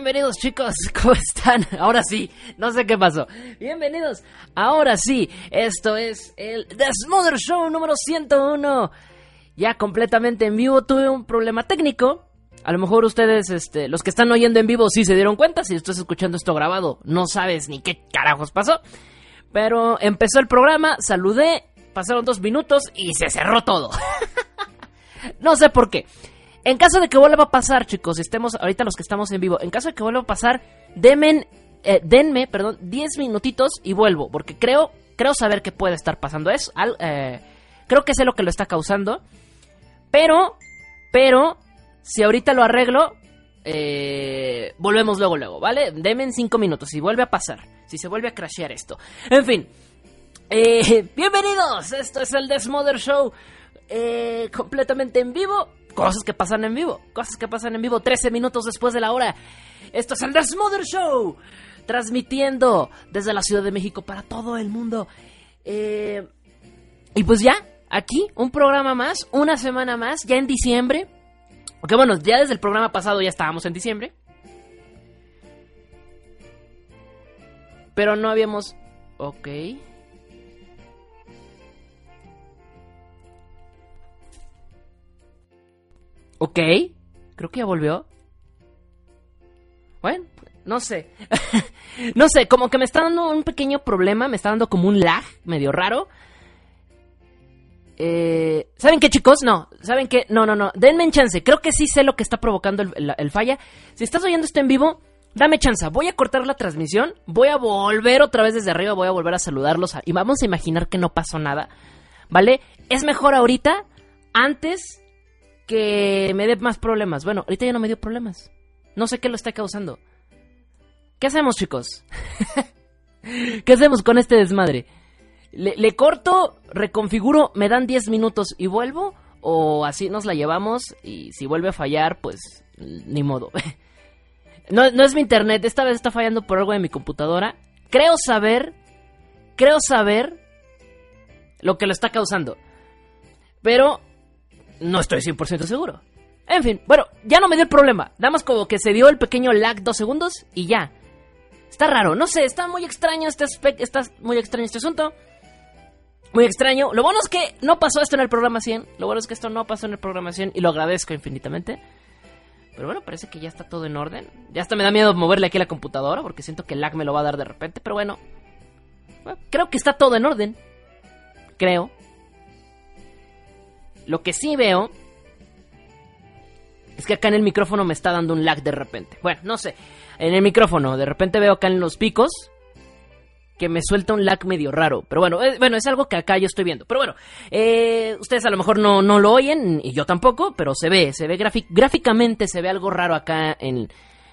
Bienvenidos chicos, ¿cómo están? Ahora sí, no sé qué pasó. Bienvenidos, ahora sí, esto es el The Smother Show número 101. Ya completamente en vivo, tuve un problema técnico. A lo mejor ustedes, este, los que están oyendo en vivo sí se dieron cuenta, si estás escuchando esto grabado, no sabes ni qué carajos pasó. Pero empezó el programa, saludé, pasaron dos minutos y se cerró todo. no sé por qué. En caso de que vuelva a pasar, chicos, estemos ahorita los que estamos en vivo, en caso de que vuelva a pasar, denme, eh, denme, perdón, 10 minutitos y vuelvo, porque creo, creo saber que puede estar pasando eso. Eh, creo que sé lo que lo está causando. Pero, pero, si ahorita lo arreglo, eh, volvemos luego, luego, ¿vale? Denme en 5 minutos y vuelve a pasar. Si se vuelve a crashear esto. En fin. bienvenidos. Esto es el Desmother Show. completamente en vivo Cosas que pasan en vivo. Cosas que pasan en vivo 13 minutos después de la hora. Esto es el The Smother Show. Transmitiendo desde la Ciudad de México para todo el mundo. Eh, y pues ya, aquí, un programa más, una semana más, ya en diciembre. Ok, bueno, ya desde el programa pasado ya estábamos en diciembre. Pero no habíamos... Ok. Ok, creo que ya volvió. Bueno, no sé. no sé, como que me está dando un pequeño problema, me está dando como un lag medio raro. Eh, ¿Saben qué, chicos? No, ¿saben qué? No, no, no. Denme en chance. Creo que sí sé lo que está provocando el, falla. Si estás oyendo esto en vivo, dame chance. Voy a cortar la transmisión. Voy a volver otra vez desde arriba. Voy a volver a saludarlos. y vamos a imaginar que no pasó nada. ¿Vale? Es mejor ahorita, antes que me dé más problemas. Bueno, ahorita ya no me dio problemas. No sé qué lo está causando. ¿Qué hacemos, chicos? ¿Qué hacemos con este desmadre? ¿Le, corto, reconfiguro, me dan 10 minutos y vuelvo? ¿O así nos la llevamos y si vuelve a fallar, pues ni modo? no, no es mi internet, esta vez está fallando por algo de mi computadora. Creo saber, creo saber lo que lo está causando. Pero no estoy 100% seguro. En fin, bueno, ya no me dio el problema. Nada más como que se dio el pequeño lag dos segundos y ya. Está raro, no sé, está muy extraño este está muy extraño este asunto. Muy extraño. Lo bueno es que no pasó esto en el programa 100. Lo bueno es que esto no pasó en el programa 100 y lo agradezco infinitamente. Pero bueno, parece que ya está todo en orden. Ya hasta me da miedo moverle aquí la computadora porque siento que el lag me lo va a dar de repente. Pero bueno, creo que está todo en orden. Creo. Lo que sí veo es que acá en el micrófono me está dando un lag de repente. Bueno, no sé. En el micrófono, de repente veo acá en los picos que me suelta un lag medio raro. Pero bueno, es, bueno, es algo que acá yo estoy viendo. Pero bueno, eh, ustedes a lo mejor no, no lo oyen, y yo tampoco, pero se ve, se ve gráficamente, se ve algo raro acá en,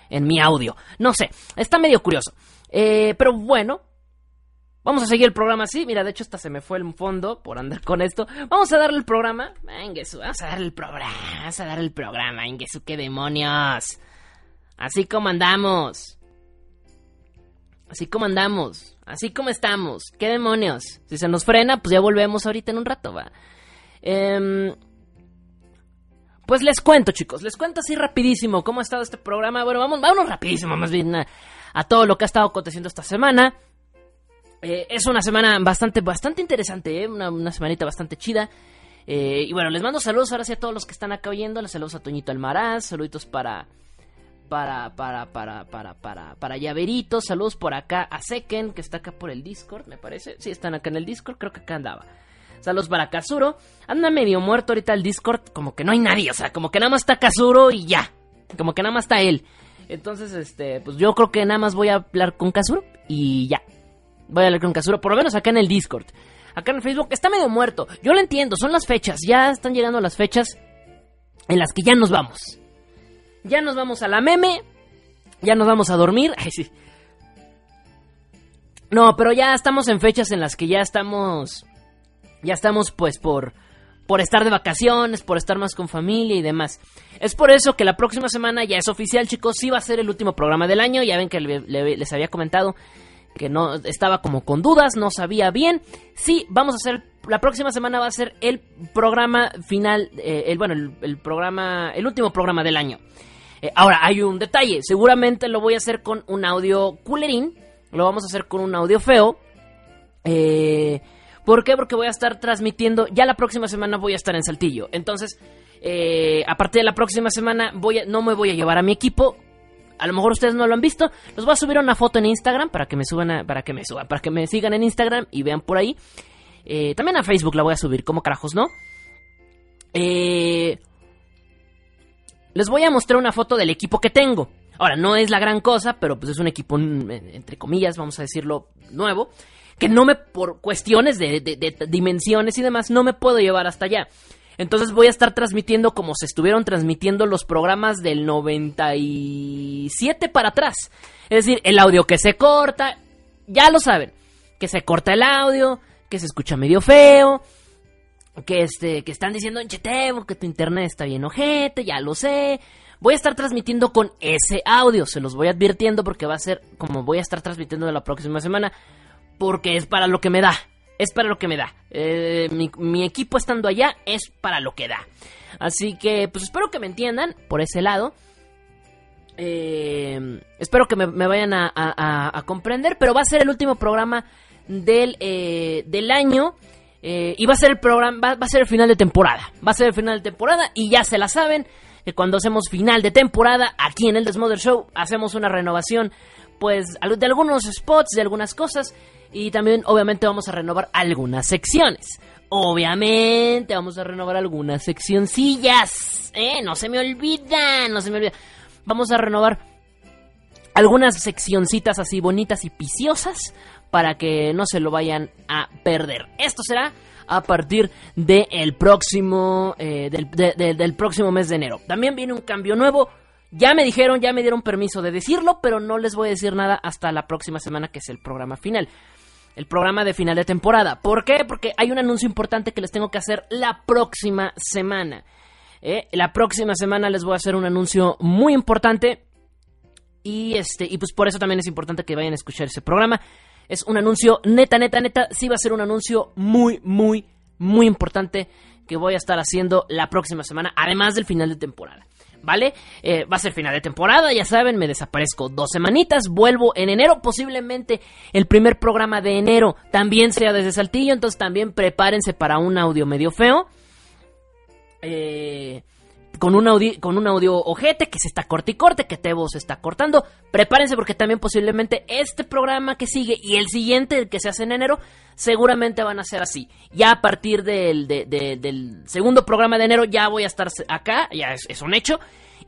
en mi audio. No sé, está medio curioso. Eh, pero bueno, Vamos a seguir el programa así. Mira, de hecho, hasta se me fue el fondo por andar con esto. Vamos a darle el programa. Ingesu, vamos a darle el programa. Vamos a darle el programa. Ingesu, qué demonios. Así como andamos. Así como andamos. Así como estamos. ¿Qué demonios? Si se nos frena, pues ya volvemos ahorita en un rato, va. Em, pues les cuento, chicos. Les cuento así rapidísimo cómo ha estado este programa. Bueno, vamos, vámonos rapidísimo, más bien, a todo lo que ha estado aconteciendo esta semana. Eh, es una semana bastante, bastante interesante, ¿eh? una, una semanita bastante chida. Eh, y bueno, les mando saludos ahora sí a todos los que están acá oyendo. Les saludos a Toñito Almaraz, saluditos para. Para, para, para, para, para, para Llaverito, saludos por acá a Seken, que está acá por el Discord, me parece. Sí, están acá en el Discord, creo que acá andaba. Saludos para Kazuro. Anda medio muerto ahorita el Discord, como que no hay nadie, o sea, como que nada más está Kazuro y ya. Como que nada más está él. Entonces, este, pues yo creo que nada más voy a hablar con Kazuro y ya. Voy a hablar con Kazuro, por lo menos acá en el Discord. Acá en Facebook está medio muerto. Yo lo entiendo, son las fechas. Ya están llegando las fechas en las que ya nos vamos. Ya nos vamos a la meme. Ya nos vamos a dormir. Ay, sí. No, pero ya estamos en fechas en las que ya estamos. Ya estamos, pues, por. Por estar de vacaciones, por estar más con familia y demás. Es por eso que la próxima semana ya es oficial, chicos. Sí va a ser el último programa del año. Ya ven que le- le- les había comentado que no estaba como con dudas, no sabía bien. Sí, vamos a hacer, la próxima semana va a ser el programa final, eh, el bueno, el, programa, el último programa del año. Eh, ahora, hay un detalle, seguramente lo voy a hacer con un audio culerín, lo vamos a hacer con un audio feo. Eh, ¿Por qué? Porque voy a estar transmitiendo, ya la próxima semana voy a estar en Saltillo. Entonces, eh, a partir de la próxima semana voy a- no me voy a llevar a mi equipo, a lo mejor ustedes no lo han visto. Les voy a subir una foto en Instagram para que me suban, para que me suban, para que me sigan en Instagram y vean por ahí. Eh, también a Facebook la voy a subir, como carajos, ¿no? Eh, les voy a mostrar una foto del equipo que tengo. Ahora, no es la gran cosa, pero pues es un equipo, mm, entre comillas, vamos a decirlo, nuevo. Que no me, por cuestiones de- de dimensiones y demás, no me puedo llevar hasta allá. Entonces voy a estar transmitiendo como se estuvieron transmitiendo los programas del 97 para atrás. Es decir, el audio que se corta, ya lo saben, que se corta el audio, que se escucha medio feo, que este que están diciendo en Chetebo que tu internet está bien ojete, ya lo sé. Voy a estar transmitiendo con ese audio, se los voy advirtiendo porque va a ser como voy a estar transmitiendo de la próxima semana, porque es para lo que me da, es para lo que me da. Eh, mi, equipo estando allá es para lo que da. Así que, pues espero que me entiendan por ese lado. Eh, espero que me, vayan a, comprender, pero va a ser el último programa del, eh, del año. y va a ser el programa, va, va a ser el final de temporada. Va a ser el final de temporada y ya se la saben. Que cuando hacemos final de temporada, aquí en el Desmother Show, hacemos una renovación, pues, de algunos spots, de algunas cosas. Y también, obviamente, vamos a renovar algunas secciones. Obviamente, vamos a renovar algunas seccioncillas. ¿eh? No se me olvida, no se me olvida. Vamos a renovar algunas seccioncitas así bonitas y piciosas para que no se lo vayan a perder. Esto será a partir del próximo eh, del, de- de- del próximo mes de enero. También viene un cambio nuevo. Ya me dijeron, ya me dieron permiso de decirlo, pero no les voy a decir nada hasta la próxima semana que es el programa final. El programa de final de temporada. ¿Por qué? Porque hay un anuncio importante que les tengo que hacer la próxima semana. ¿eh? La próxima semana les voy a hacer un anuncio muy importante. Y este, y pues por eso también es importante que vayan a escuchar ese programa. Es un anuncio neta, neta, neta. Sí va a ser un anuncio muy, muy, muy importante que voy a estar haciendo la próxima semana, además del final de temporada. ¿Vale? Eh, va a ser final de temporada, ya saben, me desaparezco dos semanitas, vuelvo en enero, posiblemente el primer programa de enero también sea desde Saltillo, entonces también prepárense para un audio medio feo. Eh, con un, audio, con un audio ojete que se está corte y corte, que Tebo se está cortando. Prepárense porque también posiblemente este programa que sigue y el siguiente, el que se hace en enero, seguramente van a ser así. Ya a partir del, de- de- del segundo programa de enero ya voy a estar acá, ya es un hecho.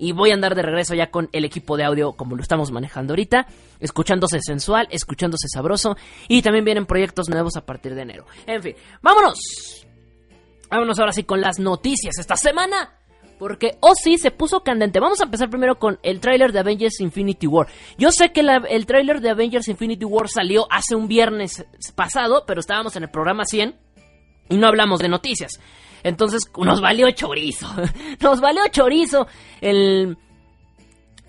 Y voy a andar de regreso ya con el equipo de audio como lo estamos manejando ahorita, escuchándose sensual, escuchándose sabroso. Y también vienen proyectos nuevos a partir de enero. En fin, vámonos. Vámonos ahora sí con las noticias esta semana. Porque, oh sí, se puso candente. Vamos a empezar primero con el tráiler de Avengers Infinity War. Yo sé que el tráiler de Avengers Infinity War salió hace un viernes pasado, pero estábamos en el programa 100 y no hablamos de noticias. Entonces nos valió chorizo. Nos valió chorizo el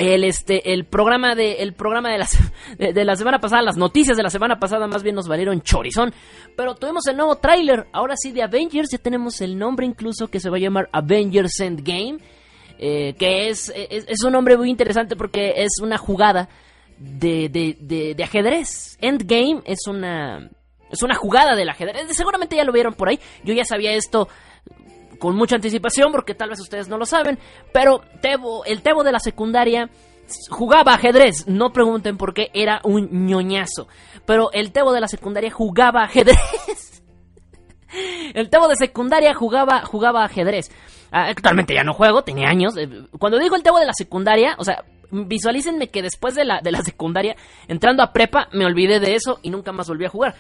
el este el programa de el programa de la, de, la semana pasada, las noticias de la semana pasada más bien nos valieron chorizón, pero tuvimos el nuevo tráiler, ahora sí de Avengers, ya tenemos el nombre incluso que se va a llamar Avengers Endgame, eh, que es, es es un nombre muy interesante porque es una jugada de, de, de, ajedrez. Endgame es una, es una jugada del ajedrez. Seguramente ya lo vieron por ahí. Yo ya sabía esto con mucha anticipación porque tal vez ustedes no lo saben. Pero Tebo, el Tebo de la secundaria jugaba ajedrez. No pregunten por qué, era un ñoñazo. Pero el Tebo de la secundaria jugaba ajedrez. el Tebo de secundaria jugaba, jugaba ajedrez. Ah, actualmente ya no juego, tenía años. Eh, cuando digo el Tebo de la secundaria, o sea, visualícenme que después de la, de la secundaria, entrando a prepa, me olvidé de eso y nunca más volví a jugar.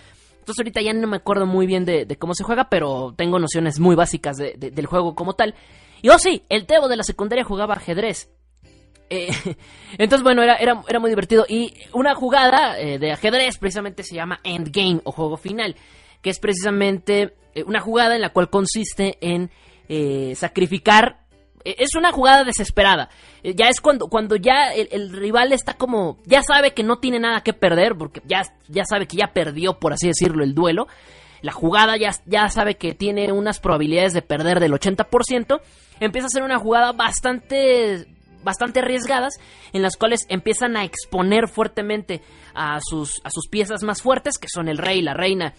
Entonces ahorita ya no me acuerdo muy bien de, cómo se juega, pero tengo nociones muy básicas del juego como tal. Y oh sí, el Tebo de la secundaria jugaba ajedrez. Eh, entonces, bueno, era, era, era, muy divertido. Y una jugada eh, de ajedrez precisamente se llama Endgame o juego final, que es precisamente eh, una jugada en la cual consiste en sacrificar es una jugada desesperada. Eh, ya es cuando, cuando ya el, rival está como. Ya sabe que no tiene nada que perder, porque ya, ya sabe que ya perdió, por así decirlo, el duelo. La jugada ya, ya sabe que tiene unas probabilidades de perder del 80%. Empieza a ser una jugada bastante. bastante arriesgadas. En las cuales empiezan a exponer fuertemente a sus, a sus piezas más fuertes, que son el rey, la reina.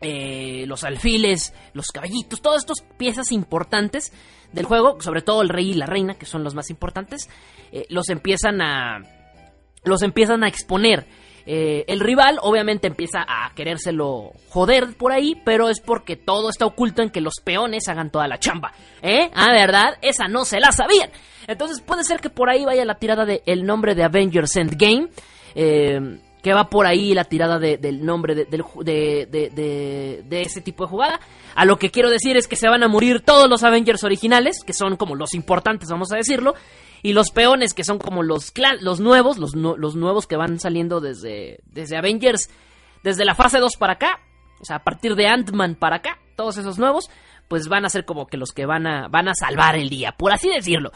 Eh, los alfiles, los caballitos, todas estas piezas importantes del juego, sobre todo el rey y la reina, que son los más importantes, eh, los empiezan a. los empiezan a exponer. Eh, el rival obviamente empieza a querérselo joder por ahí, pero es porque todo está oculto en que los peones hagan toda la chamba. ¿Eh? Ah, ¿verdad? Esa no se la sabían. Entonces puede ser que por ahí vaya la tirada del el nombre de Avengers Endgame. Eh, que va por ahí la tirada del nombre de, de, ese tipo de jugada. A lo que quiero decir es que se van a morir todos los Avengers originales, que son como los importantes, vamos a decirlo, y los peones, que son como los, los nuevos, los, los nuevos que van saliendo desde, desde Avengers, desde la fase 2 para acá, o sea, a partir de Ant-Man para acá, todos esos nuevos, pues van a ser como que los que van a, van a salvar el día, por así decirlo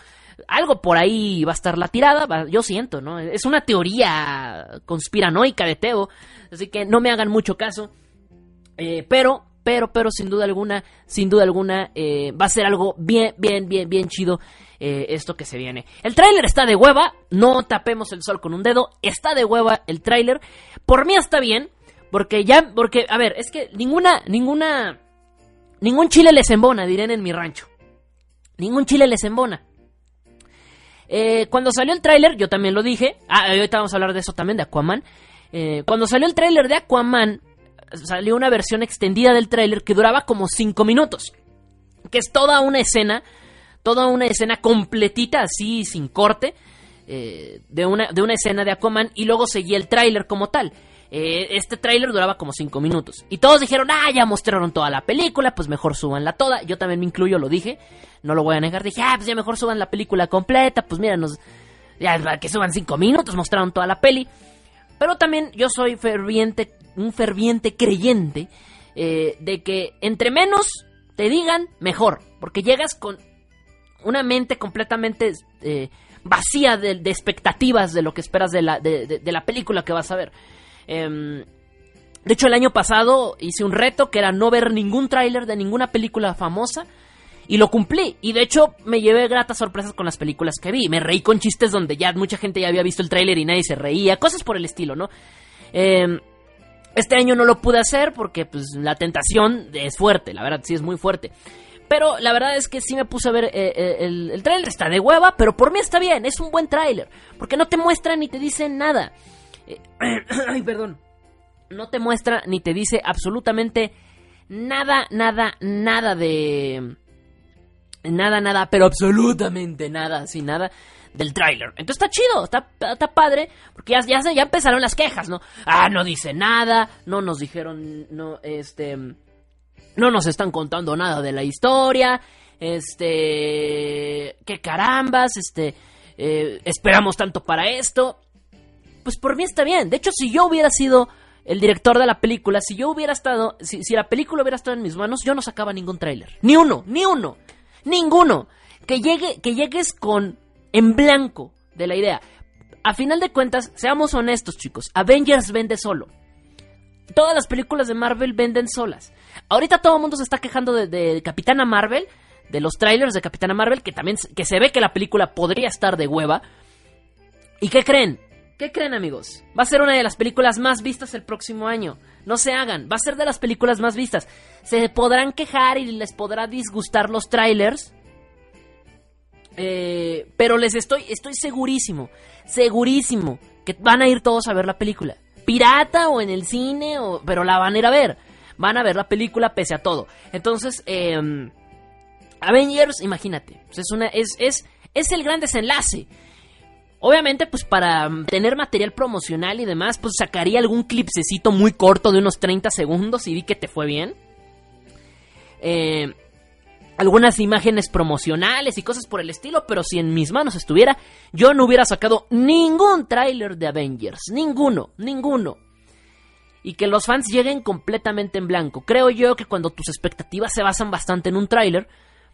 algo por ahí va a estar la tirada, yo siento, ¿no? Es una teoría conspiranoica de Teo, así que no me hagan mucho caso. Eh, pero, pero, pero, sin duda alguna, sin duda alguna, eh, va a ser algo bien, bien, bien, bien chido eh, esto que se viene. El tráiler está de hueva, no tapemos el sol con un dedo, está de hueva el tráiler. Por mí está bien, porque ya, porque, a ver, es que ninguna, ninguna, ningún chile les embona, dirán en mi rancho. Ningún chile les embona. Eh, cuando salió el tráiler, yo también lo dije. Ah, ahorita vamos a hablar de eso también, de Aquaman. Eh, cuando salió el tráiler de Aquaman, salió una versión extendida del tráiler que duraba como 5 minutos. Que es toda una escena, toda una escena completita, así, sin corte, eh, de, una, de una escena de Aquaman. Y luego seguía el tráiler como tal. Este tráiler duraba como 5 minutos. Y todos dijeron, ah, ya mostraron toda la película, pues mejor súbanla toda. Yo también me incluyo, lo dije no lo voy a negar. Dije, ah, pues ya mejor suban la película completa, pues mira, nos, ya que suban cinco minutos, mostraron toda la peli. Pero también yo soy ferviente, un ferviente creyente eh, de que entre menos te digan, mejor. Porque llegas con una mente completamente eh, vacía de, expectativas de lo que esperas de la, de, la película que vas a ver. Em, de hecho, el año pasado hice un reto que era no ver ningún tráiler de ninguna película famosa y lo cumplí. Y de hecho me llevé gratas sorpresas con las películas que vi. Me reí con chistes donde ya mucha gente ya había visto el tráiler y nadie se reía. Cosas por el estilo, ¿no? Em, este año no lo pude hacer porque pues la tentación es fuerte, la verdad sí es muy fuerte. Pero la verdad es que sí me puse a ver eh, eh, el, el tráiler, está de hueva, pero por mí está bien, es un buen tráiler. Porque no te muestra ni te dice nada. Ay, perdón. No te muestra ni te dice absolutamente nada, nada, nada de Nada, nada, pero absolutamente nada, sin nada del tráiler. Entonces está chido, está, está padre, porque ya, ya, ya empezaron las quejas, ¿no? Ah, no dice nada, no nos dijeron, no, este, no nos están contando nada de la historia, este, qué carambas, este, eh, esperamos tanto para esto. Pues por mí está bien. De hecho, si yo hubiera sido el director de la película, si yo hubiera estado, si, si la película hubiera estado en mis manos, yo no sacaba ningún tráiler. Ni uno, ni uno. Ninguno. Que, llegue, que llegues con en blanco de la idea. A final de cuentas, seamos honestos, chicos. Avengers vende solo. Todas las películas de Marvel venden solas. Ahorita todo el mundo se está quejando de, Capitana Marvel, de los trailers de Capitana Marvel, que también que se ve que la película podría estar de hueva. ¿Y qué creen? ¿Qué creen amigos? Va a ser una de las películas más vistas el próximo año. No se hagan, va a ser de las películas más vistas. Se podrán quejar y les podrá disgustar los trailers. Eh, pero les estoy, estoy segurísimo, segurísimo que van a ir todos a ver la película. Pirata o en el cine, o, pero la van a ir a ver. Van a ver la película pese a todo. Entonces, em, Avengers, imagínate, pues es, una, es, es, es el gran desenlace. Obviamente, pues para tener material promocional y demás, pues sacaría algún clipsecito muy corto de unos 30 segundos y vi que te fue bien. Eh, algunas imágenes promocionales y cosas por el estilo, pero si en mis manos estuviera, yo no hubiera sacado ningún tráiler de Avengers. Ninguno, ninguno. Y que los fans lleguen completamente en blanco. Creo yo que cuando tus expectativas se basan bastante en un tráiler,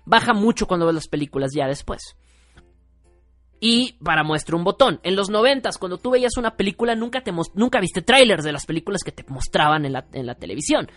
baja mucho cuando ves las películas ya después. Y para muestra un botón. En los noventas, cuando tú veías una película, nunca, te nunca viste trailers de las películas que te mostraban en la, en la televisión.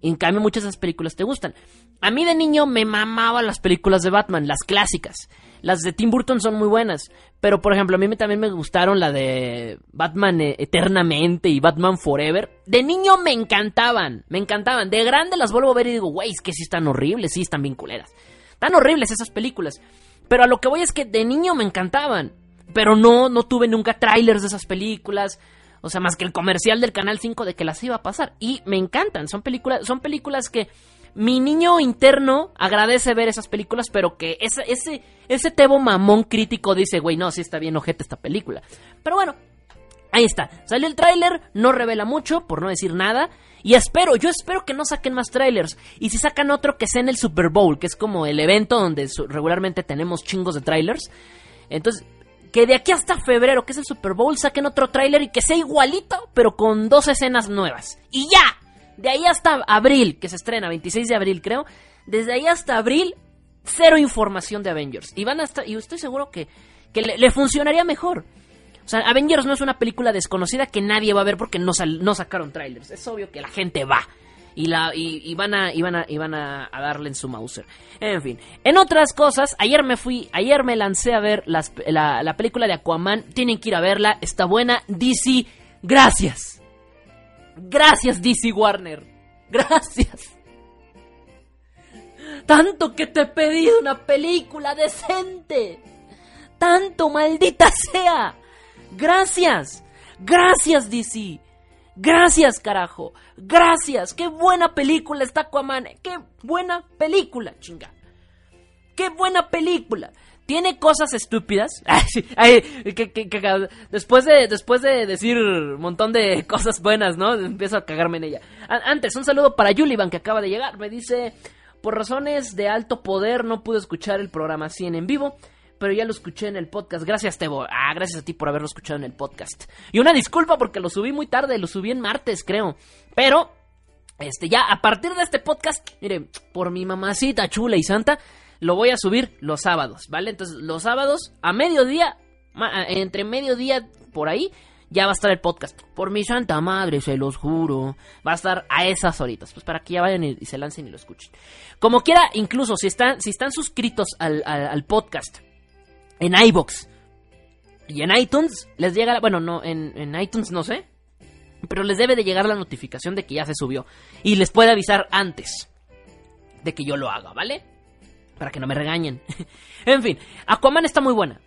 En cambio, muchas de esas películas te gustan. A mí de niño me mamaban las películas de Batman, las clásicas. Las de Tim Burton son muy buenas. Pero, por ejemplo, a mí también me gustaron la de Batman eh, Eternamente y Batman Forever. De niño me encantaban, me encantaban. De grande las vuelvo a ver y digo, güey, es que sí están horribles, sí están bien culeras. Están horribles esas películas. Pero a lo que voy es que de niño me encantaban. Pero no, no tuve nunca trailers de esas películas. O sea, más que el comercial del Canal 5 de que las iba a pasar. Y me encantan. Son películas, son películas que mi niño interno agradece ver esas películas, pero que ese, ese, ese tebo mamón crítico dice, güey, no, sí está bien ojete esta película. Pero bueno, ahí está. Salió el tráiler, no revela mucho, por no decir nada. Y espero, yo espero que no saquen más trailers. Y si sacan otro que sea en el Super Bowl, que es como el evento donde regularmente tenemos chingos de trailers. Entonces, que de aquí hasta febrero, que es el Super Bowl, saquen otro tráiler y que sea igualito, pero con dos escenas nuevas. Y ya, de ahí hasta abril, que se estrena, 26 de abril creo, desde ahí hasta abril, cero información de Avengers. Y van hasta, y estoy seguro que, que le, funcionaría mejor. O sea, Avengers no es una película desconocida que nadie va a ver porque no, sacaron trailers. Es obvio que la gente va y van a, darle en su Mauser. En fin, en otras cosas, ayer me fui, ayer me lancé a ver la, la película de Aquaman. Tienen que ir a verla, está buena. DC, gracias. Gracias, DC Warner. Gracias. Tanto que te he pedido una película decente. Tanto, maldita sea. Gracias. Gracias, DC. Gracias, carajo. Gracias. Qué buena película está Aquaman. Qué buena película, chinga. Qué buena película. Tiene cosas estúpidas. después, de, después de decir un montón de cosas buenas, ¿no? Empiezo a cagarme en ella. antes, un saludo para Yulivan que acaba de llegar. Me dice, por razones de alto poder no pude escuchar el programa 100 en vivo pero ya lo escuché en el podcast. Gracias, Tebo. Ah, gracias a ti por haberlo escuchado en el podcast. Y una disculpa porque lo subí muy tarde, lo subí en martes, creo. Pero, este, ya a partir de este podcast, mire, por mi mamacita chula y santa, lo voy a subir los sábados, ¿vale? Entonces, los sábados a mediodía, entre mediodía por ahí, ya va a estar el podcast. Por mi santa madre, se los juro. Va a estar a esas horitas. Pues para que ya vayan y, se lancen y lo escuchen. Como quiera, incluso si están, si están suscritos al, al podcast en iBox y en iTunes les llega, bueno, no, en, iTunes no sé, pero les debe de llegar la notificación de que ya se subió y les puede avisar antes de que yo lo haga, ¿vale? Para que no me regañen. en fin, Aquaman está muy buena.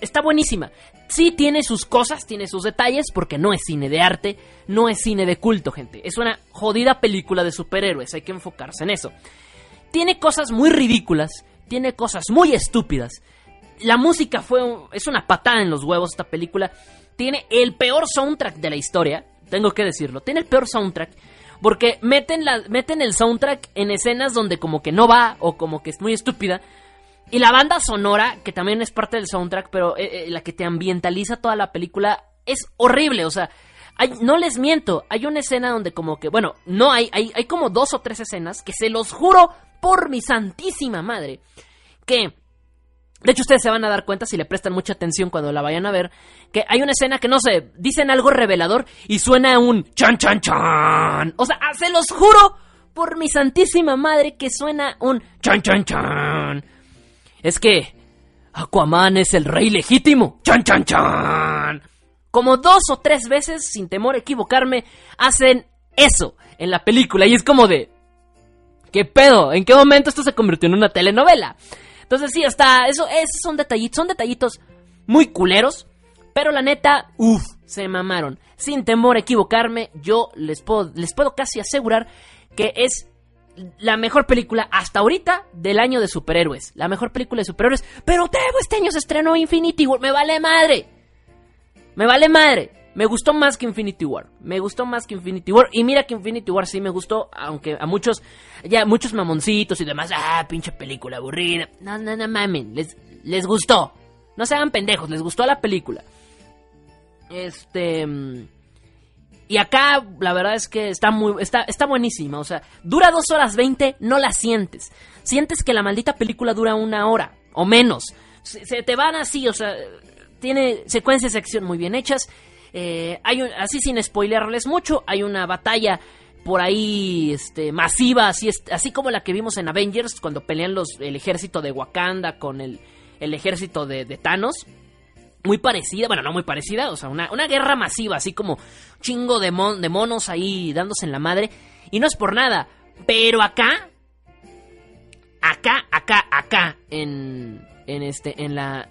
Está buenísima. Sí tiene sus cosas, tiene sus detalles, porque no es cine de arte, no es cine de culto, gente. Es una jodida película de superhéroes, hay que enfocarse en eso. Tiene cosas muy ridículas, tiene cosas muy estúpidas, la música fue es una patada en los huevos esta película. Tiene el peor soundtrack de la historia, tengo que decirlo. Tiene el peor soundtrack porque meten la meten el soundtrack en escenas donde como que no va o como que es muy estúpida. Y la banda sonora, que también es parte del soundtrack, pero eh, eh, la que te ambientaliza toda la película, es horrible. O sea, no les miento, hay una escena donde como que, bueno, no hay, hay, hay como dos o tres escenas que se los juro por mi santísima madre, que de hecho, ustedes se van a dar cuenta si le prestan mucha atención cuando la vayan a ver, que hay una escena que no sé, dicen algo revelador y suena un chan chan chan. O sea, ah, se los juro por mi santísima madre que suena un chan chan chan. Es que Aquaman es el rey legítimo. Chan chan chan. como dos o tres veces, sin temor a equivocarme, hacen eso en la película. Y es como de... ¿Qué pedo? ¿En qué momento esto se convirtió en una telenovela? Entonces sí, hasta eso, esos son detallitos, son detallitos muy culeros. Pero la neta, uff, se mamaron. Sin temor a equivocarme, yo les puedo, les puedo casi asegurar que es la mejor película hasta ahorita del año de superhéroes. La mejor película de superhéroes. Pero Tebo, este año se estrenó Infinity War. Me vale madre. Me vale madre. Me gustó más que Infinity War. Me gustó más que Infinity War. Y mira que Infinity War sí me gustó. Aunque a muchos, ya muchos mamoncitos y demás. Ah, pinche película aburrida. No, no, no mamen. Les, les gustó. No se hagan pendejos. Les gustó la película. Este. Y acá, la verdad es que está muy. Está, está buenísima. O sea, dura dos horas veinte, no la sientes. Sientes que la maldita película dura una hora. O menos. Se, te van así, o sea. Tiene secuencias de acción muy bien hechas. Eh, hay así sin spoilerles mucho. Hay una batalla por ahí este, masiva, así, así como la que vimos en Avengers, cuando pelean los, el ejército de Wakanda con el, el ejército de, Thanos muy parecida, bueno, no muy parecida, o sea, una, guerra masiva, así como chingo de, de monos ahí dándose en la madre. Y no es por nada, pero acá, acá, acá, acá, en, en este, en la,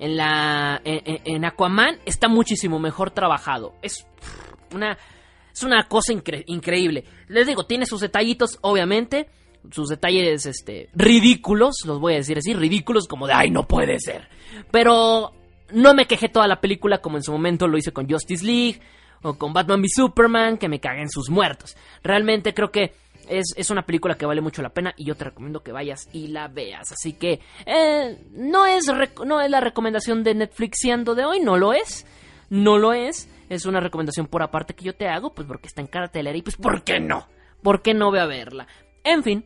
en la, en, Aquaman está muchísimo mejor trabajado. Es una, es una cosa increíble. Les digo, tiene sus detallitos, obviamente, sus detalles, este, ridículos, los voy a decir así, ridículos como de, ay, no puede ser. Pero no me quejé toda la película como en su momento lo hice con Justice League o con Batman v Superman, que me caguen sus muertos. Realmente creo que es, una película que vale mucho la pena y yo te recomiendo que vayas y la veas. Así que eh, no, es no es la recomendación de Netflix siendo de hoy, no lo es. No lo es. Es una recomendación por aparte que yo te hago, pues porque está en cartelera y pues ¿por qué no? ¿Por qué no voy a verla? En fin,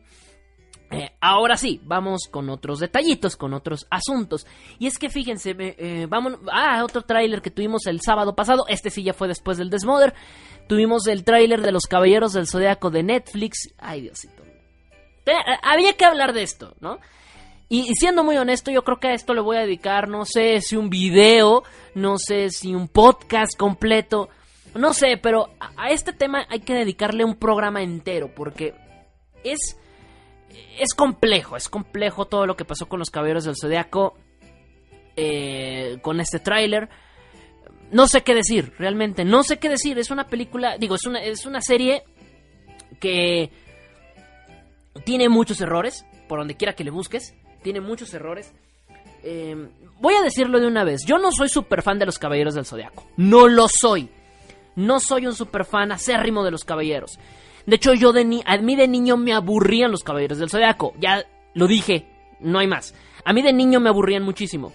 eh, ahora sí, vamos con otros detallitos, con otros asuntos. Y es que fíjense, eh, vamos a ah, otro tráiler que tuvimos el sábado pasado. Este sí ya fue después del Desmother. Tuvimos el tráiler de Los Caballeros del Zodiaco de Netflix. Ay, Diosito. Eh, había que hablar de esto, ¿no? Y, siendo muy honesto, yo creo que a esto le voy a dedicar, no sé si un video, no sé si un podcast completo, no sé, pero a este tema hay que dedicarle un programa entero porque es es complejo, es complejo todo lo que pasó con los Caballeros del Zodiaco eh, con este tráiler. No sé qué decir, realmente, no sé qué decir. Es una película, digo, es una, es una serie que tiene muchos errores, por donde quiera que le busques, tiene muchos errores. Eh, voy a decirlo de una vez, yo no soy super fan de los Caballeros del Zodiaco, no lo soy. No soy un super fan acérrimo de los Caballeros. De hecho, yo de ni a mí de niño me aburrían los caballeros del zodiaco. Ya lo dije, no hay más. A mí de niño me aburrían muchísimo.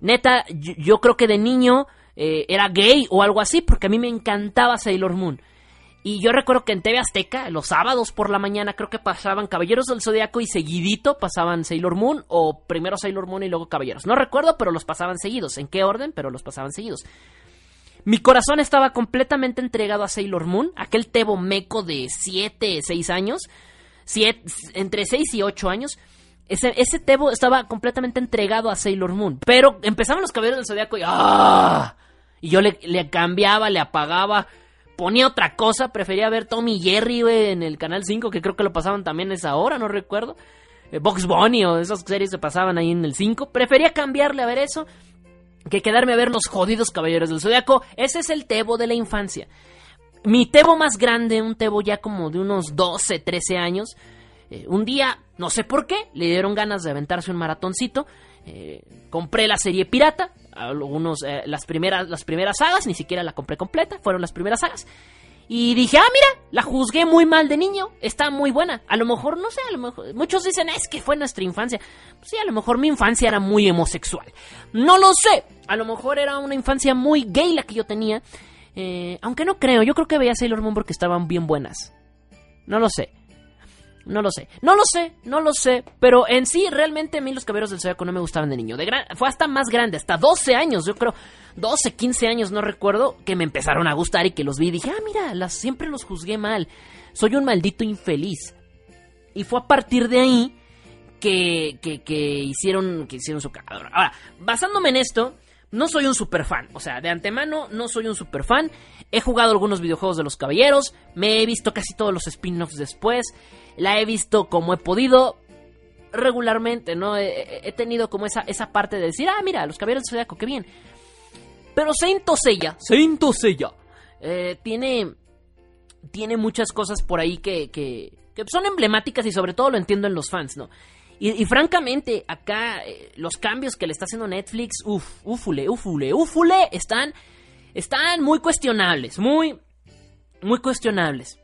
Neta, yo, creo que de niño eh, era gay o algo así, porque a mí me encantaba Sailor Moon. Y yo recuerdo que en TV Azteca, los sábados por la mañana, creo que pasaban Caballeros del Zodiaco y seguidito pasaban Sailor Moon, o primero Sailor Moon y luego Caballeros. No recuerdo, pero los pasaban seguidos. ¿En qué orden? Pero los pasaban seguidos. Mi corazón estaba completamente entregado a Sailor Moon, aquel tebo meco de 7, 6 años, entre 6 y 8 años. Ese, tebo estaba completamente entregado a Sailor Moon. Pero empezaban los caballeros del zodiaco y ¡ah! Y yo le, cambiaba, le apagaba, ponía otra cosa. Prefería ver Tommy Jerry, en el canal 5, que creo que lo pasaban también esa hora, no recuerdo. Eh, Box Bunny o esas series se pasaban ahí en el 5. Prefería cambiarle a ver eso que quedarme a ver los jodidos caballeros del zodiaco. Ese es el Tebo de la infancia. Mi Tebo más grande, un Tebo ya como de unos 12, 13 años. Eh, un día, no sé por qué, le dieron ganas de aventarse un maratoncito. Eh, compré la serie pirata, algunos, eh, las, primeras, las primeras sagas, ni siquiera la compré completa, fueron las primeras sagas. Y dije, ah, mira, la juzgué muy mal de niño, está muy buena. A lo mejor, no sé, a lo mejor, muchos dicen, es que fue nuestra infancia. sí, a lo mejor mi infancia era muy homosexual. No lo sé, a lo mejor era una infancia muy gay la que yo tenía. Eh, aunque no creo, yo creo que veía Sailor Moon porque estaban bien buenas. No lo sé. No lo sé. No lo sé, no lo sé. Pero en sí, realmente a mí los caballeros del Zodiaco no me gustaban de niño. Fue hasta más grande, hasta 12 años, yo creo. 12, 15 años, no recuerdo, que me empezaron a gustar y que los vi y dije, ah, mira, siempre los juzgué mal. Soy un maldito infeliz. Y fue a partir de ahí que, que, hicieron, que hicieron su cagadora. Ahora, basándome en esto, no soy un super fan. O sea, de antemano no soy un super fan. He jugado algunos videojuegos de los caballeros. Me he visto casi todos los spin-offs después. La he visto como he podido. Regularmente, ¿no? He, tenido como esa, esa parte de decir, ah, mira, los caballeros de Zodiaco, qué bien. Pero Saint Seiya, Saint Seiya, eh, tiene, tiene muchas cosas por ahí que, que, que son emblemáticas y sobre todo lo entiendo en los fans, ¿no? Y, francamente, acá eh, los cambios que le está haciendo Netflix, uff, ufule, ufule, ufule, están, están muy cuestionables, muy, muy cuestionables.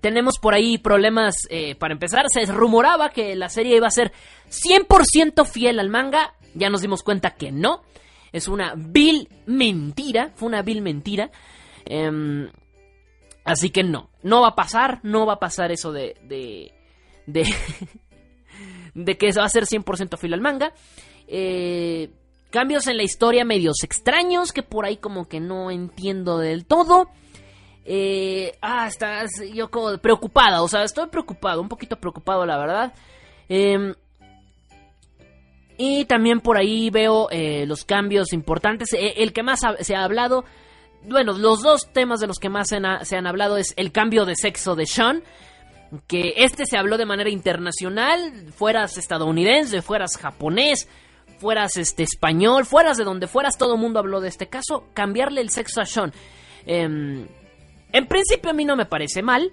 Tenemos por ahí problemas, eh, para empezar, se rumoraba que la serie iba a ser 100% fiel al manga, ya nos dimos cuenta que no, es una vil mentira, fue una vil mentira. Em, así que no, no va a pasar, no va a pasar eso de... de, de de que va a ser 100% filo al manga. Eh, cambios en la historia medios extraños que por ahí como que no entiendo del todo. Eh, ah, estás yo como preocupada, o sea, estoy preocupado, un poquito preocupado la verdad. Em, y también por ahí veo eh, los cambios importantes. el que más se ha hablado, bueno, los dos temas de los que más se, se han hablado es el cambio de sexo de Sean que este se habló de manera internacional, fueras estadounidense, fueras japonés, fueras este español, fueras de donde fueras, todo el mundo habló de este caso, cambiarle el sexo a Sean. Em, en principio a mí no me parece mal,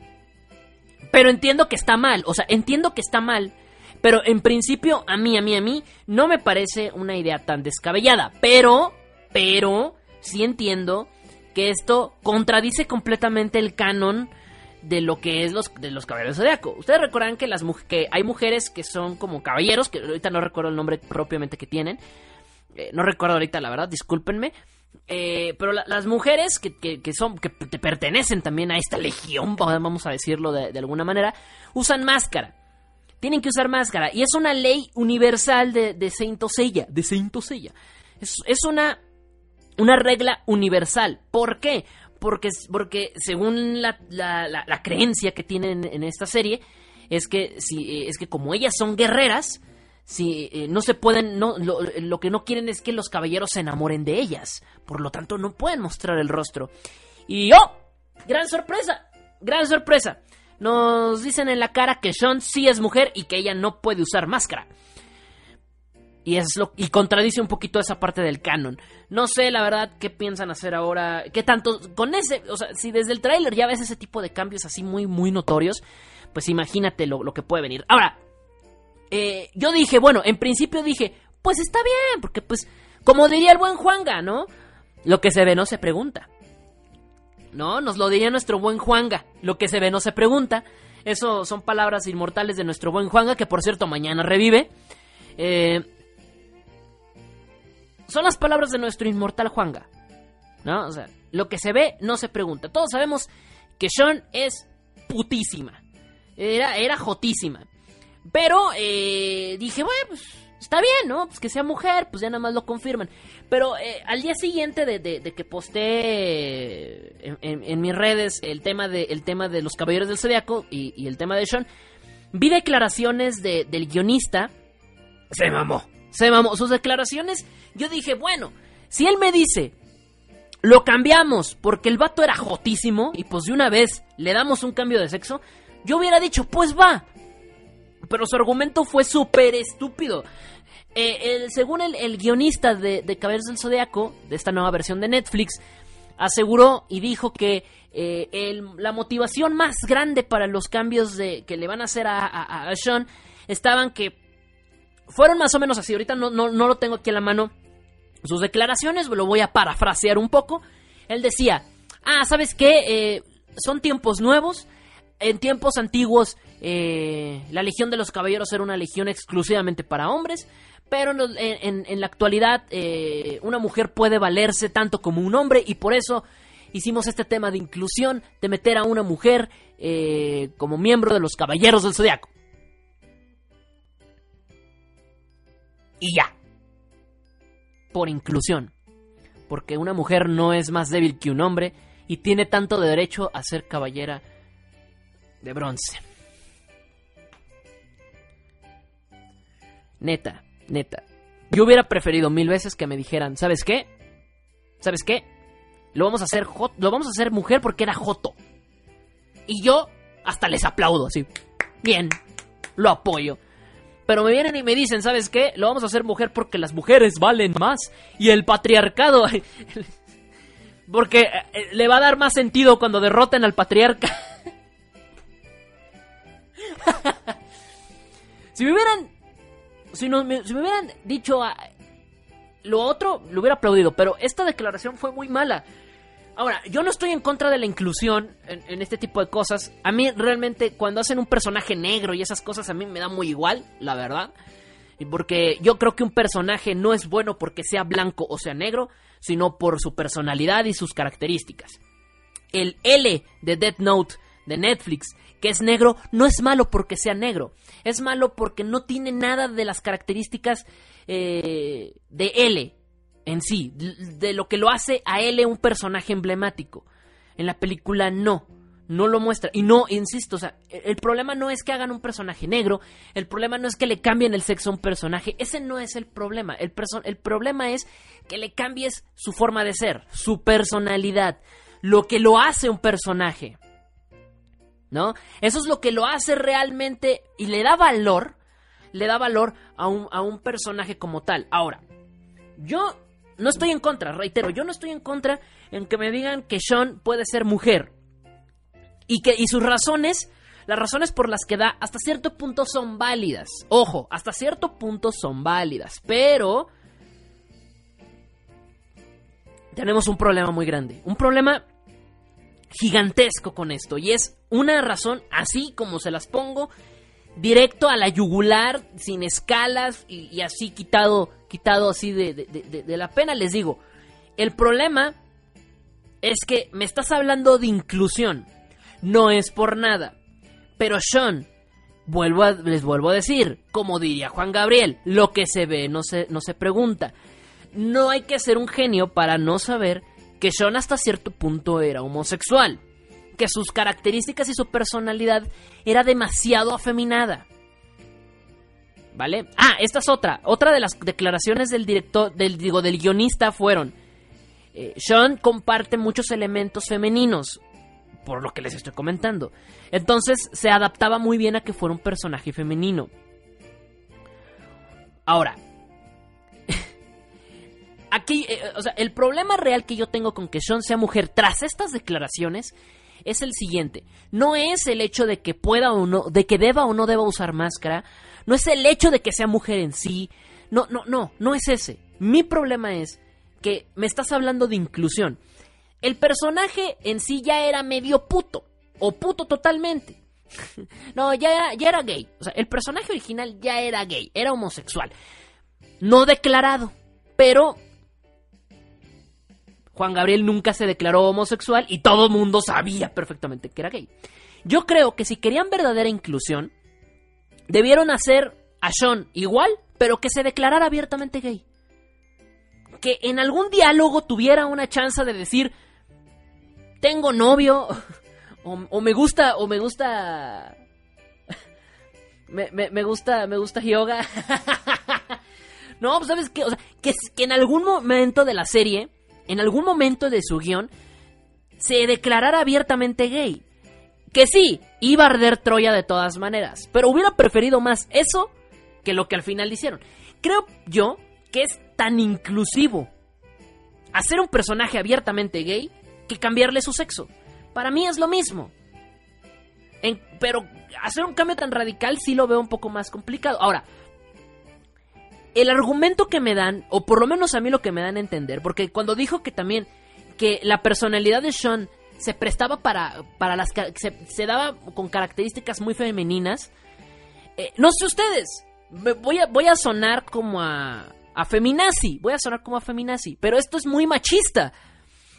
pero entiendo que está mal, o sea, entiendo que está mal, pero en principio a mí, a mí, a mí, no me parece una idea tan descabellada, pero, pero, sí entiendo que esto contradice completamente el canon de lo que es los, de los caballeros zodiaco. Ustedes recuerdan que, las, que hay mujeres que son como caballeros, que ahorita no recuerdo el nombre propiamente que tienen. Eh, no recuerdo ahorita, la verdad, discúlpenme. Eh, pero las mujeres que, que, son que te pertenecen también a esta legión, vamos a decirlo de, alguna manera, usan máscara. Tienen que usar máscara. Y es una ley universal de, de Saint De Saint Es, es una, una regla universal. ¿Por qué? Porque, porque según la, la, creencia que tienen en esta serie, es que, si, es que como ellas son guerreras, si eh, no se pueden, no, lo, que no quieren es que los caballeros se enamoren de ellas. Por lo tanto, no pueden mostrar el rostro. Y ¡oh! ¡Gran sorpresa! ¡Gran sorpresa! Nos dicen en la cara que Sean sí es mujer y que ella no puede usar máscara. Y, es lo, y contradice un poquito esa parte del canon. No sé, la verdad, qué piensan hacer ahora. ¿Qué tanto? Con ese. O sea, si desde el tráiler ya ves ese tipo de cambios así muy, muy notorios, pues imagínate lo, que puede venir. Ahora, eh, yo dije, bueno, en principio dije, pues está bien, porque pues, como diría el buen Juanga, ¿no? Lo que se ve no se pregunta. ¿No? Nos lo diría nuestro buen Juanga. Lo que se ve no se pregunta. Eso son palabras inmortales de nuestro buen Juanga, que por cierto mañana revive. Eh, son las palabras de nuestro inmortal Juanga. ¿No? O sea, lo que se ve no se pregunta. Todos sabemos que Sean es putísima. Era, era jotísima. Pero eh, dije, bueno, pues está bien, ¿no? Pues que sea mujer, pues ya nada más lo confirman. Pero eh, al día siguiente de, que posté en, mis redes el tema de, el tema de los Caballeros del Zodiaco y, el tema de Sean, vi declaraciones del guionista. Se mamó. Se mamó. Sus declaraciones, yo dije, bueno, si él me dice, lo cambiamos porque el vato era jotísimo y pues de una vez le damos un cambio de sexo, yo hubiera dicho, pues va. Pero su argumento fue súper estúpido. Eh, según el, guionista de, de del Zodiaco, de esta nueva versión de Netflix, aseguró y dijo que eh, la motivación más grande para los cambios de, que le van a hacer a, a Sean estaban que fueron más o menos así. Ahorita no, no, lo tengo aquí en la mano. Sus declaraciones, lo voy a parafrasear un poco. Él decía, ah, ¿sabes qué? Eh, son tiempos nuevos. En tiempos antiguos, eh, la Legión de los Caballeros era una legión exclusivamente para hombres. Pero en, la actualidad, eh, una mujer puede valerse tanto como un hombre. Y por eso hicimos este tema de inclusión, de meter a una mujer como miembro de los Caballeros del Zodiaco. y ya. Por inclusión. Porque una mujer no es más débil que un hombre y tiene tanto derecho a ser caballera de bronce. Neta, neta. Yo hubiera preferido mil veces que me dijeran, ¿sabes qué? ¿Sabes qué? Lo vamos a hacer lo vamos a hacer mujer porque era joto. Y yo hasta les aplaudo así. Bien, lo apoyo. Pero me vienen y me dicen, ¿sabes qué? Lo vamos a hacer mujer porque las mujeres valen más. Y el patriarcado... porque eh, le va a dar más sentido cuando derroten al patriarca. si me hubieran... Si, me, hubieran dicho lo otro, lo hubiera aplaudido. Pero esta declaración fue muy mala. Ahora, yo no estoy en contra de la inclusión en, este tipo de cosas. A mí realmente cuando hacen un personaje negro y esas cosas a mí me da muy igual, la verdad. Porque yo creo que un personaje no es bueno porque sea blanco o sea negro, sino por su personalidad y sus características. El L de Death Note de Netflix, que es negro, no es malo porque sea negro. Es malo porque no tiene nada de las características eh, de L en sí, de lo que lo hace a él un personaje emblemático. En la película no, no lo muestra. Y no, insisto, o sea, el problema no es que hagan un personaje negro, el problema no es que le cambien el sexo a un personaje, ese no es el problema. El, el problema es que le cambies su forma de ser, su personalidad, lo que lo hace un personaje. ¿No? Eso es lo que lo hace realmente y le da valor, le da valor a un, a un personaje como tal. Ahora, yo no estoy en contra, reitero, yo no estoy en contra en que me digan que Sean puede ser mujer. Y que y sus razones, las razones por las que da hasta cierto punto son válidas. Ojo, hasta cierto punto son válidas, pero tenemos un problema muy grande, un problema gigantesco con esto y es una razón así como se las pongo directo a la yugular, sin escalas y, así quitado, quitado así de, la pena. Les digo, el problema es que me estás hablando de inclusión. No es por nada. Pero Sean, vuelvo les vuelvo a decir, como diría Juan Gabriel, lo que se ve no se, no se pregunta. No hay que ser un genio para no saber que Sean hasta cierto punto era homosexual que sus características y su personalidad era demasiado afeminada. ¿Vale? Ah, esta es otra. Otra de las declaraciones del director, del, digo, del guionista fueron. Eh, Sean comparte muchos elementos femeninos, por lo que les estoy comentando. Entonces se adaptaba muy bien a que fuera un personaje femenino. Ahora, aquí, eh, o sea, el problema real que yo tengo con que Sean sea mujer tras estas declaraciones es el siguiente. No es el hecho de que pueda o no, de que deba o no deba usar máscara. No es el hecho de que sea mujer en sí. No, no, no, no es ese. Mi problema es que me estás hablando de inclusión. El personaje en sí ya era medio puto. O puto totalmente. no, ya ya era gay. O sea, el personaje original ya era gay. Era homosexual. No declarado. Pero Juan Gabriel nunca se declaró homosexual y todo mundo sabía perfectamente que era gay. Yo creo que si querían verdadera inclusión, debieron hacer a Sean igual, pero que se declarara abiertamente gay. Que en algún diálogo tuviera una chance de decir, tengo novio, o, me gusta, o me gusta... Me, gusta, me gusta yoga. no, pues sabes qué, o sea, que, que en algún momento de la serie en algún momento de su guion se declarara abiertamente gay. Que sí, iba a arder Troya de todas maneras, pero hubiera preferido más eso que lo que al final hicieron. Creo yo que es tan inclusivo hacer un personaje abiertamente gay que cambiarle su sexo. Para mí es lo mismo. pero hacer un cambio tan radical sí lo veo un poco más complicado. Ahora, el argumento que me dan, o por lo menos a mí lo que me dan a entender, porque cuando dijo que también que la personalidad de Sean se prestaba para, para las se, se daba con características muy femeninas, eh, no sé ustedes, voy a, voy a sonar como a, a feminazi, voy a sonar como a feminazi, pero esto es muy machista.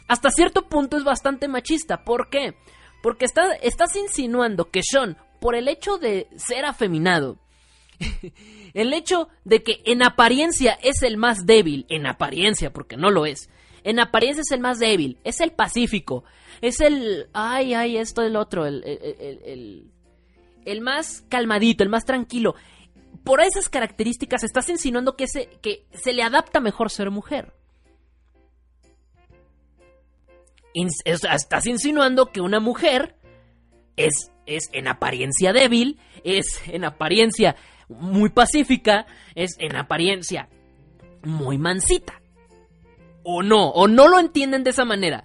Hasta cierto punto es bastante machista. ¿Por qué? Porque estás insinuando que Sean, por el hecho de ser afeminado, el hecho de que en apariencia es el más débil, en apariencia, porque no lo es, en apariencia es el más débil, es el pacífico, es el, ay, ay, esto, el otro, el, el, el, más calmadito, el más tranquilo. por esas características estás insinuando que se, que se le adapta mejor ser mujer. estás insinuando que una mujer es, es en apariencia débil, es en apariencia muy pacífica, es en apariencia muy mansita. O no, o no lo entienden de esa manera.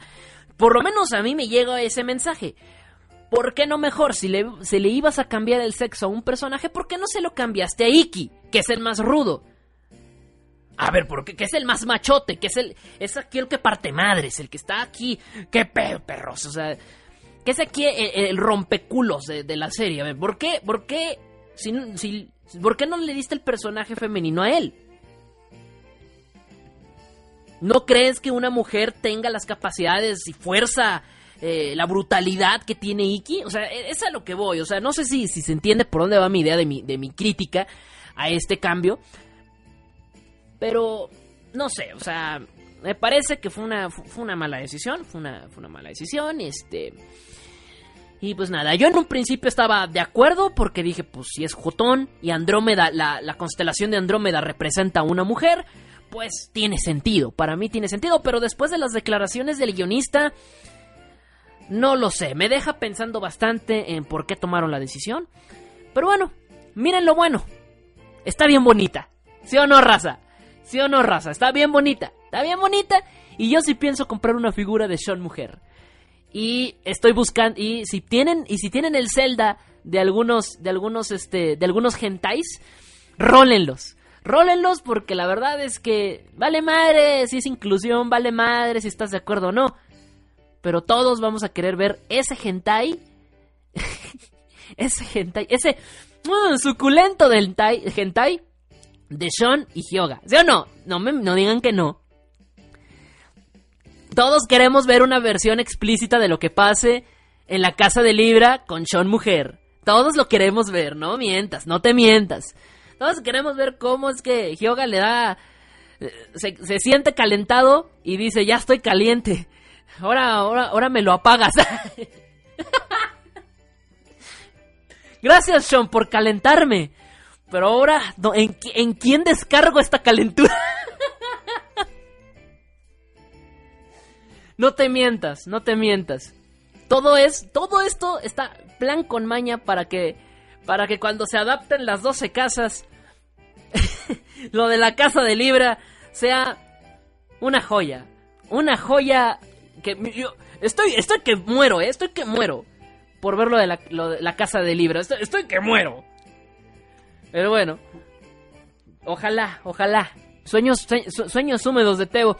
Por lo menos a mí me llega ese mensaje. ¿Por qué no mejor si le, le ibas a cambiar el sexo a un personaje? ¿Por qué no se lo cambiaste a Iki, que es el más rudo? A ver, ¿por qué? Que es el más machote, que es el. Es aquí el que parte madres, el que está aquí. ¡Qué perros! O sea. Que es aquí el, rompeculos de, la serie. A ver, ¿por qué? ¿Por qué? Si, ¿Por qué no le diste el personaje femenino a él? ¿No crees que una mujer tenga las capacidades y fuerza, eh, la brutalidad que tiene Iki? O sea, e, es a lo que voy. O sea, no sé si, si se entiende por dónde va mi idea de mi, de mi crítica a este cambio. Pero, no sé, o sea, me parece que fue una, fue una mala decisión. Fue una, fue una mala decisión. Este. Y pues nada, yo en un principio estaba de acuerdo porque dije, pues si es Jotón y Andrómeda, la, la, constelación de Andrómeda representa a una mujer, pues tiene sentido, para mí tiene sentido, pero después de las declaraciones del guionista, no lo sé, me deja pensando bastante en por qué tomaron la decisión. Pero bueno, miren lo bueno, está bien bonita, ¿sí o no, raza? ¿Sí o no, raza? Está bien bonita, está bien bonita, y yo sí pienso comprar una figura de Sean Mujer. Y estoy buscando, y si tienen, y si tienen el Zelda de algunos, de algunos, este, de algunos gentais, rólenlos rólenlos porque la verdad es que vale madre si es inclusión, vale madre si estás de acuerdo o no. Pero todos vamos a querer ver ese hentai. ese hentai, ese uh, suculento del hentai, de Sean y Hyoga. ¿Sí o no? No, me, no digan que no. Todos queremos ver una versión explícita de lo que pase en la casa de Libra con Sean mujer. Todos lo queremos ver, no mientas, no te mientas. Todos queremos ver cómo es que Hyoga le da... Eh, se, siente calentado y dice, ya estoy caliente. Ahora, ahora, ahora me lo apagas. Gracias, Sean, por calentarme. Pero ahora, ¿en, ¿en quién descargo esta calentura? no te mientas, no te mientas. Todo es, todo esto está plan con maña para que para que cuando se adapten las 12 casas, lo de la casa de Libra sea una joya. Una joya que yo estoy, estoy que muero, ¿eh? estoy que muero por ver lo de la, casa de Libra. Estoy, que muero. Pero bueno, ojalá, ojalá. Sueños, sueños húmedos de Teo.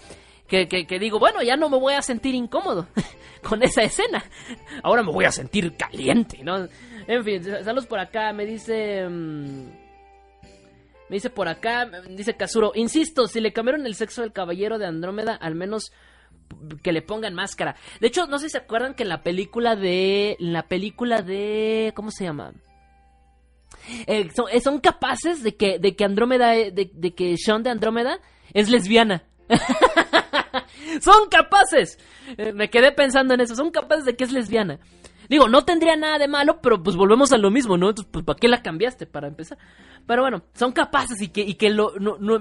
Que, digo, bueno, ya no me voy a sentir incómodo con esa escena. Ahora me voy a sentir caliente, ¿no? En fin, saludos por acá. Me dice. Mm, me dice por acá. Dice Kazuro. Insisto, si le cambiaron el sexo del caballero de Andrómeda, al menos que le pongan máscara. De hecho, no sé si se acuerdan que en la película de. La película de. ¿Cómo se llama? Eh, eh, son, capaces de que, de que Andrómeda. Eh, de, de que Sean de Andrómeda es lesbiana. son capaces. me quedé pensando en eso. Son capaces de que es lesbiana. Digo, no tendría nada de malo, pero pues volvemos a lo mismo, ¿no? Entonces, pues, ¿para qué la cambiaste? Para empezar. Pero bueno, son capaces y que, y que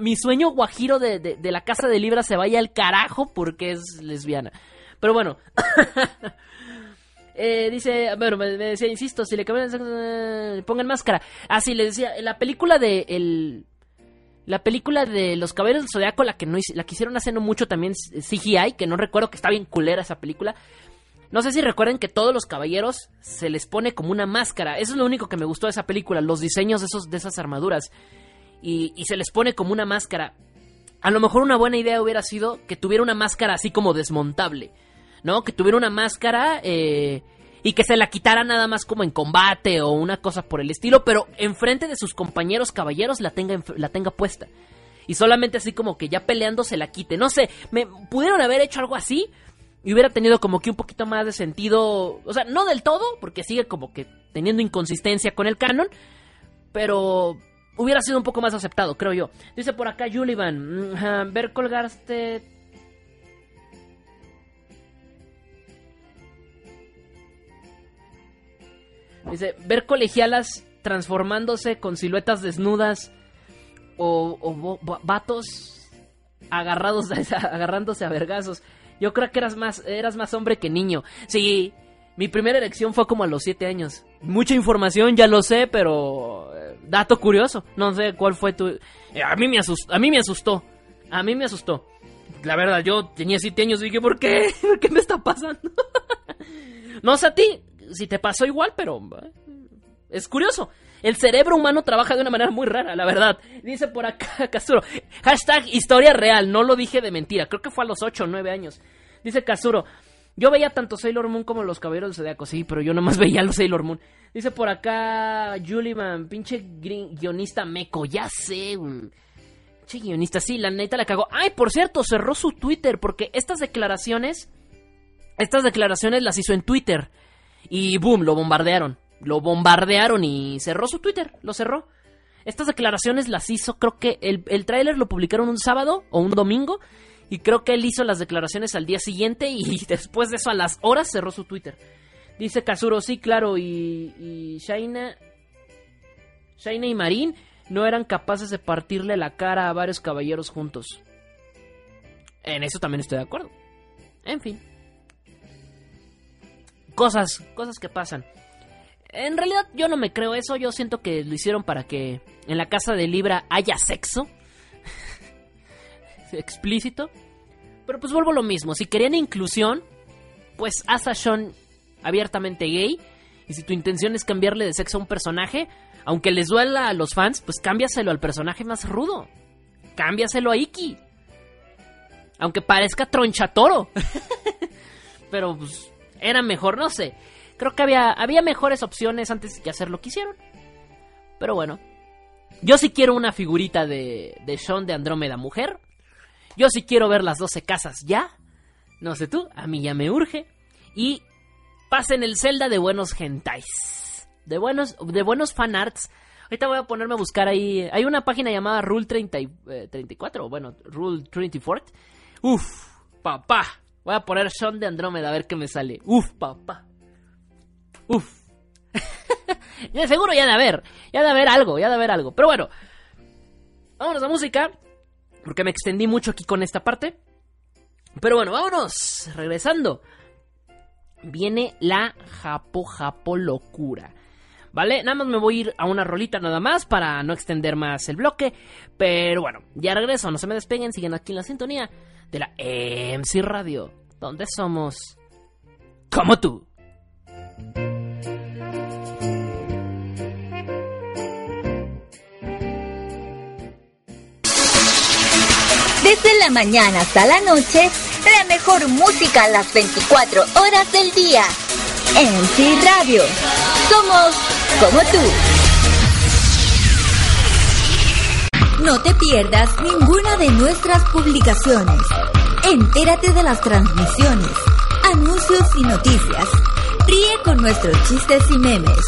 mi sueño guajiro de, de, la casa de Libra se vaya al carajo porque es lesbiana. Pero bueno. eh, dice, bueno, me, decía, insisto, si le cambian, eh, pongan máscara. Ah, sí, le decía, la película de el, la película de Los Caballeros del Zodiaco, la que no la quisieron hacer no mucho también CGI, que no recuerdo que está bien culera esa película. No sé si recuerden que todos los caballeros se les pone como una máscara. Eso es lo único que me gustó de esa película, los diseños de, esos, de esas armaduras. Y, se les pone como una máscara. A lo mejor una buena idea hubiera sido que tuviera una máscara así como desmontable. ¿No? Que tuviera una máscara eh, y que se la quitara nada más como en combate o una cosa por el estilo, pero enfrente de sus compañeros caballeros la tenga, la tenga puesta. Y solamente así como que ya peleando se la quite. No sé, me pudieron haber hecho algo así, y hubiera tenido como que un poquito más de sentido, o sea, no del todo, porque sigue como que teniendo inconsistencia con el canon, pero hubiera sido un poco más aceptado, creo yo. Dice por acá Julivan, mm, ver colgaste... Dice, ver colegialas transformándose con siluetas desnudas o, o vatos agarrados agarrándose a vergazos. Yo creo que eras más, eras más hombre que niño. Sí, mi primera elección fue como a los 7 años. Mucha información, ya lo sé, pero... Eh, dato curioso. No sé cuál fue tu... Eh, a mí me asustó. A mí me asustó. A mí me asustó. La verdad, yo tenía 7 años y dije, ¿por qué? ¿Por qué me está pasando? no sé a ti, si te pasó igual, pero... Eh, es curioso. El cerebro humano trabaja de una manera muy rara, la verdad. Dice por acá Casuro. Hashtag historia real. No lo dije de mentira. Creo que fue a los 8 o 9 años. Dice Casuro. Yo veía tanto Sailor Moon como los Caballeros del Zodiaco, sí, pero yo nomás veía los Sailor Moon. Dice por acá Juliman, pinche guionista meco, ya sé, Pinche guionista, sí, la neta la cagó. Ay, por cierto, cerró su Twitter porque estas declaraciones, estas declaraciones las hizo en Twitter. Y boom, lo bombardearon. Lo bombardearon y cerró su Twitter, lo cerró. Estas declaraciones las hizo, creo que el, el tráiler lo publicaron un sábado o un domingo y creo que él hizo las declaraciones al día siguiente y después de eso a las horas cerró su Twitter. Dice Kazuro, sí, claro, y, y Shaina, Shaina y Marín no eran capaces de partirle la cara a varios caballeros juntos. En eso también estoy de acuerdo. En fin. Cosas, cosas que pasan. En realidad yo no me creo eso, yo siento que lo hicieron para que en la casa de Libra haya sexo explícito. Pero pues vuelvo a lo mismo, si querían inclusión, pues haz a Sean abiertamente gay. Y si tu intención es cambiarle de sexo a un personaje, aunque les duela a los fans, pues cámbiaselo al personaje más rudo. Cámbiaselo a Iki. Aunque parezca tronchatoro. Pero pues era mejor, no sé. Creo que había, había mejores opciones antes de hacer lo que hicieron. Pero bueno. Yo sí quiero una figurita de, de Sean de Andrómeda mujer. Yo sí quiero ver las 12 casas ya. No sé tú, a mí ya me urge. Y pasen el Zelda de buenos gentais. De buenos, de buenos fanarts. Ahorita voy a ponerme a buscar ahí. Hay una página llamada Rule 30, 34, eh, bueno, Rule 34. Uf, papá. Voy a poner Sean de Andrómeda a ver qué me sale. Uf, papá. Uf. ya seguro ya de haber. Ya de haber algo, ya de haber algo. Pero bueno. Vámonos a música. Porque me extendí mucho aquí con esta parte. Pero bueno, vámonos. Regresando. Viene la Japo Japo locura. ¿Vale? Nada más me voy a ir a una rolita nada más para no extender más el bloque. Pero bueno, ya regreso. No se me despeguen. Siguen aquí en la sintonía de la MC Radio. Donde somos como tú. Desde la mañana hasta la noche, la mejor música a las 24 horas del día. Sí Radio. Somos como tú. No te pierdas ninguna de nuestras publicaciones. Entérate de las transmisiones, anuncios y noticias. Ríe con nuestros chistes y memes.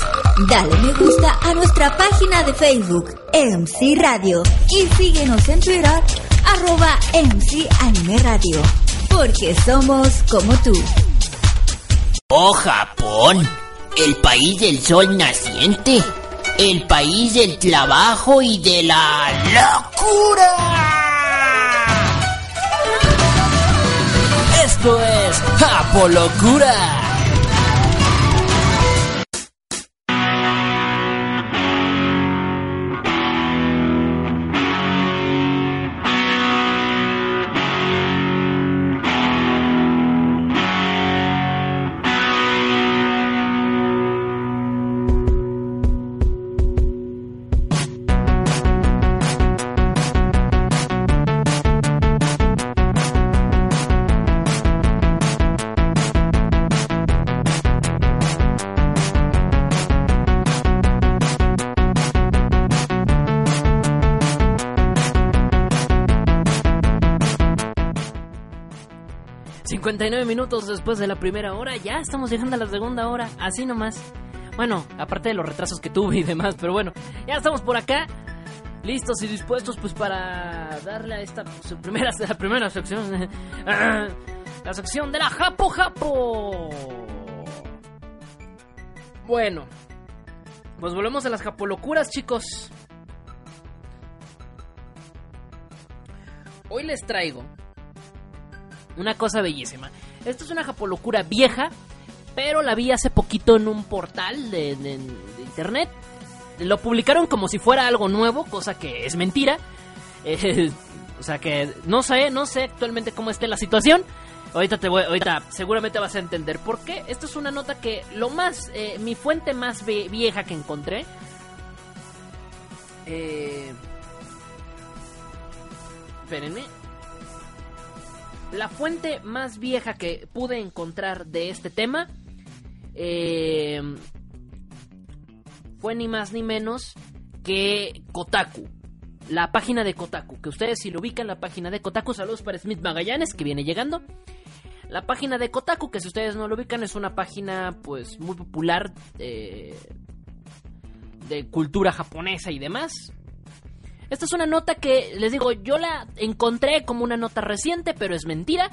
Dale me gusta a nuestra página de Facebook, MC Radio. Y síguenos en Twitter arroba MC Anime Radio, porque somos como tú. Oh Japón, el país del sol naciente, el país del trabajo y de la locura. Esto es Japolocura. 59 minutos después de la primera hora, ya estamos llegando a la segunda hora, así nomás. Bueno, aparte de los retrasos que tuve y demás, pero bueno, ya estamos por acá, listos y dispuestos pues para darle a esta su primera, la primera sección, la sección de la Japo Japo. Bueno, Pues volvemos a las japolocuras, chicos. Hoy les traigo una cosa bellísima. Esto es una japolocura vieja, pero la vi hace poquito en un portal de, internet. Lo publicaron como si fuera algo nuevo, cosa que es mentira. Eh, o sea que no sé, no sé actualmente cómo esté la situación. Ahorita te voy, ahorita seguramente vas a entender por qué. Esto es una nota que lo más, eh, mi fuente más vieja que encontré. Eh, espérenme. La fuente más vieja que pude encontrar de este tema eh, fue ni más ni menos que Kotaku. La página de Kotaku, que ustedes si lo ubican, la página de Kotaku, saludos para Smith Magallanes, que viene llegando. La página de Kotaku, que si ustedes no lo ubican, es una página pues muy popular eh, de cultura japonesa y demás. Esta es una nota que, les digo, yo la encontré como una nota reciente, pero es mentira.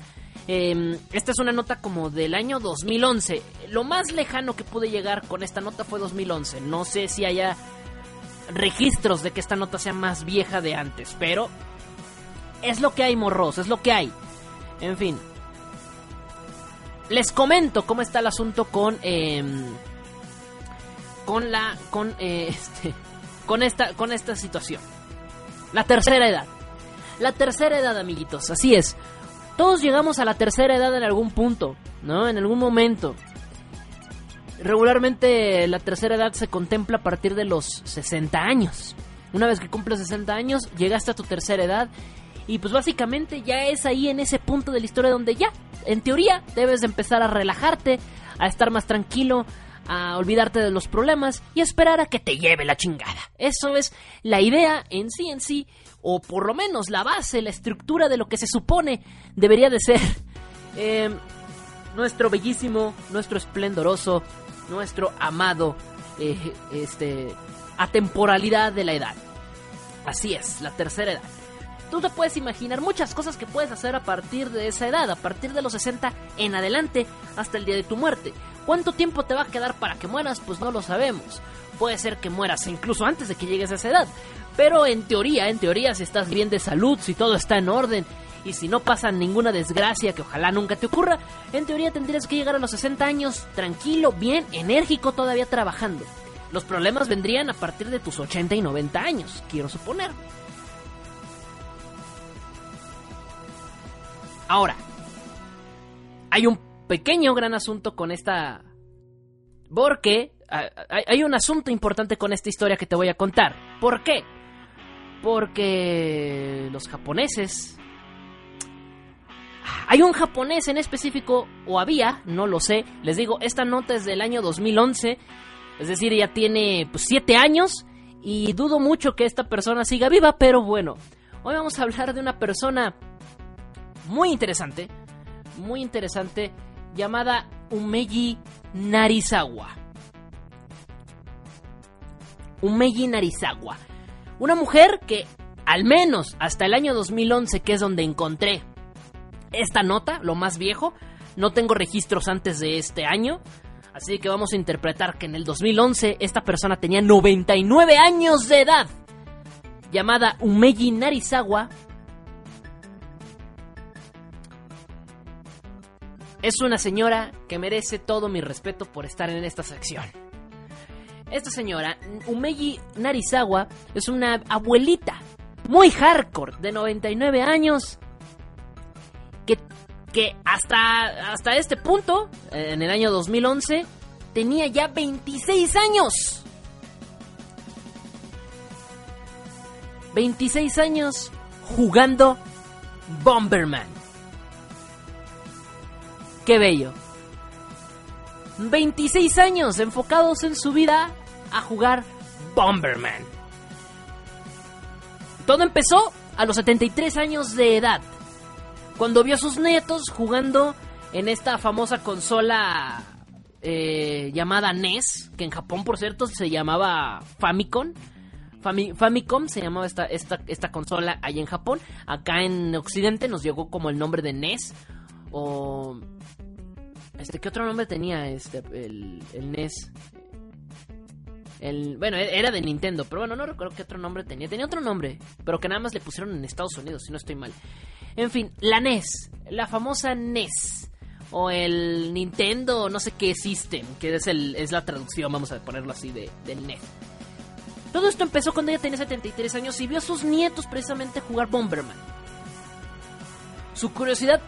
Eh, esta es una nota como del año 2011. Lo más lejano que pude llegar con esta nota fue 2011. No sé si haya registros de que esta nota sea más vieja de antes, pero es lo que hay, morros, es lo que hay. En fin. Les comento cómo está el asunto con... em, con la... con eh, este... con esta, con esta situación. La tercera edad. La tercera edad, amiguitos, así es. Todos llegamos a la tercera edad en algún punto, ¿no? En algún momento. Regularmente la tercera edad se contempla a partir de los 60 años. Una vez que cumples 60 años, llegaste a tu tercera edad y pues básicamente ya es ahí en ese punto de la historia donde ya, en teoría, debes de empezar a relajarte, a estar más tranquilo, a olvidarte de los problemas y esperar a que te lleve la chingada. Eso es la idea en sí en sí, o por lo menos la base, la estructura de lo que se supone debería de ser eh, nuestro bellísimo, nuestro esplendoroso, nuestro amado, eh, este, atemporalidad de la edad. Así es, la tercera edad. Tú te puedes imaginar muchas cosas que puedes hacer a partir de esa edad, a partir de los 60 en adelante hasta el día de tu muerte. ¿Cuánto tiempo te va a quedar para que mueras? Pues no lo sabemos. Puede ser que mueras incluso antes de que llegues a esa edad. Pero en teoría, en teoría, si estás bien de salud, si todo está en orden y si no pasa ninguna desgracia que ojalá nunca te ocurra, en teoría tendrías que llegar a los 60 años tranquilo, bien, enérgico, todavía trabajando. Los problemas vendrían a partir de tus 80 y 90 años, quiero suponer. Ahora, hay un pequeño gran asunto con esta... Porque hay, un asunto importante con esta historia que te voy a contar. ¿Por qué? Porque los japoneses... Hay un japonés en específico, o había, no lo sé. Les digo, esta nota es del año 2011. Es decir, ya tiene 7 años. Y dudo mucho que esta persona siga viva, pero bueno. Hoy vamos a hablar de una persona muy interesante, muy interesante, llamada Umeji Narizawa. Umeji Narizawa. Una mujer que, al menos hasta el año 2011, que es donde encontré esta nota, lo más viejo, no tengo registros antes de este año. Así que vamos a interpretar que en el 2011 esta persona tenía 99 años de edad. Llamada Umeji Narizawa, Es una señora que merece todo mi respeto por estar en esta sección. Esta señora, Umeji Narizawa, es una abuelita muy hardcore de 99 años que, que hasta, hasta este punto, en el año 2011, tenía ya 26 años. 26 años jugando Bomberman. Qué bello. 26 años enfocados en su vida a jugar Bomberman. Todo empezó a los 73 años de edad, cuando vio a sus nietos jugando en esta famosa consola eh, llamada NES, que en Japón, por cierto, se llamaba Famicom. Fami- Famicom se llamaba esta, consola ahí en Japón. Acá en Occidente nos llegó como el nombre de NES. O. Este, ¿qué otro nombre tenía este, el, el NES? El, bueno, e- era de Nintendo, pero bueno, no recuerdo qué otro nombre tenía. Tenía otro nombre, pero que nada más le pusieron en Estados Unidos, si no estoy mal. En fin, la NES, la famosa NES. O el Nintendo, no sé qué System, que es, el, es la traducción, vamos a ponerlo así, de, del NES. Todo esto empezó cuando ella tenía 73 años y vio a sus nietos precisamente jugar Bomberman. Su curiosidad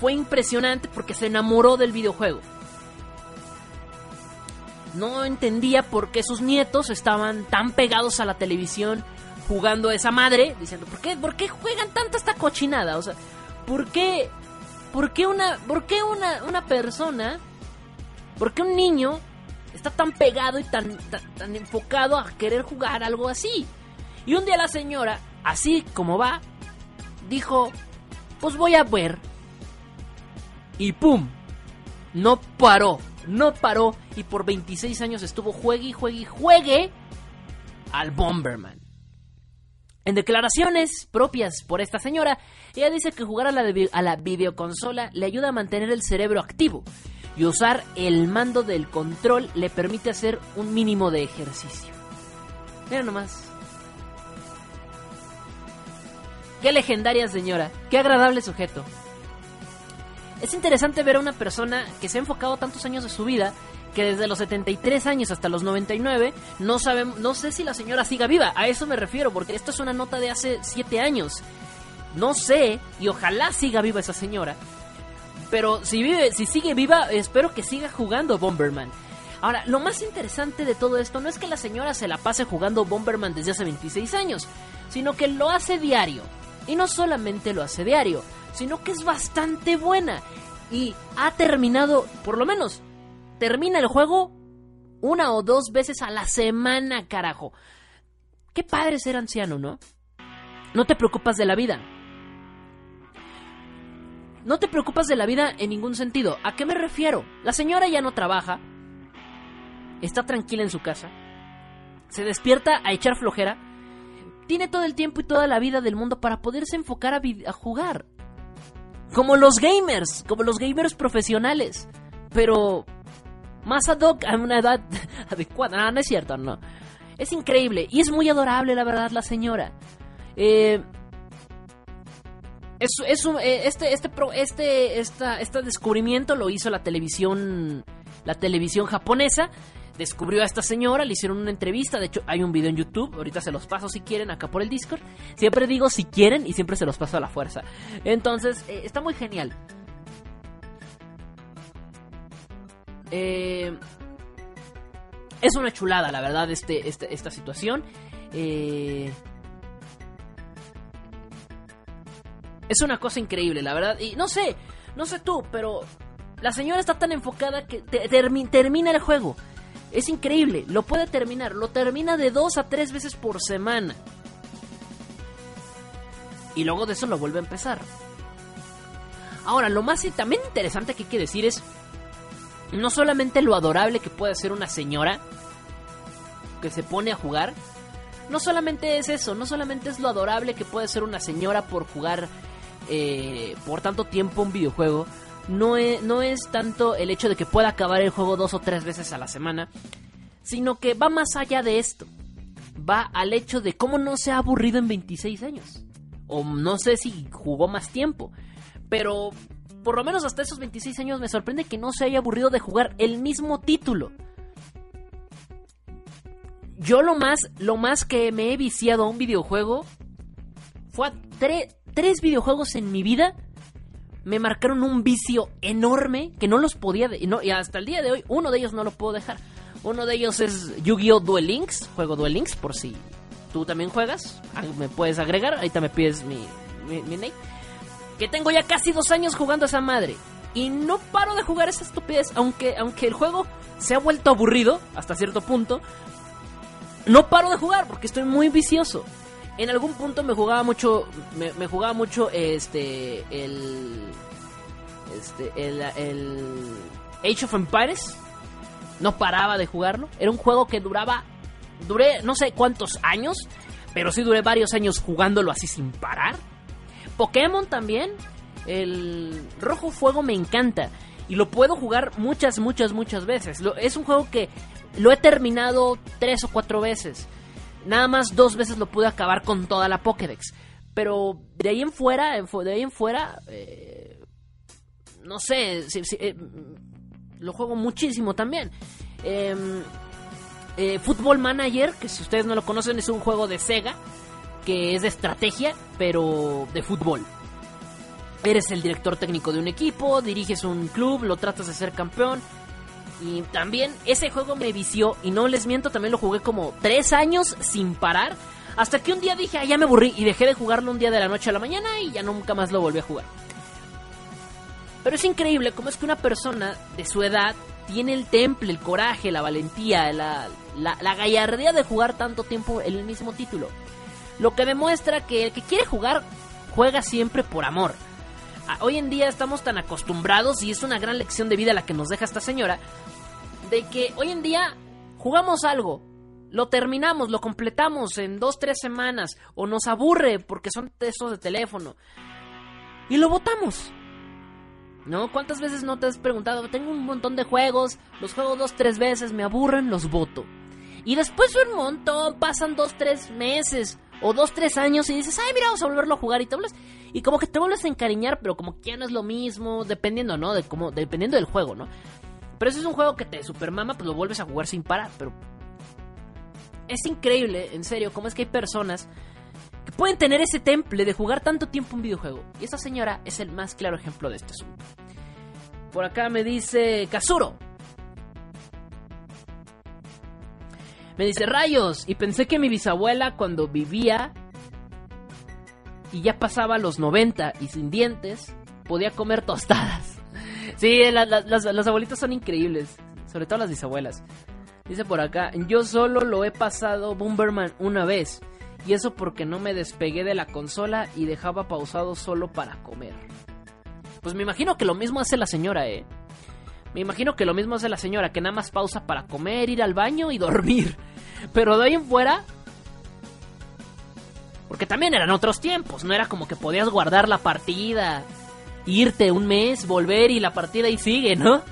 fue impresionante porque se enamoró del videojuego. No entendía por qué sus nietos estaban tan pegados a la televisión jugando a esa madre, diciendo, ¿por qué, ¿por qué juegan tanto esta cochinada? O sea, ¿por qué, por qué una, por qué una, una persona, por qué un niño está tan pegado y tan, tan, tan enfocado a querer jugar algo así? Y un día la señora, así como va, dijo, pues voy a ver. Y ¡pum! No paró, no paró y por 26 años estuvo juegue y juegue y juegue al Bomberman. En declaraciones propias por esta señora, ella dice que jugar a la, a la videoconsola le ayuda a mantener el cerebro activo y usar el mando del control le permite hacer un mínimo de ejercicio. Mira nomás. Qué legendaria señora, qué agradable sujeto. Es interesante ver a una persona que se ha enfocado tantos años de su vida que desde los 73 años hasta los 99 no sabemos, no sé si la señora siga viva, a eso me refiero, porque esto es una nota de hace 7 años. No sé, y ojalá siga viva esa señora. Pero si vive, si sigue viva, espero que siga jugando Bomberman. Ahora, lo más interesante de todo esto no es que la señora se la pase jugando Bomberman desde hace 26 años, sino que lo hace diario. Y no solamente lo hace diario, sino que es bastante buena. Y ha terminado, por lo menos, termina el juego una o dos veces a la semana, carajo. Qué padre ser anciano, ¿no? No te preocupas de la vida. No te preocupas de la vida en ningún sentido. ¿A qué me refiero? La señora ya no trabaja. Está tranquila en su casa. Se despierta a echar flojera. Tiene todo el tiempo y toda la vida del mundo para poderse enfocar a, a jugar. Como los gamers, como los gamers profesionales. Pero más ad hoc a una edad adecuada. No, no es cierto, no. Es increíble y es muy adorable, la verdad, la señora. Eh, es, es eh, este, este, este, esta, este descubrimiento lo hizo la televisión, la televisión japonesa. Descubrió a esta señora, le hicieron una entrevista. De hecho, hay un video en YouTube. Ahorita se los paso si quieren, acá por el Discord. Siempre digo si quieren y siempre se los paso a la fuerza. Entonces, eh, está muy genial. Eh, es una chulada, la verdad, este, este- esta situación. Eh, es una cosa increíble, la verdad. Y no sé, no sé tú, pero la señora está tan enfocada que te- termi- termina el juego. Es increíble, lo puede terminar. Lo termina de dos a tres veces por semana. Y luego de eso lo vuelve a empezar. Ahora, lo más también interesante que hay que decir es no solamente lo adorable que puede ser una señora que se pone a jugar, no solamente es eso, no solamente es lo adorable que puede ser una señora por jugar eh, por tanto tiempo un videojuego, no es, no es tanto el hecho de que pueda acabar el juego dos o tres veces a la semana, sino que va más allá de esto. Va al hecho de cómo no se ha aburrido en 26 años. O no sé si jugó más tiempo. Pero por lo menos hasta esos 26 años me sorprende que no se haya aburrido de jugar el mismo título. Yo lo más, lo más que me he viciado a un videojuego fue a tre- tres videojuegos en mi vida. Me marcaron un vicio enorme que no los podía... de- no- y hasta el día de hoy, uno de ellos no lo puedo dejar. Uno de ellos es Yu-Gi-Oh! Duel Links. Juego Duel Links por si tú también juegas. Me puedes agregar. Ahorita me pides mi, mi, mi name. Que tengo ya casi dos años jugando a esa madre. Y no paro de jugar esa estupidez. Aunque, aunque el juego se ha vuelto aburrido hasta cierto punto. No paro de jugar porque estoy muy vicioso. En algún punto me jugaba mucho. Me, jugaba mucho este. El. Este. El, el. Age of Empires. No paraba de jugarlo. Era un juego que duraba. Duré no sé cuántos años. Pero sí duré varios años jugándolo así sin parar. Pokémon también. El Rojo Fuego me encanta. Y lo puedo jugar muchas, muchas, muchas veces. Lo- es un juego que lo he terminado tres o cuatro veces. Nada más dos veces lo pude acabar con toda la Pokédex. Pero de ahí en fuera, de ahí en fuera, eh, no sé, eh, lo juego muchísimo también. Em, eh, Football Manager, que si ustedes no lo conocen es un juego de Sega, que es de estrategia, pero de fútbol. Eres el director técnico de un equipo, diriges un club, lo tratas de ser campeón. Y también ese juego me vició, y no les miento, también lo jugué como tres años sin parar. Hasta que un día dije, ah, ya me aburrí, y dejé de jugarlo un día de la noche a la mañana y ya nunca más lo volví a jugar. Pero es increíble cómo es que una persona de su edad tiene el temple, el coraje, la valentía, la, la, gallardía de jugar tanto tiempo en el mismo título. Lo que demuestra que el que quiere jugar juega siempre por amor. Hoy en día estamos tan acostumbrados y es una gran lección de vida la que nos deja esta señora de que hoy en día jugamos algo, lo terminamos, lo completamos en dos, tres semanas o nos aburre porque son textos de teléfono y lo votamos. ¿No? ¿Cuántas veces no te has preguntado? Tengo un montón de juegos, los juego dos, tres veces, me aburren, los voto. Y después de un montón, pasan dos, tres meses o dos, tres años y dices, ay, mira, vamos a volverlo a jugar y te vuelves... Y como que te vuelves a encariñar, pero como que ya no es lo mismo, dependiendo, ¿no? De cómo, dependiendo del juego, ¿no? Pero si es un juego que te supermama, pues lo vuelves a jugar sin parar, pero... Es increíble, en serio, cómo es que hay personas que pueden tener ese temple de jugar tanto tiempo un videojuego. Y esta señora es el más claro ejemplo de este asunto. Por acá me dice Kazuro. Me dice rayos. Y pensé que mi bisabuela cuando vivía y ya pasaba los 90 y sin dientes, podía comer tostadas. Sí, las, abuelitas son increíbles. Sobre todo las bisabuelas. Dice por acá, yo solo lo he pasado Bomberman una vez. Y eso porque no me despegué de la consola y dejaba pausado solo para comer. Pues me imagino que lo mismo hace la señora, ¿eh? Me imagino que lo mismo hace la señora, que nada más pausa para comer, ir al baño y dormir. Pero de ahí en fuera... Porque también eran otros tiempos, no era como que podías guardar la partida, irte un mes, volver y la partida y sigue, ¿no?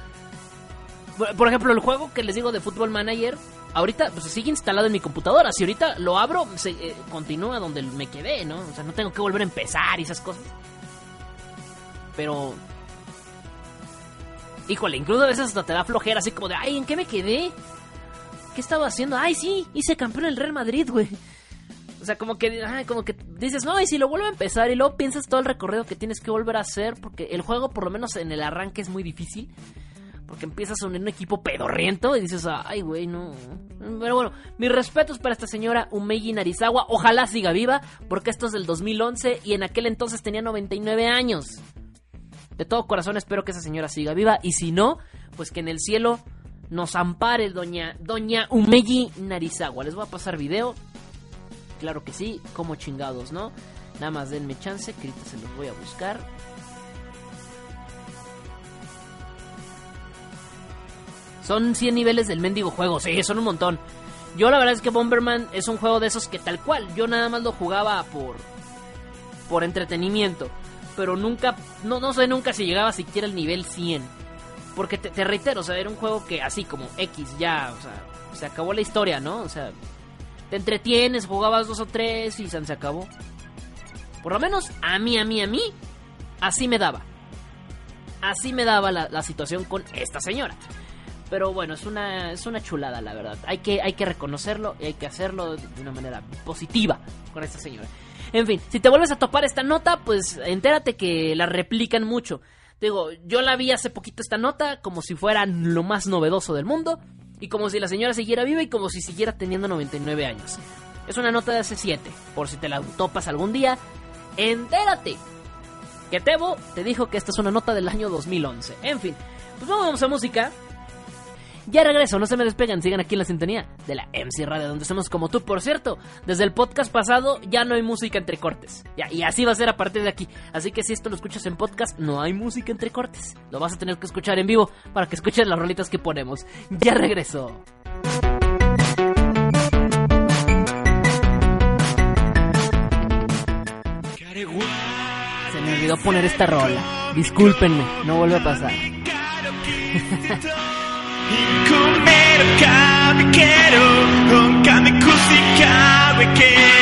Por ejemplo, el juego que les digo de Football Manager, ahorita pues, sigue instalado en mi computadora. Si ahorita lo abro, se, eh, continúa donde me quedé, ¿no? O sea, no tengo que volver a empezar y esas cosas. Pero. Híjole, incluso a veces hasta te da flojera, así como de, ay, ¿en qué me quedé? ¿Qué estaba haciendo? Ay, sí, hice campeón el Real Madrid, güey. O sea, como que, como que dices, no, y si lo vuelvo a empezar y luego piensas todo el recorrido que tienes que volver a hacer, porque el juego, por lo menos en el arranque, es muy difícil. Porque empiezas unir un equipo pedorriento y dices, ay, güey, no. Pero bueno, mis respetos para esta señora Umegi Narizawa. Ojalá siga viva, porque esto es del 2011 y en aquel entonces tenía 99 años. De todo corazón espero que esa señora siga viva. Y si no, pues que en el cielo nos ampare doña, doña Umegi Narizawa. Les voy a pasar video. Claro que sí, como chingados, ¿no? Nada más denme chance, que ahorita se los voy a buscar. Son 100 niveles del mendigo juego, sí, son un montón. Yo la verdad es que Bomberman es un juego de esos que tal cual, yo nada más lo jugaba por por entretenimiento, pero nunca no no sé nunca si llegaba siquiera al nivel 100. Porque te, reitero, o sea, era un juego que así como X ya, o sea, se acabó la historia, ¿no? O sea, te entretienes, jugabas dos o tres y se acabó. Por lo menos a mí, a mí, a mí, así me daba. Así me daba la, la situación con esta señora. Pero bueno, es una, es una chulada, la verdad. Hay que, hay que reconocerlo y hay que hacerlo de una manera positiva con esta señora. En fin, si te vuelves a topar esta nota, pues entérate que la replican mucho. Digo, yo la vi hace poquito esta nota como si fuera lo más novedoso del mundo y como si la señora siguiera viva y como si siguiera teniendo 99 años. Es una nota de hace 7, por si te la topas algún día. Entérate que Tebo te dijo que esta es una nota del año 2011. En fin, pues vamos a música. Ya regreso, no se me despeguen, sigan aquí en la sintonía de la MC Radio, donde somos como tú. Por cierto, desde el podcast pasado ya no hay música entre cortes. Ya, y así va a ser a partir de aquí. Así que si esto lo escuchas en podcast, no hay música entre cortes. Lo vas a tener que escuchar en vivo para que escuches las rolitas que ponemos. Ya regreso. Se me olvidó poner esta rola. Discúlpenme, no vuelve a pasar. Incumero, cabiquero, roncame, cusicabe, que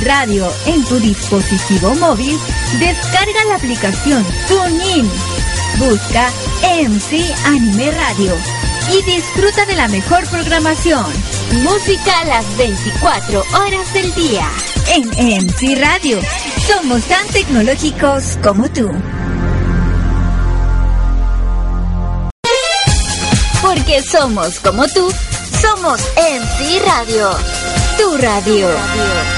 Radio en tu dispositivo móvil, descarga la aplicación TuneIn. Busca MC Anime Radio y disfruta de la mejor programación Música las 24 horas del día. en MC Radio. Somos tan tecnológicos como tú. Porque somos como tú, somos MC Radio. Tu radio.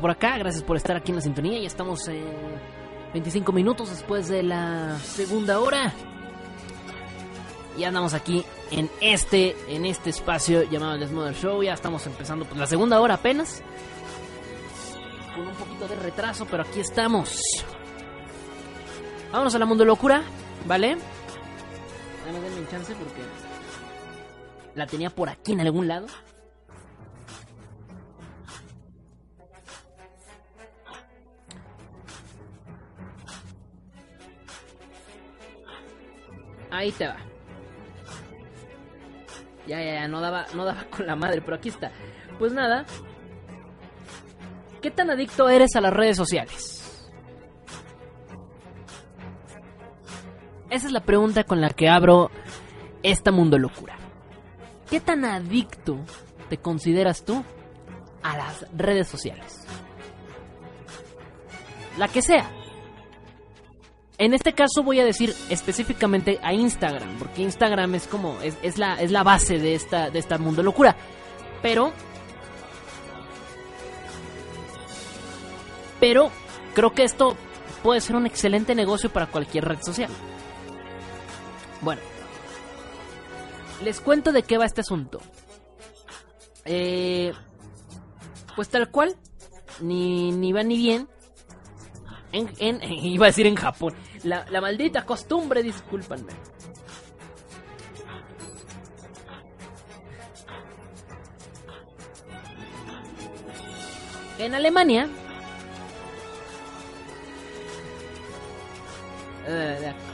Por acá, gracias por estar aquí en la sintonía. Ya estamos en 25 minutos después de la segunda hora. Y andamos aquí en este, en este espacio llamado el Smother Show. Ya estamos empezando pues, la segunda hora apenas. Con un poquito de retraso, pero aquí estamos. Vámonos a la mundo locura, ¿vale? Además denme un chance porque la tenía por aquí en algún lado. Ahí te va. Ya, ya, ya, no daba, no daba con la madre, pero aquí está. Pues nada. ¿Qué tan adicto eres a las redes sociales? Esa es la pregunta con la que abro esta mundo locura. ¿Qué tan adicto te consideras tú a las redes sociales? La que sea. En este caso voy a decir específicamente a Instagram, porque Instagram es como, es, la, es la base de esta, de esta mundo locura. Pero... Pero creo que esto puede ser un excelente negocio para cualquier red social. Bueno, les cuento de qué va este asunto. Eh, pues tal cual, ni, ni va ni bien. En, iba a decir en Japón. La, la maldita costumbre, discúlpanme. En Alemania. Uh,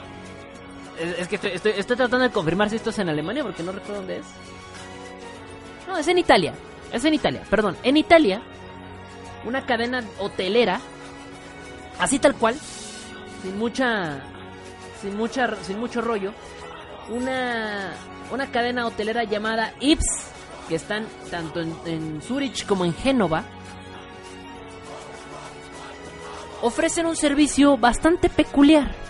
es, que estoy, estoy, tratando de confirmar si esto es en Alemania porque no recuerdo dónde es. No, es en Italia. Es en Italia, perdón. En Italia, una cadena hotelera, así tal cual, sin mucha. Sin mucha. Sin mucho rollo. Una. Una cadena hotelera llamada Ips, que están tanto en, en Zurich como en Génova. Ofrecen un servicio bastante peculiar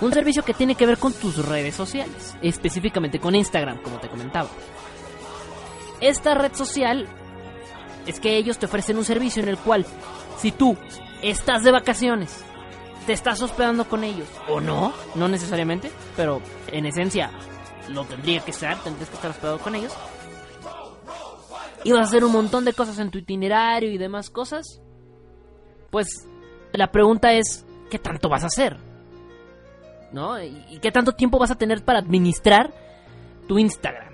un servicio que tiene que ver con tus redes sociales, específicamente con Instagram, como te comentaba. Esta red social es que ellos te ofrecen un servicio en el cual, si tú estás de vacaciones, te estás hospedando con ellos, o no, no necesariamente, pero en esencia lo tendría que ser, tendrías que estar hospedado con ellos, y vas a hacer un montón de cosas en tu itinerario y demás cosas, pues la pregunta es, ¿qué tanto vas a hacer? ¿no? ¿Y qué tanto tiempo vas a tener para administrar tu Instagram?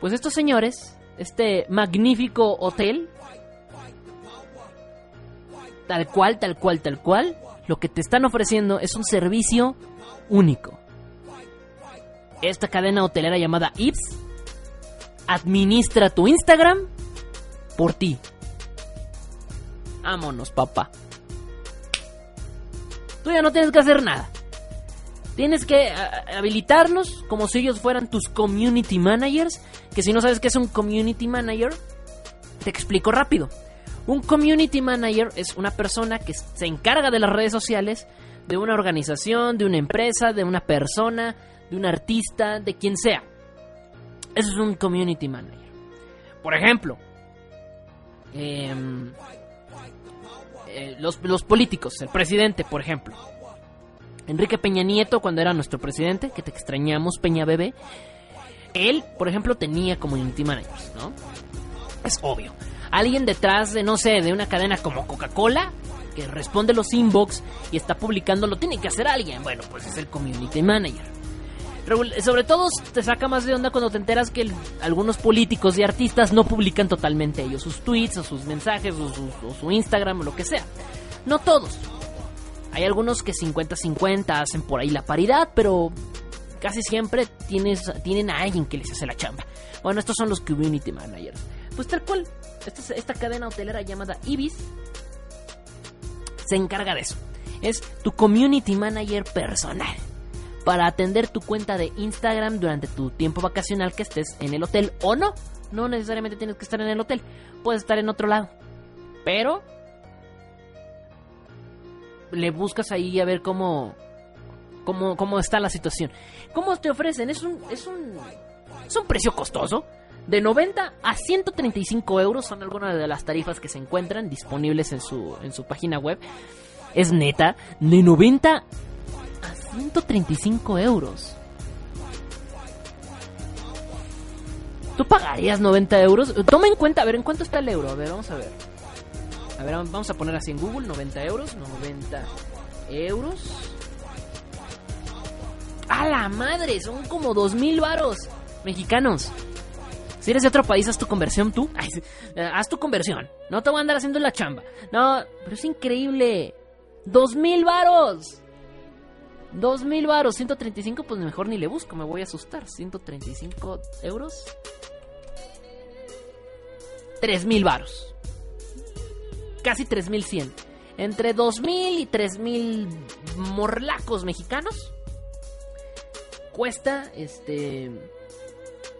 Pues estos señores, este magnífico hotel, tal cual, tal cual, tal cual, lo que te están ofreciendo es un servicio único. Esta cadena hotelera llamada Ips administra tu Instagram por ti. Vámonos, papá. Tú ya no tienes que hacer nada. Tienes que habilitarlos como si ellos fueran tus community managers. Que si no sabes qué es un community manager, te explico rápido. Un community manager es una persona que se encarga de las redes sociales de una organización, de una empresa, de una persona, de un artista, de quien sea. Eso es un community manager. Por ejemplo, em, eh, los, los políticos, el presidente, por ejemplo Enrique Peña Nieto, cuando era nuestro presidente, que te extrañamos, Peña Bebé, él, por ejemplo, tenía community managers, ¿no? Es obvio. Alguien detrás de, no sé, de una cadena como Coca-Cola, que responde los inbox y está publicando, lo tiene que hacer alguien. Bueno, pues es el community manager. Sobre todo te saca más de onda cuando te enteras que algunos políticos y artistas no publican totalmente ellos sus tweets o sus mensajes o su, o su Instagram o lo que sea. No todos, hay algunos que 50-50 hacen por ahí la paridad, pero casi siempre tienes, tienen a alguien que les hace la chamba. Bueno, estos son los community managers. Pues tal cual, esta, cadena hotelera llamada Ibis se encarga de eso. Es tu community manager personal para atender tu cuenta de Instagram durante tu tiempo vacacional que estés en el hotel o no. No necesariamente tienes que estar en el hotel, puedes estar en otro lado. Pero le buscas ahí a ver cómo, cómo, cómo está la situación. ¿Cómo te ofrecen? Es un, es un, es un precio costoso. De 90 a 135 euros son algunas de las tarifas que se encuentran disponibles en su, en su página web. Es neta, de 90 a 135 euros. ¿Tú pagarías 90 euros? Toma en cuenta, a ver, ¿en cuánto está el euro? A ver, vamos a ver. A ver, vamos a poner así en Google, 90 euros, 90 euros. ¡A la madre! Son como 2000 varos mexicanos. Si eres de otro país, haz tu conversión tú. haz tu conversión. No te voy a andar haciendo la chamba. No, pero es increíble. ¡2000 varos! 2000 varos, 135, pues mejor ni le busco, me voy a asustar. 135 euros. 3000 varos. Casi 3100. Entre 2000 y 3000 morlacos mexicanos. Cuesta este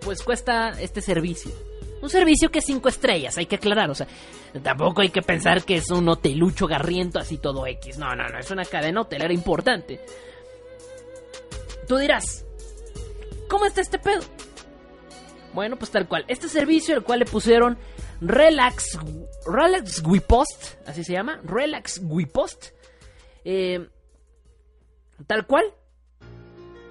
pues cuesta este servicio. Un servicio que es 5 estrellas, hay que aclarar, o sea, tampoco hay que pensar que es un hotelucho garriento así todo X. No, no, no, es una cadena hotelera importante. Tú dirás, ¿cómo está este pedo? Bueno, pues tal cual. Este servicio, el cual le pusieron Relax, Relax Wipost, así se llama, Relax Wipost. Eh, tal cual.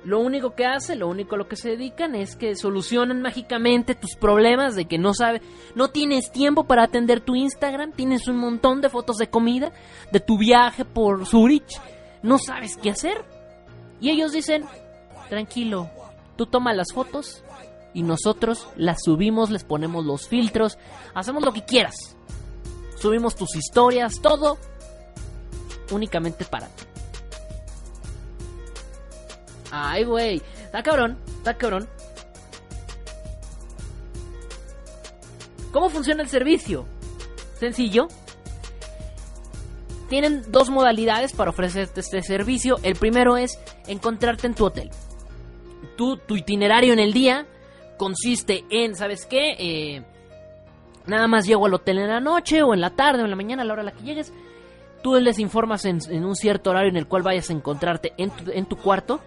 Lo único que hace, lo único a lo que se dedican es que solucionan mágicamente tus problemas de que no sabes, no tienes tiempo para atender tu Instagram, tienes un montón de fotos de comida, de tu viaje por Zurich, no sabes qué hacer. Y ellos dicen, tranquilo, tú toma las fotos, y nosotros las subimos, les ponemos los filtros, hacemos lo que quieras. Subimos tus historias, todo únicamente para ti. Ay, güey, está cabrón, está cabrón. ¿Cómo funciona el servicio? Sencillo. Tienen dos modalidades para ofrecerte este servicio. El primero es encontrarte en tu hotel. tu itinerario en el día consiste en, ¿sabes qué? Eh, nada más llego al hotel en la noche o en la tarde o en la mañana a la hora a la que llegues. Tú les informas en, un cierto horario en el cual vayas a encontrarte en tu, en tu cuarto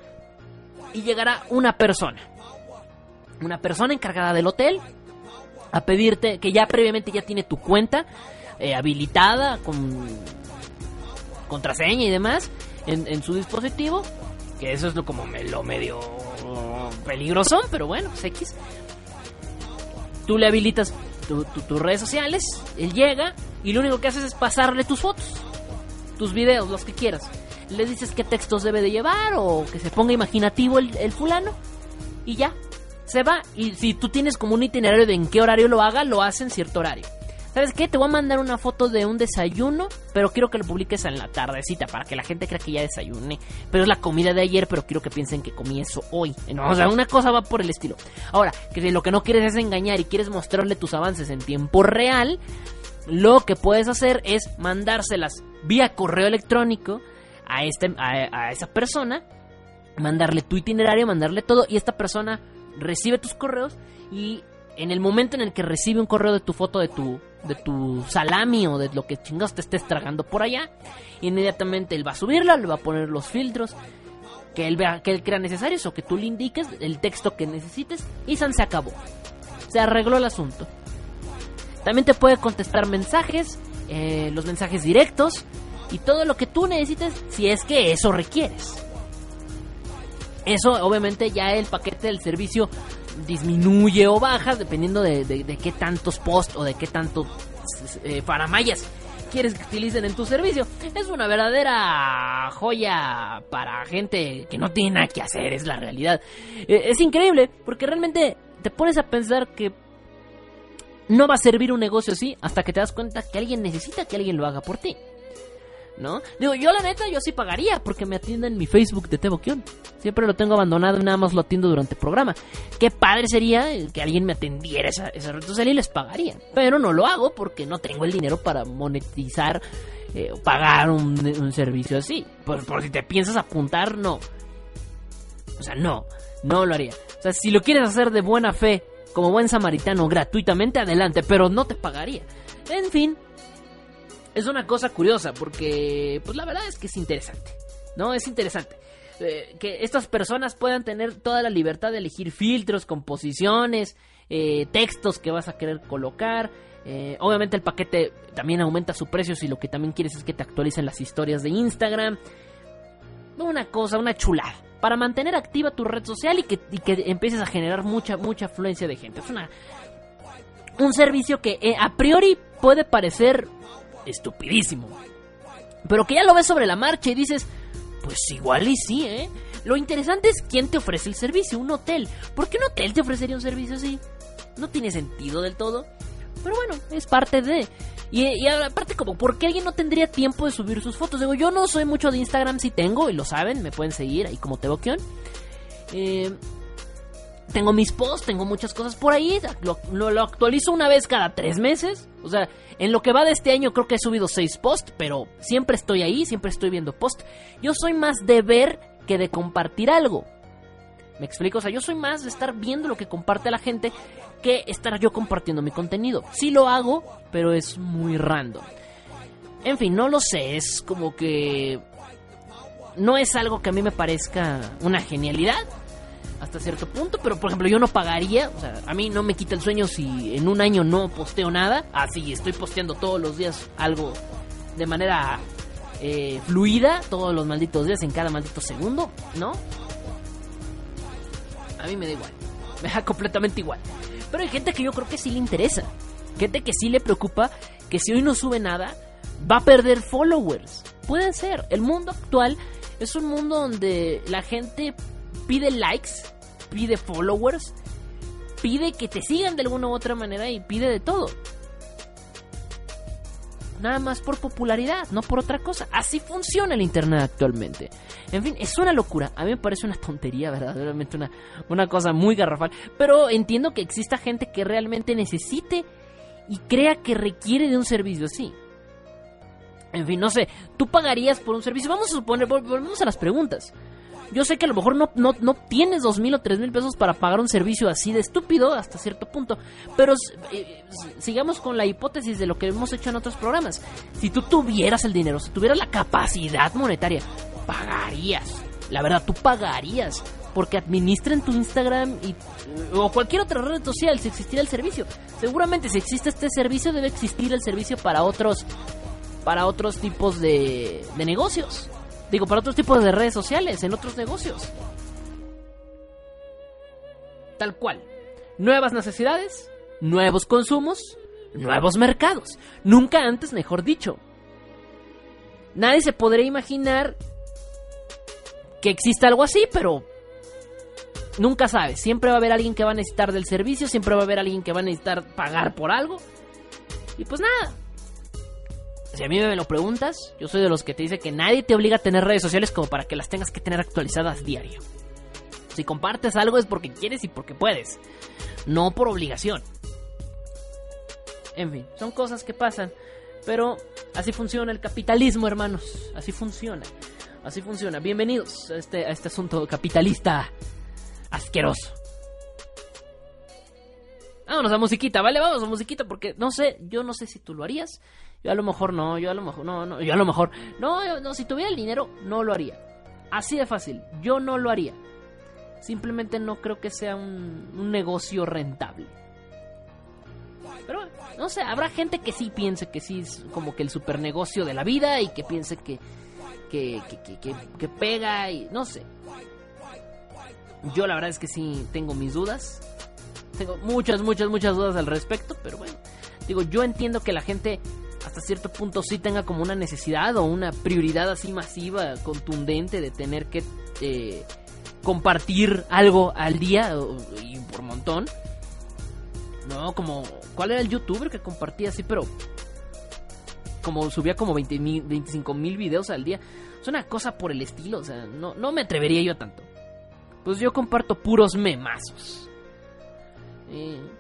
y llegará una persona. Una persona encargada del hotel a pedirte que ya previamente ya tiene tu cuenta eh, habilitada con contraseña y demás en, su dispositivo. Que eso es lo como me, lo medio peligroso, pero bueno, pues X. Tú le habilitas tus redes sociales, él llega y lo único que haces es pasarle tus fotos, tus videos, los que quieras. Le dices qué textos debe de llevar o que se ponga imaginativo el, el fulano y ya, se va. Y si tú tienes como un itinerario de en qué horario lo haga, lo hace en cierto horario. ¿Sabes qué? Te voy a mandar una foto de un desayuno, pero quiero que lo publiques en la tardecita para que la gente crea que ya desayuné. Pero es la comida de ayer, pero quiero que piensen que comí eso hoy. No, o sea, una cosa va por el estilo. Ahora, que lo que no quieres es engañar y quieres mostrarle tus avances en tiempo real, lo que puedes hacer es mandárselas vía correo electrónico a, este, a, esa persona, mandarle tu itinerario, mandarle todo, y esta persona recibe tus correos y en el momento en el que recibe un correo de tu foto de tu de tu salami o de lo que chingados te estés tragando por allá, inmediatamente él va a subirla, le va a poner los filtros que él vea que él crea necesarios o que tú le indiques el texto que necesites y San se acabó. Se arregló el asunto. También te puede contestar mensajes, eh, los mensajes directos y todo lo que tú necesites si es que eso requieres. Eso obviamente ya el paquete del servicio disminuye o baja dependiendo de, de, qué tantos posts o de qué tantos eh, quieres que utilicen en tu servicio. Es una verdadera joya para gente que no tiene nada que hacer, es la realidad. Eh, es increíble porque realmente te pones a pensar que no va a servir un negocio así hasta que te das cuenta que alguien necesita que alguien lo haga por ti. ¿No? Digo, yo la neta, yo sí pagaría porque me atienden mi Facebook de Teboquión. Siempre lo tengo abandonado y nada más lo atiendo durante el programa. Qué padre sería que alguien me atendiera esa, esa red social y les pagaría. Pero no lo hago porque no tengo el dinero para monetizar eh, pagar un, servicio así. Por, por si te piensas apuntar, no. O sea, no, no lo haría. O sea, si lo quieres hacer de buena fe, como buen samaritano, gratuitamente, adelante, pero no te pagaría. En fin, es una cosa curiosa porque, pues la verdad es que es interesante, ¿no? Es interesante. Eh, que estas personas puedan tener toda la libertad de elegir filtros, composiciones, eh, textos que vas a querer colocar. Eh, obviamente el paquete también aumenta su precio si lo que también quieres es que te actualicen las historias de Instagram. Una cosa, una chulada. Para mantener activa tu red social y que, y que empieces a generar mucha, mucha afluencia de gente. Es una, un servicio que a priori puede parecer estupidísimo. Pero que ya lo ves sobre la marcha y dices, pues igual y sí, ¿eh? Lo interesante es quién te ofrece el servicio, un hotel. ¿Por qué un hotel te ofrecería un servicio así? No tiene sentido del todo. Pero bueno, es parte de... Y, aparte como, ¿por qué alguien no tendría tiempo de subir sus fotos? Digo, yo no soy mucho de Instagram, si tengo, y lo saben, me pueden seguir ahí como Teboquion. Eh, tengo mis posts, tengo muchas cosas por ahí, lo, lo, actualizo una vez cada tres meses. O sea, en lo que va de este año creo que he subido seis posts, pero siempre estoy ahí, siempre estoy viendo posts. Yo soy más de ver que de compartir algo. ¿Me explico? O sea, yo soy más de estar viendo lo que comparte la gente que estar yo compartiendo mi contenido. Sí lo hago, pero es muy random. En fin, no lo sé, es como que... No es algo que a mí me parezca una genialidad hasta cierto punto, pero por ejemplo yo no pagaría, o sea, a mí no me quita el sueño si en un año no posteo nada, así estoy posteando todos los días algo de manera eh, fluida, todos los malditos días, en cada maldito segundo, ¿no? A mí me da igual, me da completamente igual. Pero hay gente que yo creo que sí le interesa. Gente que sí le preocupa que si hoy no sube nada, va a perder followers. Puede ser. El mundo actual es un mundo donde la gente pide likes, pide followers, pide que te sigan de alguna u otra manera y pide de todo. Nada más por popularidad, no por otra cosa. Así funciona el Internet actualmente. En fin, es una locura. A mí me parece una tontería, verdaderamente una, una cosa muy garrafal. Pero entiendo que exista gente que realmente necesite y crea que requiere de un servicio así. En fin, no sé, tú pagarías por un servicio. Vamos a suponer, volvemos a las preguntas. Yo sé que a lo mejor no, no, no tienes dos mil o tres mil pesos para pagar un servicio así de estúpido hasta cierto punto. Pero eh, sigamos con la hipótesis de lo que hemos hecho en otros programas. Si tú tuvieras el dinero, si tuvieras la capacidad monetaria, pagarías. La verdad, tú pagarías porque administren tu Instagram y, o cualquier otra red social si existiera el servicio. Seguramente si existe este servicio debe existir el servicio para otros para otros tipos de, de negocios. Digo, para otros tipos de redes sociales, en otros negocios. Tal cual. Nuevas necesidades, nuevos consumos, nuevos mercados. Nunca antes, mejor dicho. Nadie se podría imaginar que exista algo así, pero nunca sabes. Siempre va a haber alguien que va a necesitar del servicio, siempre va a haber alguien que va a necesitar pagar por algo. Y pues nada, si a mí me lo preguntas, yo soy de los que te dice que nadie te obliga a tener redes sociales como para que las tengas que tener actualizadas diario. Si compartes algo es porque quieres y porque puedes, no por obligación. En fin, son cosas que pasan, pero así funciona el capitalismo, hermanos. Así funciona. Así funciona. Bienvenidos a este, a este asunto capitalista asqueroso. Vámonos a musiquita, ¿vale? Vamos a musiquita porque no sé, yo no sé si tú lo harías. Yo a lo mejor no, yo a lo mejor no, no, yo a lo mejor no, no, si tuviera el dinero no lo haría. Así de fácil, yo no lo haría. Simplemente no creo que sea un, negocio rentable. Pero no sé, habrá gente que sí piense que sí es como que el super negocio de la vida y que piense que, que, que, que, que pega y no sé. Yo la verdad es que sí tengo mis dudas. Tengo muchas, muchas, muchas dudas al respecto, pero bueno. Digo, yo entiendo que la gente hasta cierto punto sí tenga como una necesidad o una prioridad así masiva, contundente de tener que eh, compartir algo al día y por montón. No, como, ¿cuál era el youtuber que compartía así, pero como subía como 20 mil, 25 mil videos al día? Es una cosa por el estilo, o sea, no, no me atrevería yo tanto. Pues yo comparto puros memazos.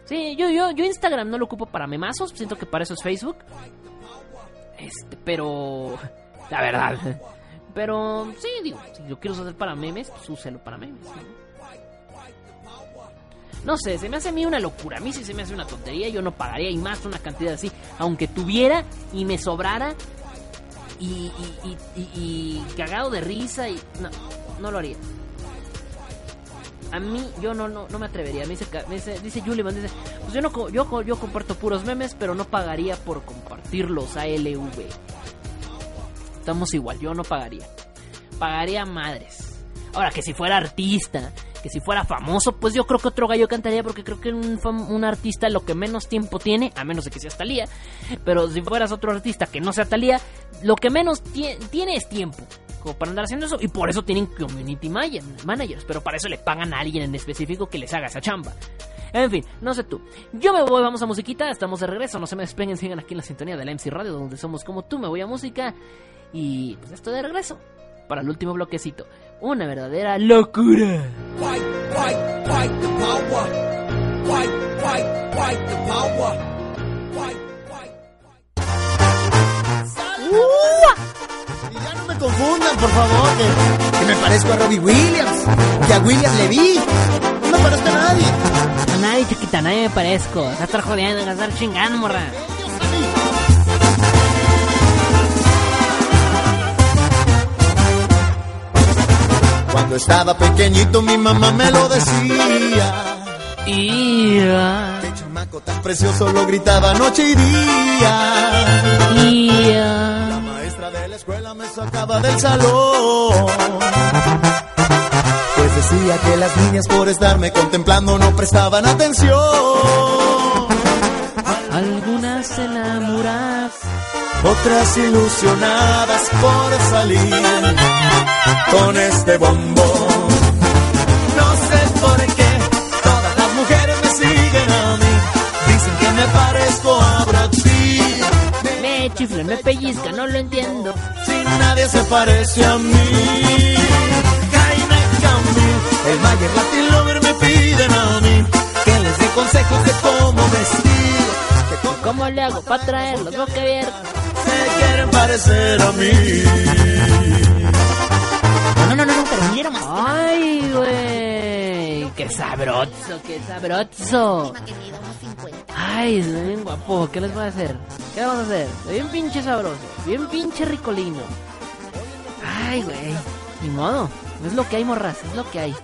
sí, yo, yo, yo Instagram no lo ocupo para memazos, siento que para eso es Facebook. Este, pero. La verdad. Pero sí, digo, si lo quiero hacer para memes, pues úselo para memes. ¿no? sé, se me hace a mí una locura. A mí sí se me hace una tontería. Yo no pagaría y más una cantidad así. Aunque tuviera y me sobrara y, y, y, cagado de risa y. No, no lo haría. A mí, yo no, no, no me atrevería. Me dice, me dice, dice dice, pues yo no, yo, yo comparto puros memes, pero no pagaría por compartirlos a LV. Estamos igual, yo no pagaría. Pagaría madres. Ahora, que si fuera artista, que si fuera famoso, pues yo creo que otro gallo cantaría porque creo que un, un artista lo que menos tiempo tiene, a menos de que sea Talía, pero si fueras otro artista que no sea Talía, lo que menos tiene es tiempo para andar haciendo eso y por eso tienen community managers, pero para eso le pagan a alguien en específico que les haga esa chamba. En fin, no sé tú. Yo me voy, vamos a musiquita, estamos de regreso, no se me despeguen, sigan aquí en la sintonía de la MC Radio, donde somos como tú, me voy a música y pues estoy de regreso para el último bloquecito. Una verdadera locura. No me confundan, por favor, que, me parezco a Robbie Williams y a William Levy. No me parezco a nadie. A nadie, chiquita, a nadie me parezco. A estar jodiendo, a estar chingando, morra. Cuando estaba pequeñito mi mamá me lo decía. Y Qué chamaco tan precioso lo gritaba noche y día. La maestra de la escuela me sacaba del salón. Pues decía que las niñas por estarme contemplando no prestaban atención. Algunas enamoradas otras ilusionadas por salir con este bombón. No sé por qué todas las mujeres me siguen a mí, dicen que me parezco a Brad Pitt. Me chiflan, me pellizcan, no lo entiendo. Si nadie se parece a mí, Jaime Camil, el Mayer Latin Lover me piden a mí que les dé consejos de cómo vestir. ¿Cómo le hago para traerlos boca abierta? Se quieren parecer a mí. No, no, no, no, pero mira más. Ay, güey. Qué sabroso, qué sabroso. Ay, bien guapo. ¿Qué les voy a hacer? ¿Qué vamos a hacer? Bien pinche sabroso. Bien pinche ricolino. Ay, güey. Ni modo. Es lo que hay, morras. Es lo que hay.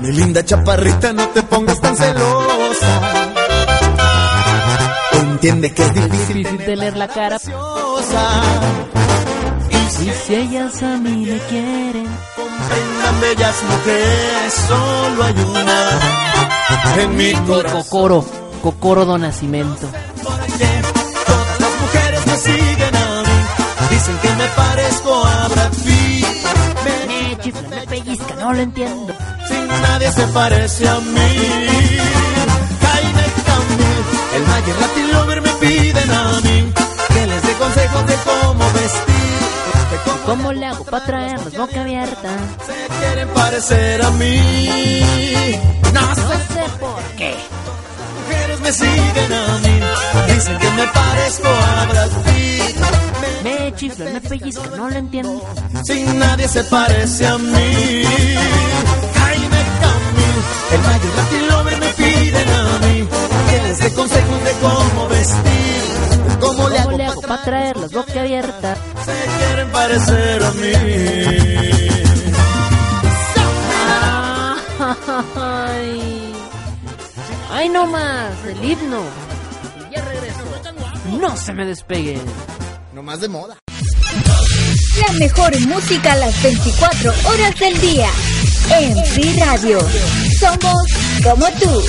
Mi linda chaparrita, no te pongas tan celosa. Entiende que es difícil, difícil tener la cara preciosa. Y si, si ellas a mí me quieren, comprendan bellas mujeres, solo hay una en mi corazón. Cocoro, Cocoro do Nacimiento. Todas las mujeres me siguen a mí, dicen que me parezco a Brad Pitt. Me chifla, me pellizca, no lo entiendo. Sin nadie se parece a mí. Jaime Camil, el Mayer Latin Lover me piden a mí que les dé consejos de cómo vestir. De cómo, ¿Cómo le hago para traerlos boca abierta? se quieren parecer a mí. No sé, por qué. mujeres me siguen a mí, dicen que me parezco a Brad Pitt. Me chifla, me pellizca, no lo entiendo. Sin nadie se parece a mí. Jaime Camil, el Mayer Latin me piden a mí que les dé consejos de cómo vestir. de ¿Cómo le ¿Cómo hago, para traerlos boca abierta? Se parecer a mí. Ay, ay no más, el himno. Y ya regreso. No se me despeguen. No más de moda. La mejor música a las 24 horas del día. En Free Radio. Somos como tú.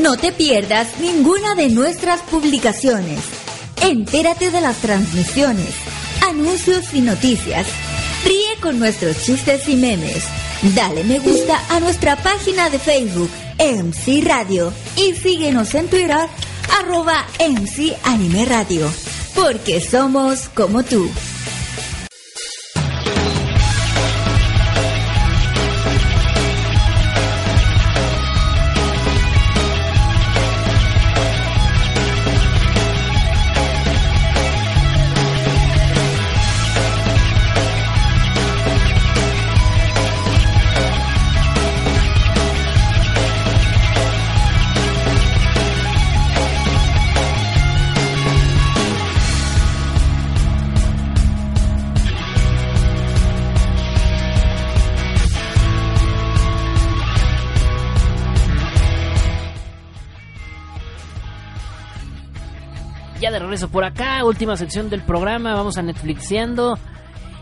No te pierdas ninguna de nuestras publicaciones. Entérate de las transmisiones, anuncios y noticias. Ríe con nuestros chistes y memes. Dale me gusta a nuestra página de Facebook, MC Radio. Y síguenos en Twitter, arroba MC Anime Radio. Porque somos como tú. Regreso por acá, última sección del programa, vamos a Netflixiendo.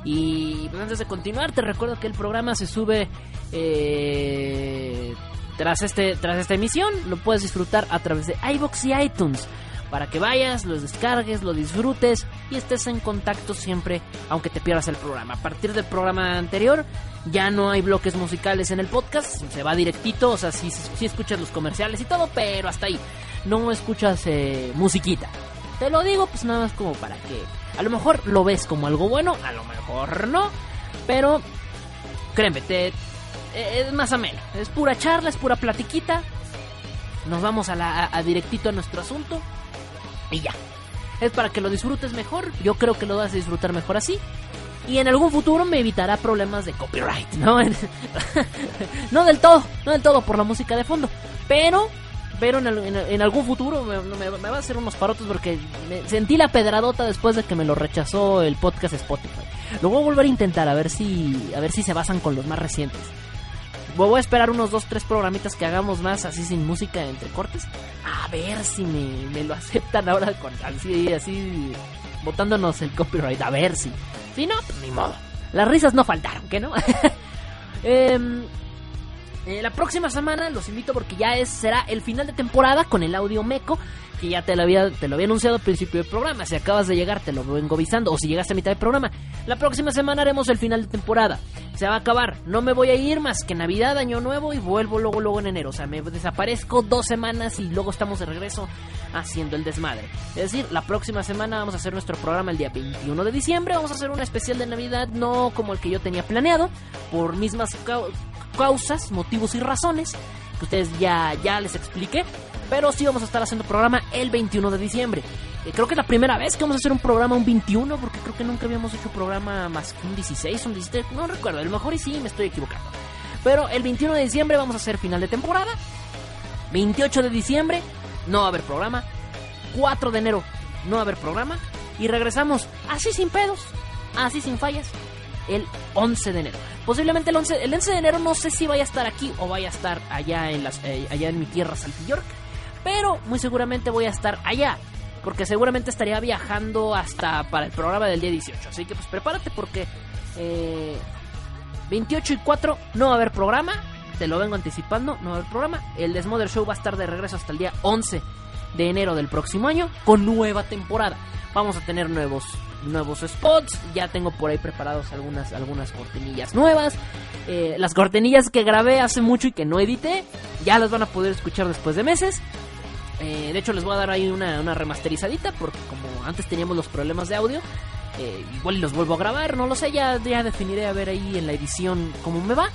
Y pues, antes de continuar, te recuerdo que el programa se sube eh, tras, este, tras esta emisión. Lo puedes disfrutar a través de iBox y iTunes. Para que vayas, los descargues, lo disfrutes y estés en contacto siempre, aunque te pierdas el programa. A partir del programa anterior, ya no hay bloques musicales en el podcast, se va directito, o sea, sí, sí escuchas los comerciales y todo, pero hasta ahí. No escuchas eh, musiquita. Te lo digo, pues nada más como para que a lo mejor lo ves como algo bueno, a lo mejor no, pero créeme, te, es más ameno. Es pura charla, es pura platiquita. Nos vamos a, la, a directito a nuestro asunto y ya. Es para que lo disfrutes mejor. Yo creo que lo vas a disfrutar mejor así. Y en algún futuro me evitará problemas de copyright, ¿no? no del todo, no del todo por la música de fondo. Pero, pero en, algún futuro me, va a hacer unos parotos porque me sentí la pedradota después de que me lo rechazó el podcast Spotify. Lo voy a volver a intentar a ver si, a ver si se basan con los más recientes. Voy a esperar unos dos, tres programitas que hagamos más así sin música entre cortes. A ver si me, lo aceptan ahora con así, así, botándonos el copyright. A ver si. Si no, pues ni modo. Las risas no faltaron, ¿qué no? Em, eh, la próxima semana los invito porque ya es, será el final de temporada con el audio meco que ya te lo había, te lo había anunciado al principio del programa. Si acabas de llegar, te lo vengo avisando. O si llegaste a mitad del programa. La próxima semana haremos el final de temporada. Se va a acabar. No me voy a ir más que Navidad, Año Nuevo y vuelvo luego, luego en enero. O sea, me desaparezco dos semanas y luego estamos de regreso haciendo el desmadre. Es decir, la próxima semana vamos a hacer nuestro programa el día 21 de diciembre. Vamos a hacer un especial de Navidad, no como el que yo tenía planeado, por mismas causas, motivos y razones que ustedes ya, ya les expliqué. Pero sí vamos a estar haciendo programa el 21 de diciembre. Eh, creo que es la primera vez que vamos a hacer un programa un 21, porque creo que nunca habíamos hecho programa más que un 16, un 17, no recuerdo, a lo mejor y sí me estoy equivocando. Pero el 21 de diciembre vamos a hacer final de temporada. 28 de diciembre no va a haber programa. 4 de enero no va a haber programa. Y regresamos así sin pedos, así sin fallas, el 11 de enero. Posiblemente el 11, el 11 de enero no sé si vaya a estar aquí o vaya a estar allá en, las, eh, allá en mi tierra, York pero muy seguramente voy a estar allá. Porque seguramente estaría viajando hasta para el programa del día 18. Así que pues prepárate porque 28 eh, y 4 no va a haber programa. Te lo vengo anticipando, no va a haber programa. El Desmother Show va a estar de regreso hasta el día 11 de enero del próximo año con nueva temporada. Vamos a tener nuevos nuevos spots. Ya tengo por ahí preparados algunas, algunas cortinillas nuevas. Eh, las cortinillas que grabé hace mucho y que no edité, ya las van a poder escuchar después de meses. Eh, de hecho, les voy a dar ahí una, remasterizadita porque como antes teníamos los problemas de audio, eh, igual los vuelvo a grabar, no lo sé, ya, ya definiré a ver ahí en la edición cómo me va.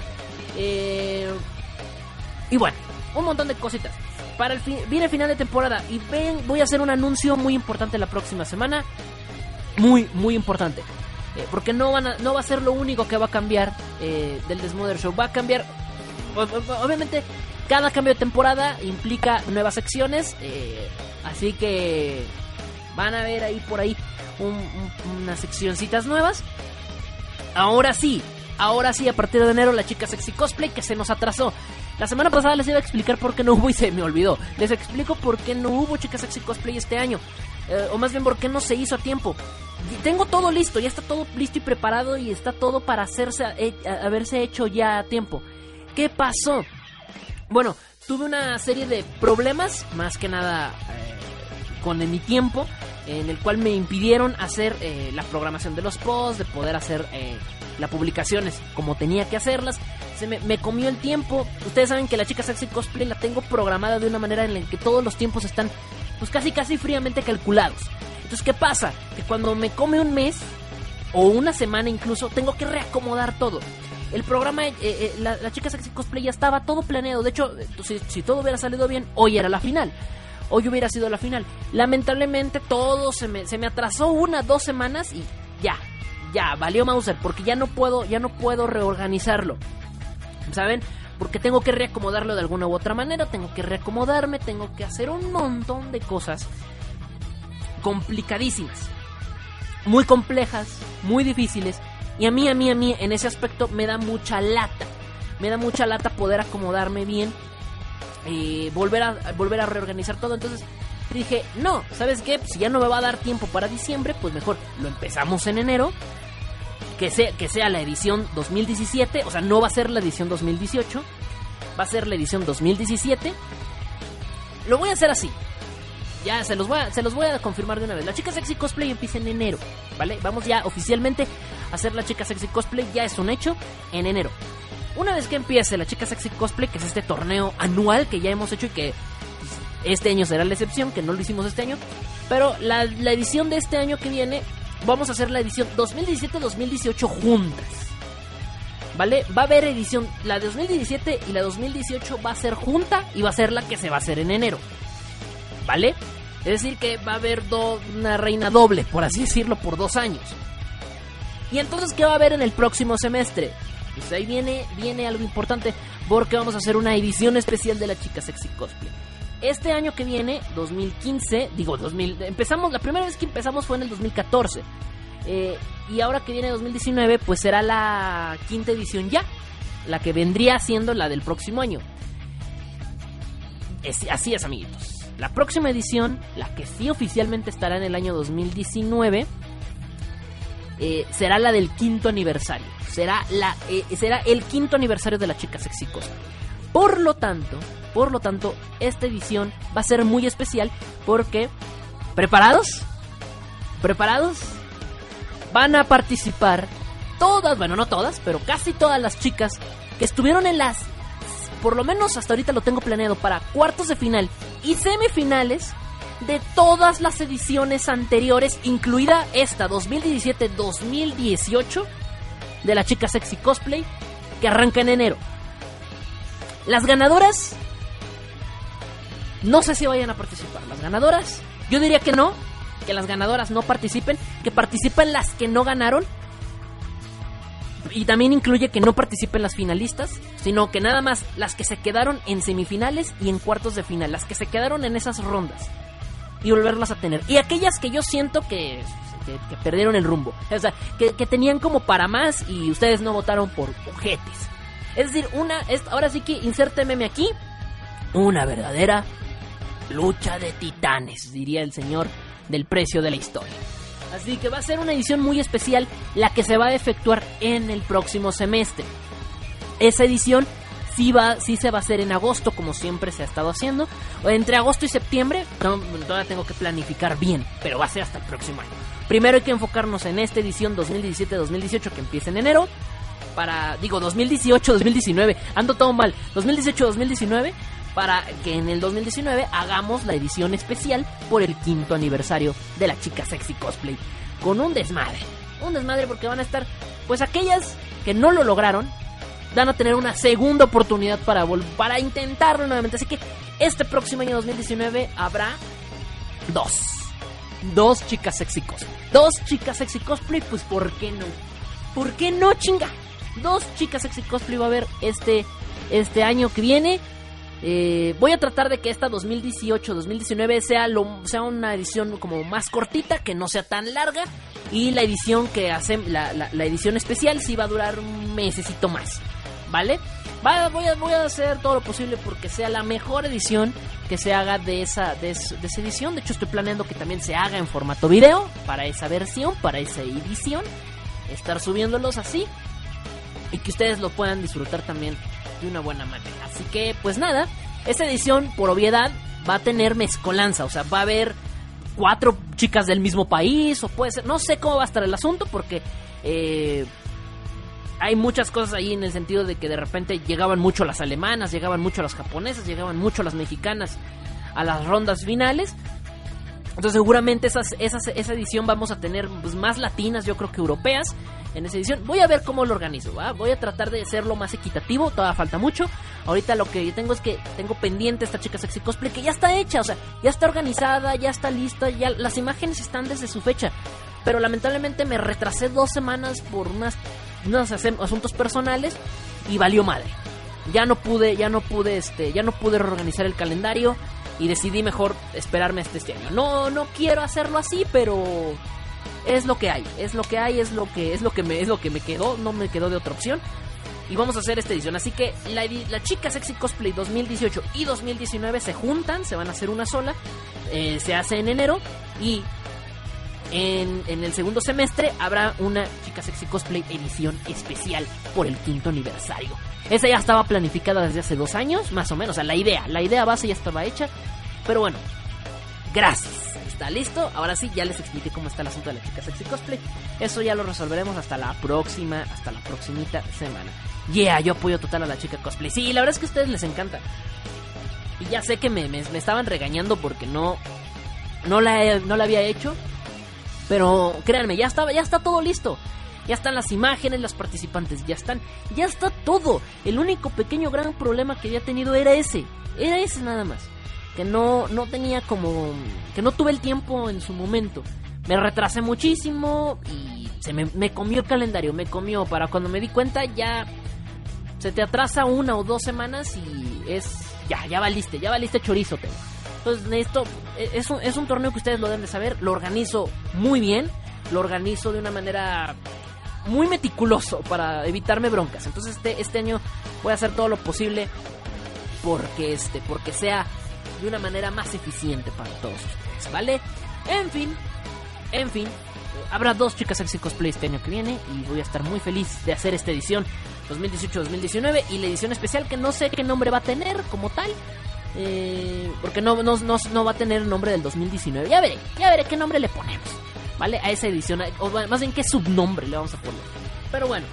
Y bueno, un montón de cositas. Para el viene el final de temporada y ven, voy a hacer un anuncio muy importante la próxima semana. Muy, muy importante. porque no, van no va a ser lo único que va a cambiar del Desmother Show. Va a cambiar, obviamente, cada cambio de temporada implica nuevas secciones, eh, así que van a ver ahí por ahí unas seccioncitas nuevas. Ahora sí, ahora sí, a partir de enero la chica sexy cosplay que se nos atrasó. La semana pasada les iba a explicar por qué no hubo y se me olvidó. Les explico por qué no hubo chica sexy cosplay este año. Eh, o más bien por qué no se hizo a tiempo. tengo todo listo, ya está todo listo y preparado y está todo para hacerse, eh, haberse hecho ya a tiempo. ¿Qué pasó? Bueno, tuve una serie de problemas, más que nada eh, con mi tiempo, en el cual me impidieron hacer la programación de los posts, de poder hacer las publicaciones como tenía que hacerlas. Se me, comió el tiempo. Ustedes saben que la chica sexy cosplay la tengo programada de una manera en la que todos los tiempos están pues casi casi fríamente calculados. Entonces, ¿qué pasa? Que cuando me come un mes o una semana incluso, tengo que reacomodar todo. El programa, eh, eh, la, chica sexy cosplay ya estaba todo planeado. De hecho, si, todo hubiera salido bien, hoy era la final. Hoy hubiera sido la final. Lamentablemente todo se me, se me atrasó una, dos semanas y ya, ya, valió Mauser, porque ya no puedo, ya no puedo reorganizarlo. ¿Saben? Porque tengo que reacomodarlo de alguna u otra manera, tengo que reacomodarme, tengo que hacer un montón de cosas complicadísimas, muy complejas, muy difíciles, y a mí, a mí, a mí, en ese aspecto me da mucha lata. Me da mucha lata poder acomodarme bien. Eh, volver, a, volver a reorganizar todo. Entonces, dije, no, ¿sabes qué? Si ya no me va a dar tiempo para diciembre, pues mejor lo empezamos en enero. Que sea, que sea la edición 2017, o sea, no va a ser la edición 2018, va a ser la edición 2017. Lo voy a hacer así. Ya se los voy a, se los voy a confirmar de una vez. La chica sexy cosplay empieza en enero, ¿vale? Vamos ya oficialmente a hacer la chica sexy cosplay, ya es un hecho, en enero. Una vez que empiece la chica sexy cosplay, que es este torneo anual que ya hemos hecho y que pues, este año será la excepción, que no lo hicimos este año, pero la, edición de este año que viene, vamos a hacer la edición 2017-2018 juntas. ¿Vale? Va a haber edición, la de 2017 y la 2018 va a ser junta y va a ser la que se va a hacer en enero. ¿Vale? Es decir, que va a haber do- una reina doble, por así decirlo, por dos años. Y entonces, ¿qué va a haber en el próximo semestre? Pues ahí viene, viene algo importante, porque vamos a hacer una edición especial de la chica sexy cosplay. Este año que viene, 2015, digo 2000, empezamos, la primera vez que empezamos fue en el 2014. Eh, y ahora que viene 2019, pues será la quinta edición ya, la que vendría siendo la del próximo año. Así es, amiguitos. La próxima edición, la que sí oficialmente estará en el año 2019, eh, será la del quinto aniversario. Será, la, eh, será el quinto aniversario de la chica sexy cosplay. Por lo tanto, por lo tanto, esta edición va a ser muy especial porque, ¿preparados? ¿Preparados? Van a participar todas, bueno, no todas, pero casi todas las chicas que estuvieron en las, por lo menos hasta ahorita lo tengo planeado para cuartos de final y semifinales de todas las ediciones anteriores, incluida esta 2017-2018 de la chica sexy cosplay que arranca en enero. Las ganadoras no sé si vayan a participar. Las ganadoras, yo diría que no, que las ganadoras no participen, que participen las que no ganaron. Y también incluye que no participen las finalistas, sino que nada más las que se quedaron en semifinales y en cuartos de final, las que se quedaron en esas rondas y volverlas a tener. Y aquellas que yo siento que, que, perdieron el rumbo, o sea, que, que tenían como para más y ustedes no votaron por ojetes. Es decir, una, ahora sí que insértememe aquí, una verdadera lucha de titanes, diría el señor del precio de la historia. Así que va a ser una edición muy especial la que se va a efectuar en el próximo semestre. Esa edición sí, va, sí se va a hacer en agosto, como siempre se ha estado haciendo. Entre agosto y septiembre, no, todavía tengo que planificar bien, pero va a ser hasta el próximo año. Primero hay que enfocarnos en esta edición 2017-2018 que empieza en enero. Para, digo, 2018-2019, ando todo mal. 2018-2019 para que en el 2019 hagamos la edición especial por el quinto aniversario de la chica sexy cosplay. Con un desmadre. Un desmadre porque van a estar, pues aquellas que no lo lograron, van a tener una segunda oportunidad para, para intentarlo nuevamente. Así que este próximo año 2019 habrá dos. Dos chicas sexy cosplay. Dos chicas sexy cosplay, pues ¿por qué no? ¿Por qué no, chinga? Dos chicas sexy cosplay va a haber este, este año que viene. Eh, voy a tratar de que esta 2018-2019 sea, lo, sea una edición como más cortita, que no sea tan larga. Y la edición que hacen, la, la- edición especial sí va a durar un mesecito más. ¿Vale? Va- voy, a, voy a hacer todo lo posible porque sea la mejor edición que se haga de esa, de, es- de esa edición. De hecho, estoy planeando que también se haga en formato video para esa versión, para esa edición. Estar subiéndolos así y que ustedes lo puedan disfrutar también de una buena manera. Así que, pues nada, esta edición, por obviedad, va a tener mezcolanza, o sea, va a haber cuatro chicas del mismo país, o puede ser, no sé cómo va a estar el asunto, porque eh, hay muchas cosas ahí en el sentido de que de repente llegaban mucho las alemanas, llegaban mucho las japonesas, llegaban mucho las mexicanas a las rondas finales. Entonces seguramente esa edición vamos a tener pues, más latinas, yo creo que europeas en esa edición. Voy a ver cómo lo organizo, ¿va? Voy a tratar de hacerlo más equitativo, todavía falta mucho. Ahorita lo que tengo es que tengo pendiente esta chica sexy cosplay que ya está hecha, o sea, ya está organizada, ya está lista, ya las imágenes están desde su fecha. Pero lamentablemente me retrasé dos semanas por unas, unos asuntos personales y valió madre. Ya no pude, ya no pude, este, ya no pude reorganizar el calendario y decidí mejor esperarme hasta este año. No, no quiero hacerlo así, pero es lo que hay, es lo que hay, es lo que es lo que me es lo que me quedó, no me quedó de otra opción. y vamos a hacer esta edición. Así que la, la Chica Sexy Cosplay 2018 y 2019 se juntan, se van a hacer una sola. Eh, se hace en enero y en, en, el segundo semestre habrá una Chica Sexy Cosplay edición especial por el quinto aniversario. Esa ya estaba planificada desde hace dos años, más o menos. O sea, la idea, la idea base ya estaba hecha. Pero bueno, gracias. ¿Está listo? Ahora sí, ya les expliqué cómo está el asunto de la chica sexy cosplay. Eso ya lo resolveremos hasta la próxima, hasta la proximita semana. Yeah, yo apoyo total a la chica cosplay. Sí, la verdad es que a ustedes les encanta. Y ya sé que me, me, me estaban regañando porque no, no, la, no la había hecho. Pero créanme, ya estaba, ya está todo listo. Ya están las imágenes, los participantes, ya están, ya está todo. El único pequeño gran problema que había tenido era ese, era ese nada más que no, no tenía como... que no tuve el tiempo en su momento. Me retrasé muchísimo y se me, me comió el calendario, me comió. Para cuando me di cuenta ya se te atrasa una o dos semanas y es... ya, ya valiste, ya valiste chorizo. Entonces esto es un, es un torneo que ustedes lo deben de saber, lo organizo muy bien, lo organizo de una manera muy meticuloso para evitarme broncas. Entonces este, este año voy a hacer todo lo posible porque este, porque sea de una manera más eficiente para todos ustedes, ¿vale? En fin, en fin, habrá dos chicas sexy cosplay este año que viene y voy a estar muy feliz de hacer esta edición 2018-2019 y la edición especial que no sé qué nombre va a tener como tal. Eh, porque no, no, no, no, va a tener nombre del 2019. Ya veré, ya veré qué nombre le ponemos. ¿Vale? A esa edición. O más bien qué subnombre le vamos a poner. Pero bueno.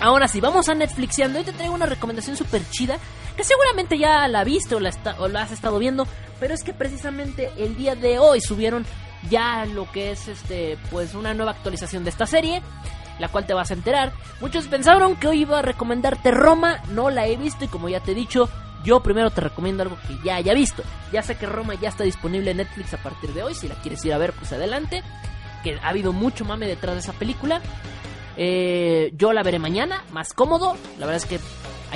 Ahora sí, vamos a Netflixiando. Hoy te traigo una recomendación súper chida que seguramente ya la viste o la, o la has estado viendo, pero es que precisamente el día de hoy subieron ya lo que es este pues una nueva actualización de esta serie, la cual te vas a enterar. Muchos pensaron que hoy iba a recomendarte Roma, no la he visto y como ya te he dicho, yo primero te recomiendo algo que ya haya visto. Ya sé que Roma ya está disponible en Netflix a partir de hoy, si la quieres ir a ver pues adelante, que ha habido mucho mame detrás de esa película. Eh, yo la veré mañana, más cómodo. La verdad es que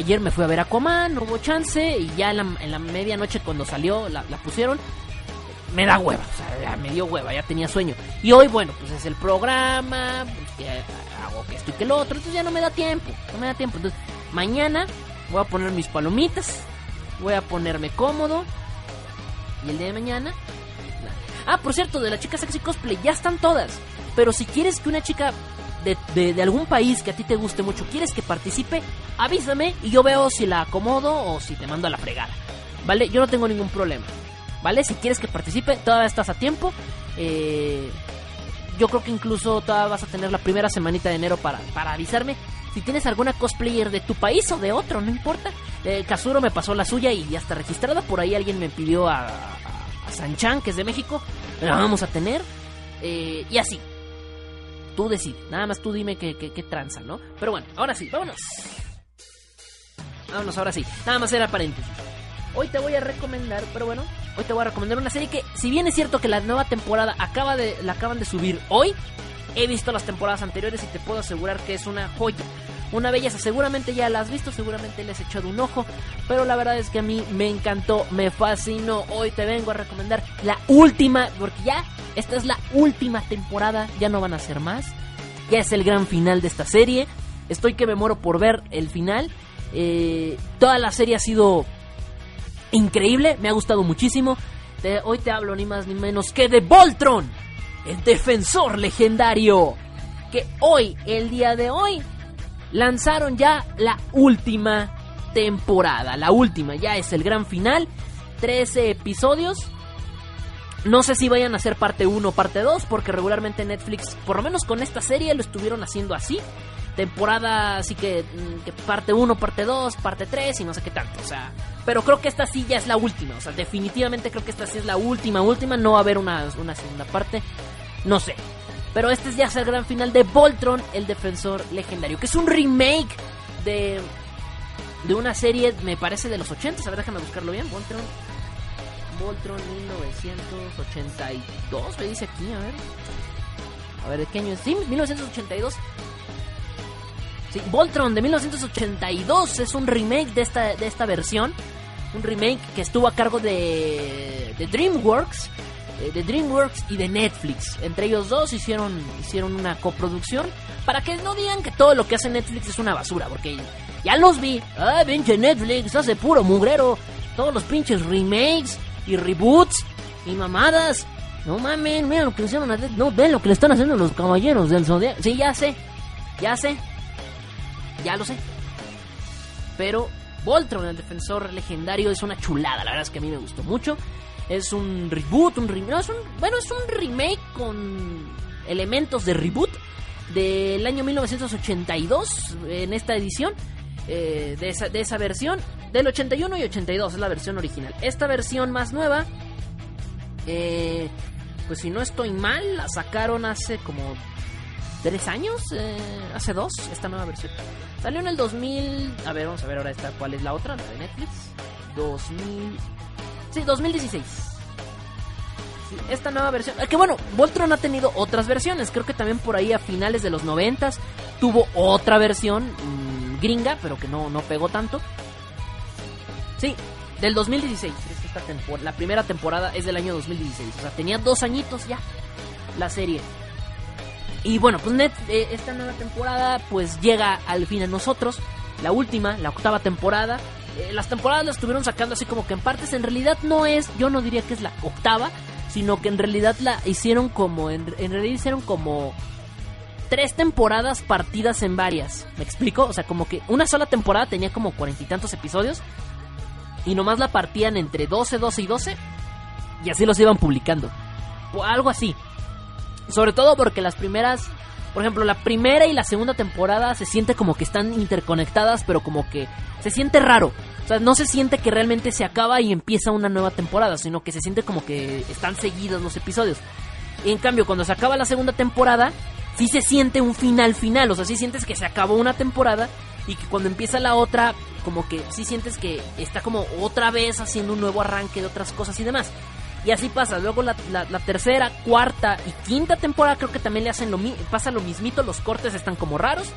Ayer me fui a ver a Aquaman, no hubo chance. Y ya en la, medianoche cuando salió, la, pusieron. Me da hueva, o sea, me dio hueva, ya tenía sueño. Y hoy, bueno, pues es el programa, pues que hago que esto y que lo otro, entonces ya no me da tiempo, no me da tiempo. Entonces, mañana voy a poner mis palomitas, voy a ponerme cómodo. Y el día de mañana. Ah, por cierto, de la chica sexy cosplay, ya están todas. Pero si quieres que una chica de, algún país que a ti te guste mucho, quieres que participe, avísame y yo veo si la acomodo o si te mando a la fregada. ¿Vale? Yo no tengo ningún problema. ¿Vale? Si quieres que participe, todavía estás a tiempo. Eh, yo creo que incluso todavía vas a tener la primera semanita de enero para, para avisarme. Si tienes alguna cosplayer de tu país o de otro, no importa. Eh, Kazuro me pasó la suya y ya está registrada. Por ahí alguien me pidió a, a, Sanchan, que es de México. La vamos a tener. Eh, y así, Tú decides. Nada más tú dime qué, qué, tranza, ¿no? Pero bueno, ahora sí, vámonos. Vámonos, ahora sí. Nada más era paréntesis. Hoy te voy a recomendar, pero bueno, hoy te voy a recomendar una serie que, si bien es cierto que la nueva temporada acaba de, la acaban de subir hoy, he visto las temporadas anteriores y te puedo asegurar que es una joya. Una belleza, seguramente ya la has visto, seguramente le has echado un ojo, pero la verdad es que a mí me encantó, me fascinó. Hoy te vengo a recomendar la última, porque ya esta es la última temporada, ya no van a ser más. Ya es el gran final de esta serie. Estoy que me muero por ver el final. Eh, toda la serie ha sido increíble, me ha gustado muchísimo. hoy te hablo ni más ni menos que de Voltron, el defensor legendario. Que hoy, el día de hoy, lanzaron ya la última temporada. La última, ya es el gran final. 13 episodios. No sé si vayan a ser parte 1 o parte 2, porque regularmente Netflix, por lo menos con esta serie, lo estuvieron haciendo así. Temporada, así que, mm, parte 1, parte 2, parte 3 y no sé qué tanto. O sea, pero creo que esta sí ya es la última. O sea, definitivamente creo que esta sí es la última, última. No va a haber una, una segunda parte. No sé. Pero este ya es el gran final de Voltron, el defensor legendario, que es un remake de, de una serie, me parece, de los 80. A ver, déjame buscarlo bien. Voltron, Voltron 1982, me dice aquí, a ver. A ver, ¿de qué año es? Sí, 1982. Sí, Voltron de 1982 es un remake de esta, de esta versión. Un remake que estuvo a cargo de, de DreamWorks eh, de DreamWorks y de Netflix. Entre ellos dos hicieron, hicieron una coproducción para que no digan que todo lo que hace Netflix es una basura, porque ya los vi. Ah, pinche Netflix, hace puro mugrero. Todos los pinches remakes y reboots y mamadas. No mames, mira lo que le hicieron a No, ven lo que le están haciendo los caballeros del Zodiac. Sí, ya sé, ya sé, ya lo sé. Pero Voltron, el defensor legendario, es una chulada. La verdad es que a mí me gustó mucho. Es un reboot, un remake. No, es un, bueno, es un remake con elementos de reboot del año 1982 en esta edición. Eh, de, esa, de esa versión del 81 y 82 es la versión original. Esta versión más nueva, eh, pues si no estoy mal, la sacaron hace como tres años, eh, hace dos, esta nueva versión. Salió en el 2000, a ver, vamos a ver ahora esta, ¿cuál es la otra? La de Netflix. 2000, sí, 2016. esta nueva versión, que bueno, Voltron ha tenido otras versiones, creo que también por ahí a finales de los 90 tuvo otra versión mmm, gringa, pero que no, no pegó tanto. Sí, del 2016. Esta la primera temporada es del año 2016. O sea, tenía dos añitos ya la serie. Y bueno, pues Net, eh, esta nueva temporada pues llega al fin a nosotros. La última, la octava temporada. Eh, las temporadas las estuvieron sacando así como que en partes. En realidad no es, yo no diría que es la octava, sino que en realidad la hicieron como, en, en realidad hicieron como tres temporadas partidas en varias. ¿Me explico? O sea, como que una sola temporada tenía como cuarenta y tantos episodios y nomás la partían entre 12, 12 y 12 y así los iban publicando. O algo así. Sobre todo porque las primeras, por ejemplo, la primera y la segunda temporada se siente como que están interconectadas, pero como que se siente raro. Sea, no se siente que realmente se acaba y empieza una nueva temporada, sino que se siente como que están seguidos los episodios. En cambio, cuando se acaba la segunda temporada, sí se siente un final final. O sea, sí sientes que se acabó una temporada y que cuando empieza la otra, como que sí sientes que está como otra vez haciendo un nuevo arranque de otras cosas y demás. Y así pasa. Luego la, tercera, cuarta y quinta temporada creo que también le hacen lo. Pasa lo mismito, los cortes están como raros.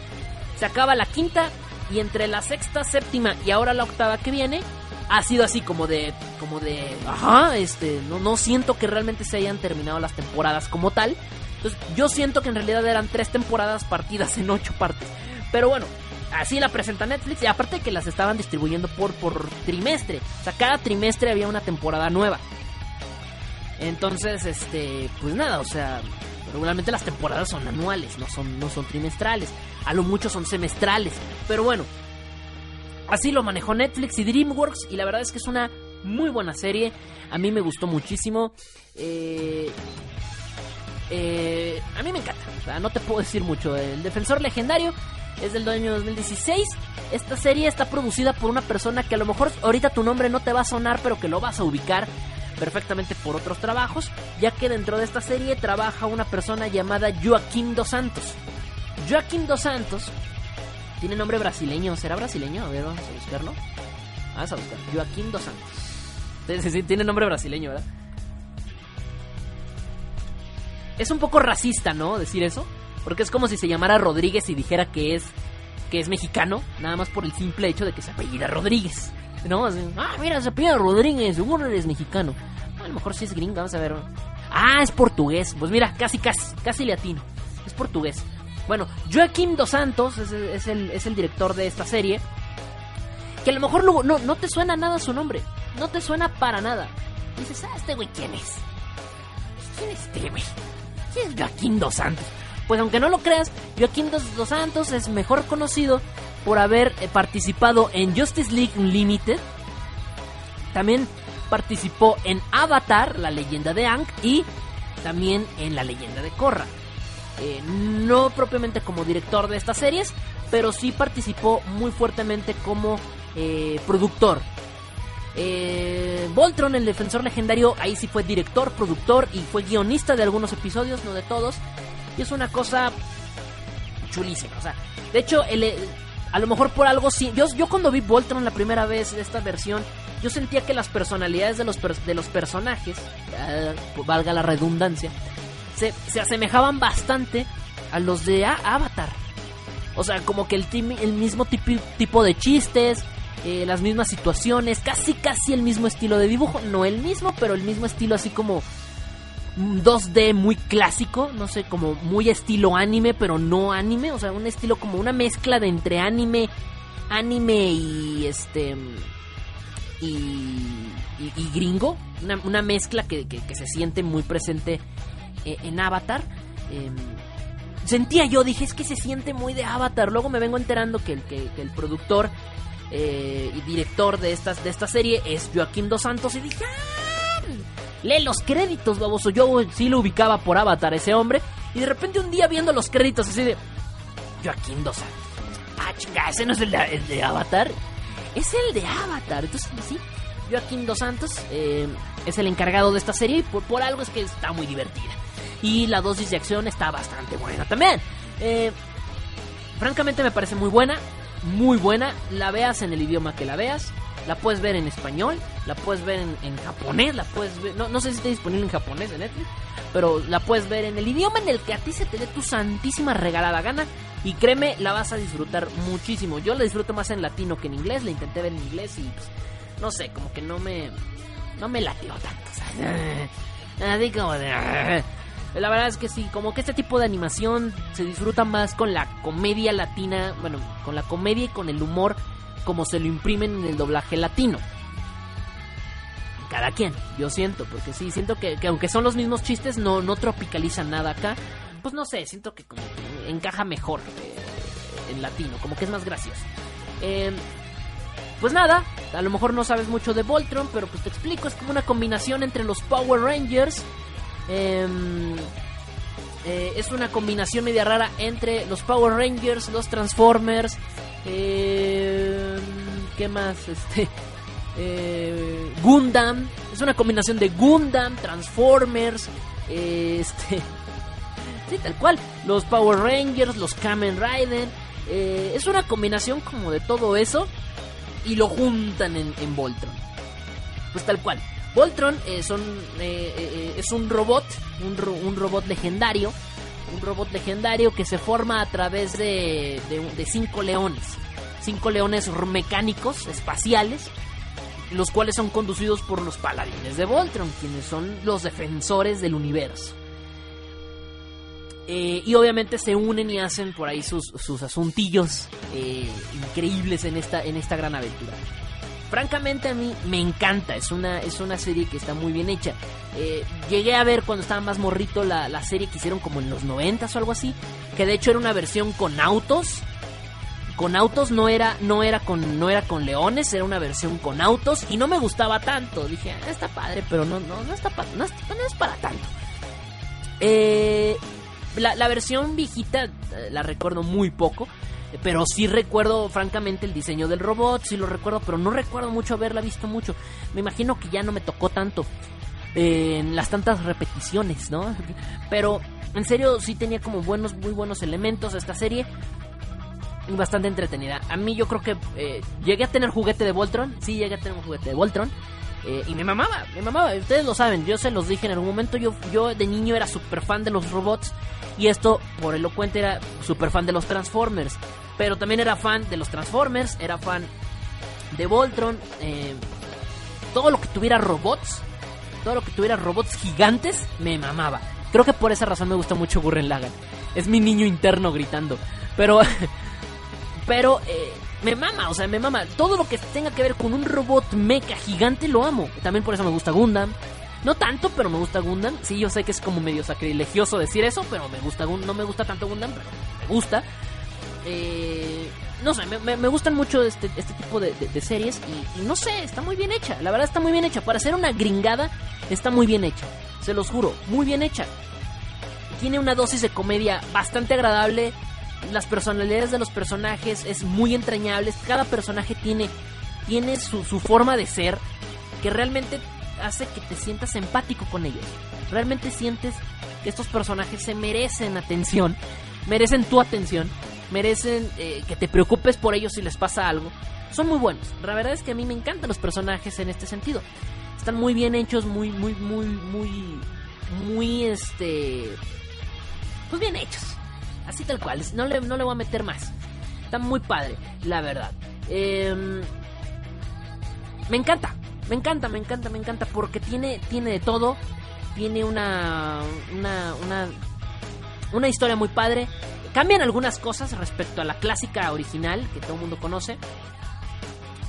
Se acaba la quinta y entre la sexta, séptima y ahora la octava que viene ha sido así como de como de ajá, este no no siento que realmente se hayan terminado las temporadas como tal. Entonces, yo siento que en realidad eran tres temporadas partidas en ocho partes. Pero bueno, así la presenta Netflix y aparte que las estaban distribuyendo por, por trimestre. O sea, cada trimestre había una temporada nueva. Entonces, este, pues nada, o sea, regularmente las temporadas son anuales, no son, no son trimestrales. A lo mucho son semestrales. Pero bueno, así lo manejó Netflix y DreamWorks y la verdad es que es una muy buena serie. A mí me gustó muchísimo. Eh, eh, a mí me encanta, o sea, no te puedo decir mucho. El Defensor Legendario es del año 2016. Esta serie está producida por una persona que a lo mejor ahorita tu nombre no te va a sonar, pero que lo vas a ubicar perfectamente por otros trabajos, ya que dentro de esta serie trabaja una persona llamada Joaquín Dos Santos. Joaquín Dos Santos tiene nombre brasileño, ¿será brasileño? A ver, vamos a buscarlo. Vamos a buscar. Joaquín Dos Santos. Sí, tiene nombre brasileño, ¿verdad? Es un poco racista, ¿no? Decir eso. Porque es como si se llamara Rodríguez y dijera que es que es mexicano, nada más por el simple hecho de que se apellida Rodríguez. ¿No? ah, mira, se apellida Rodríguez, seguro eres mexicano. A lo mejor sí es gringo, vamos a ver. Ah, es portugués. Pues mira, casi, casi, casi latino. Es portugués. Bueno, Joaquín Dos Santos es, el, es el director de esta serie. Que a lo mejor no, no te suena nada su nombre. No te suena para nada. dices, ah, este güey, ¿quién es? ¿Quién es este güey? ¿Quién es Joaquín Dos Santos? Pues aunque no lo creas, Joaquín Dos, Santos es mejor conocido por haber eh, participado en Justice League Unlimited. También participó en Avatar, la leyenda de Ang, y también en la leyenda de Korra. Eh, no propiamente como director de estas series, pero sí participó muy fuertemente como eh, productor. Voltron, el defensor legendario, ahí sí fue director, productor y fue guionista de algunos episodios, no de todos. Y es una cosa chulísima. O sea, de hecho, el, a lo mejor por algo sí. Yo, yo cuando vi Voltron la primera vez, esta versión, yo sentía que las personalidades de los, de los personajes, eh, valga la redundancia, se, se, asemejaban bastante a los de Avatar. O sea, como que el, el mismo tipo de chistes, eh, las mismas situaciones, casi casi el mismo estilo de dibujo. No el mismo, pero el mismo estilo así como 2D muy clásico, no sé, como muy estilo anime, pero no anime, o sea, un estilo como una mezcla de entre anime, anime y este y, y, gringo, una, mezcla que, se siente muy presente eh, en Avatar. Em, sentía yo, dije, es que se siente muy de Avatar. Luego me vengo enterando que el, que, el productor eh, y director de, estas, de esta serie es Joaquín Dos Santos. Y dije, ¡Ah! Lee los créditos, baboso. Yo sí lo ubicaba por Avatar, ese hombre. Y de repente un día viendo los créditos así de Joaquín Dos Santos. Ah, chinga, ese no es el de, Avatar. Es el de Avatar. Entonces, sí, Joaquín Dos Santos eh, es el encargado de esta serie y por, por algo es que está muy divertida. Y la dosis de acción está bastante buena también. Eh, francamente me parece muy buena. Muy buena. La veas en el idioma que la veas. La puedes ver en español. La puedes ver en, japonés. La puedes ver. No, no, sé si está disponible en japonés en Netflix. Pero la puedes ver en el idioma en el que a ti se te dé tu santísima regalada gana. Y créeme, la vas a disfrutar muchísimo. Yo la disfruto más en latino que en inglés. La intenté ver en inglés y pues, no sé, como que no me. No me latió tanto. así como de. La verdad es que sí, como que este tipo de animación se disfruta más con la comedia latina, bueno, con la comedia y con el humor como se lo imprimen en el doblaje latino. Cada quien, yo siento, porque sí, siento que, aunque son los mismos chistes, no, no tropicalizan nada acá. Pues no sé, siento que como encaja mejor eh, en latino, como que es más gracioso. Em, pues nada, a lo mejor no sabes mucho de Voltron, pero pues te explico, es como una combinación entre los Power Rangers Em, eh, es una combinación media rara entre los Power Rangers, los Transformers. Eh, ¿Qué más? Este. Eh, Gundam. Es una combinación de Gundam, Transformers. Este. Sí, tal cual. Los Power Rangers, los Kamen Rider. es una combinación como de todo eso. Y lo juntan en, Voltron. Pues tal cual. Voltron eh, son, eh, eh, es un robot, un, robot legendario, un robot legendario que se forma a través de, de, cinco leones, cinco leones mecánicos, espaciales, los cuales son conducidos por los paladines de Voltron, quienes son los defensores del universo. y obviamente se unen y hacen por ahí sus, sus asuntillos increíbles en esta, en esta gran aventura francamente a mí me encanta. Es una, es una serie que está muy bien hecha. Eh, llegué a ver cuando estaba más morrito la, serie que hicieron como en los 90 o algo así. Que de hecho era una versión con autos. Con autos no era, no era con, no era con leones, era una versión con autos y no me gustaba tanto. Dije, ah, está padre, pero no, no, no está no, es para tanto. Eh, la, la versión viejita eh, la recuerdo muy poco. Pero sí recuerdo, francamente, el diseño del robot, sí lo recuerdo, pero no recuerdo mucho haberla visto mucho. Me imagino que ya no me tocó tanto en las tantas repeticiones, ¿no? Pero en serio sí tenía como buenos, muy buenos elementos esta serie. Bastante entretenida. A mí yo creo que eh, llegué a tener juguete de Voltron. Sí, llegué a tener un juguete de Voltron. Eh, y me mamaba, me mamaba. Ustedes lo saben, yo se los dije en algún momento. Yo, yo de niño era súper fan de los robots. Y esto, por elocuente, era súper fan de los Transformers. Pero también era fan de los Transformers, era fan de Voltron. Eh, todo lo que tuviera robots, todo lo que tuviera robots gigantes, me mamaba. Creo que por esa razón me gusta mucho Gurren Lagann. Es mi niño interno gritando. Pero, pero, eh, me mama, o sea, me mama. Todo lo que tenga que ver con un robot mecha gigante lo amo. También por eso me gusta Gundam. No tanto, pero me gusta Gundam. Sí, yo sé que es como medio sacrilegioso decir eso, pero me gusta No me gusta tanto Gundam, pero me gusta. Eh, no sé, me, gustan mucho este, este tipo de, series y, no sé, está muy bien hecha. La verdad está muy bien hecha. Para ser una gringada, está muy bien hecha. Se los juro, muy bien hecha. Tiene una dosis de comedia bastante agradable. Las personalidades de los personajes es muy entrañables. Cada personaje tiene, tiene su, su forma de ser que realmente hace que te sientas empático con ellos. Realmente sientes que estos personajes se merecen atención, merecen tu atención, merecen eh, que te preocupes por ellos si les pasa algo. Son muy buenos. La verdad es que a mí me encantan los personajes en este sentido. Están muy bien hechos, muy, muy, muy, muy, muy, este, pues bien hechos. Así tal cual. No le, no le voy a meter más. Está muy padre, la verdad. Em, me encanta. Me encanta, me encanta, me encanta porque tiene, tiene de todo. tiene una, una, una, una historia muy padre. Cambian algunas cosas respecto a la clásica original que todo el mundo conoce.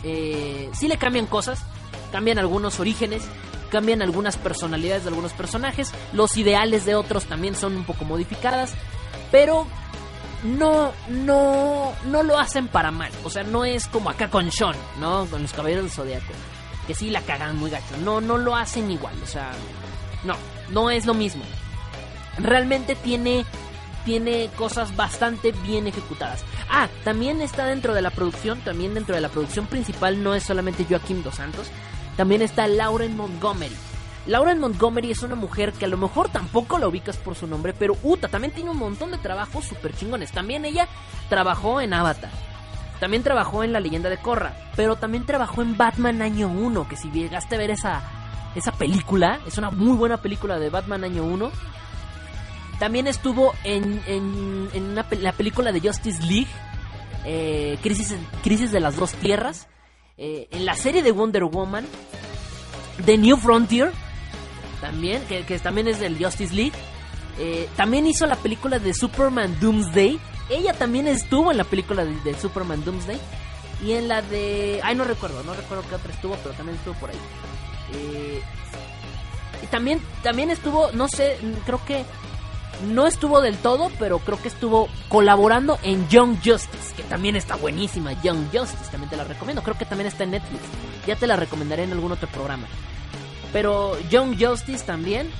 Eh, sí le cambian cosas, cambian algunos orígenes, cambian algunas personalidades de algunos personajes, los ideales de otros también son un poco modificadas, pero no, no, no lo hacen para mal. O sea, no es como acá con Sean, ¿no? Con los Caballeros del Zodiaco. Que sí la cagan muy gacho. No, no lo hacen igual. O sea, no, no es lo mismo. Realmente tiene, tiene cosas bastante bien ejecutadas. Ah, también está dentro de la producción, también dentro de la producción principal no es solamente Joaquín Dos Santos. También está Lauren Montgomery Lauren Montgomery es una mujer que a lo mejor tampoco la ubicas por su nombre, pero Uta también tiene un montón de trabajos súper chingones. También ella trabajó en Avatar. También trabajó en La leyenda de Korra. Pero también trabajó en Batman Año 1. Que si llegaste a ver esa, esa película, es una muy buena película de Batman Año 1. También estuvo en, en, la película de Justice League, eh, Crisis, Crisis de las Dos Tierras. Eh, en la serie de Wonder Woman, The New Frontier, también, que, también es del Justice League. Eh, también hizo la película de Superman Doomsday. Ella también estuvo en la película de, Superman Doomsday. Y en la de... Ay, no recuerdo, no recuerdo qué otra estuvo, pero también estuvo por ahí. Eh, y también, también estuvo, no sé, creo que no estuvo del todo, pero creo que estuvo colaborando en Young Justice, que también está buenísima. Young Justice, también te la recomiendo. Creo que también está en Netflix. Ya te la recomendaré en algún otro programa. Pero Young Justice también.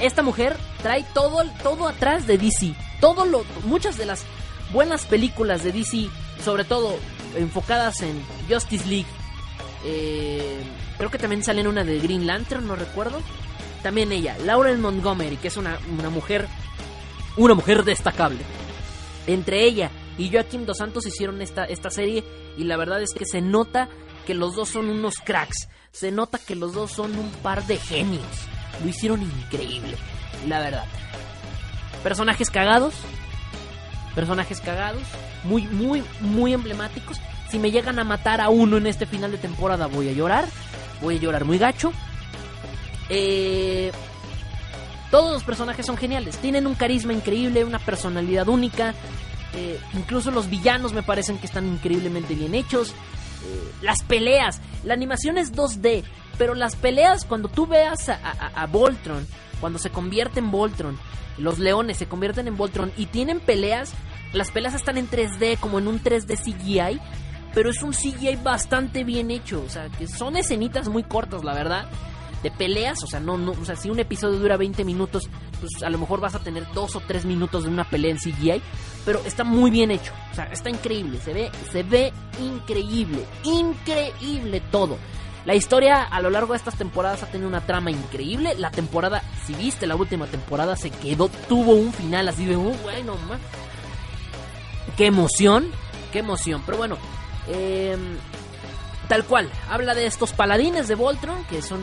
Esta mujer trae todo, todo atrás de DC. Todo lo, muchas de las buenas películas de DC, sobre todo enfocadas en Justice League. Eh, creo que también sale una de Green Lantern, no recuerdo. También ella, Lauren Montgomery, que es una, una mujer, una mujer destacable. Entre ella y Joaquim Dos Santos hicieron esta, esta serie y la verdad es que se nota que los dos son unos cracks. Se nota que los dos son un par de genios. Lo hicieron increíble, la verdad. Personajes cagados. Personajes cagados. Muy, muy, muy emblemáticos. Si me llegan a matar a uno en este final de temporada voy a llorar. Voy a llorar muy gacho. Eh, todos los personajes son geniales. Tienen un carisma increíble, una personalidad única. Eh, incluso los villanos me parecen que están increíblemente bien hechos. Las peleas. La animación es 2D, pero las peleas, cuando tú veas a, Voltron, cuando se convierte en Voltron, los leones se convierten en Voltron y tienen peleas, las peleas están en 3D, como en un 3D CGI, pero es un CGI bastante bien hecho, o sea, que son escenitas muy cortas, la verdad de peleas, o sea, no, no, o sea, si un episodio dura 20 minutos, pues a lo mejor vas a tener dos o tres minutos de una pelea en CGI, pero está muy bien hecho, o sea, está increíble, se ve, se ve increíble, increíble todo. La historia a lo largo de estas temporadas ha tenido una trama increíble. La temporada, si viste la última temporada, se quedó, tuvo un final así de, uh, bueno, man. Qué emoción, qué emoción. Pero bueno, eh, Tal cual, habla de estos paladines de Voltron, que son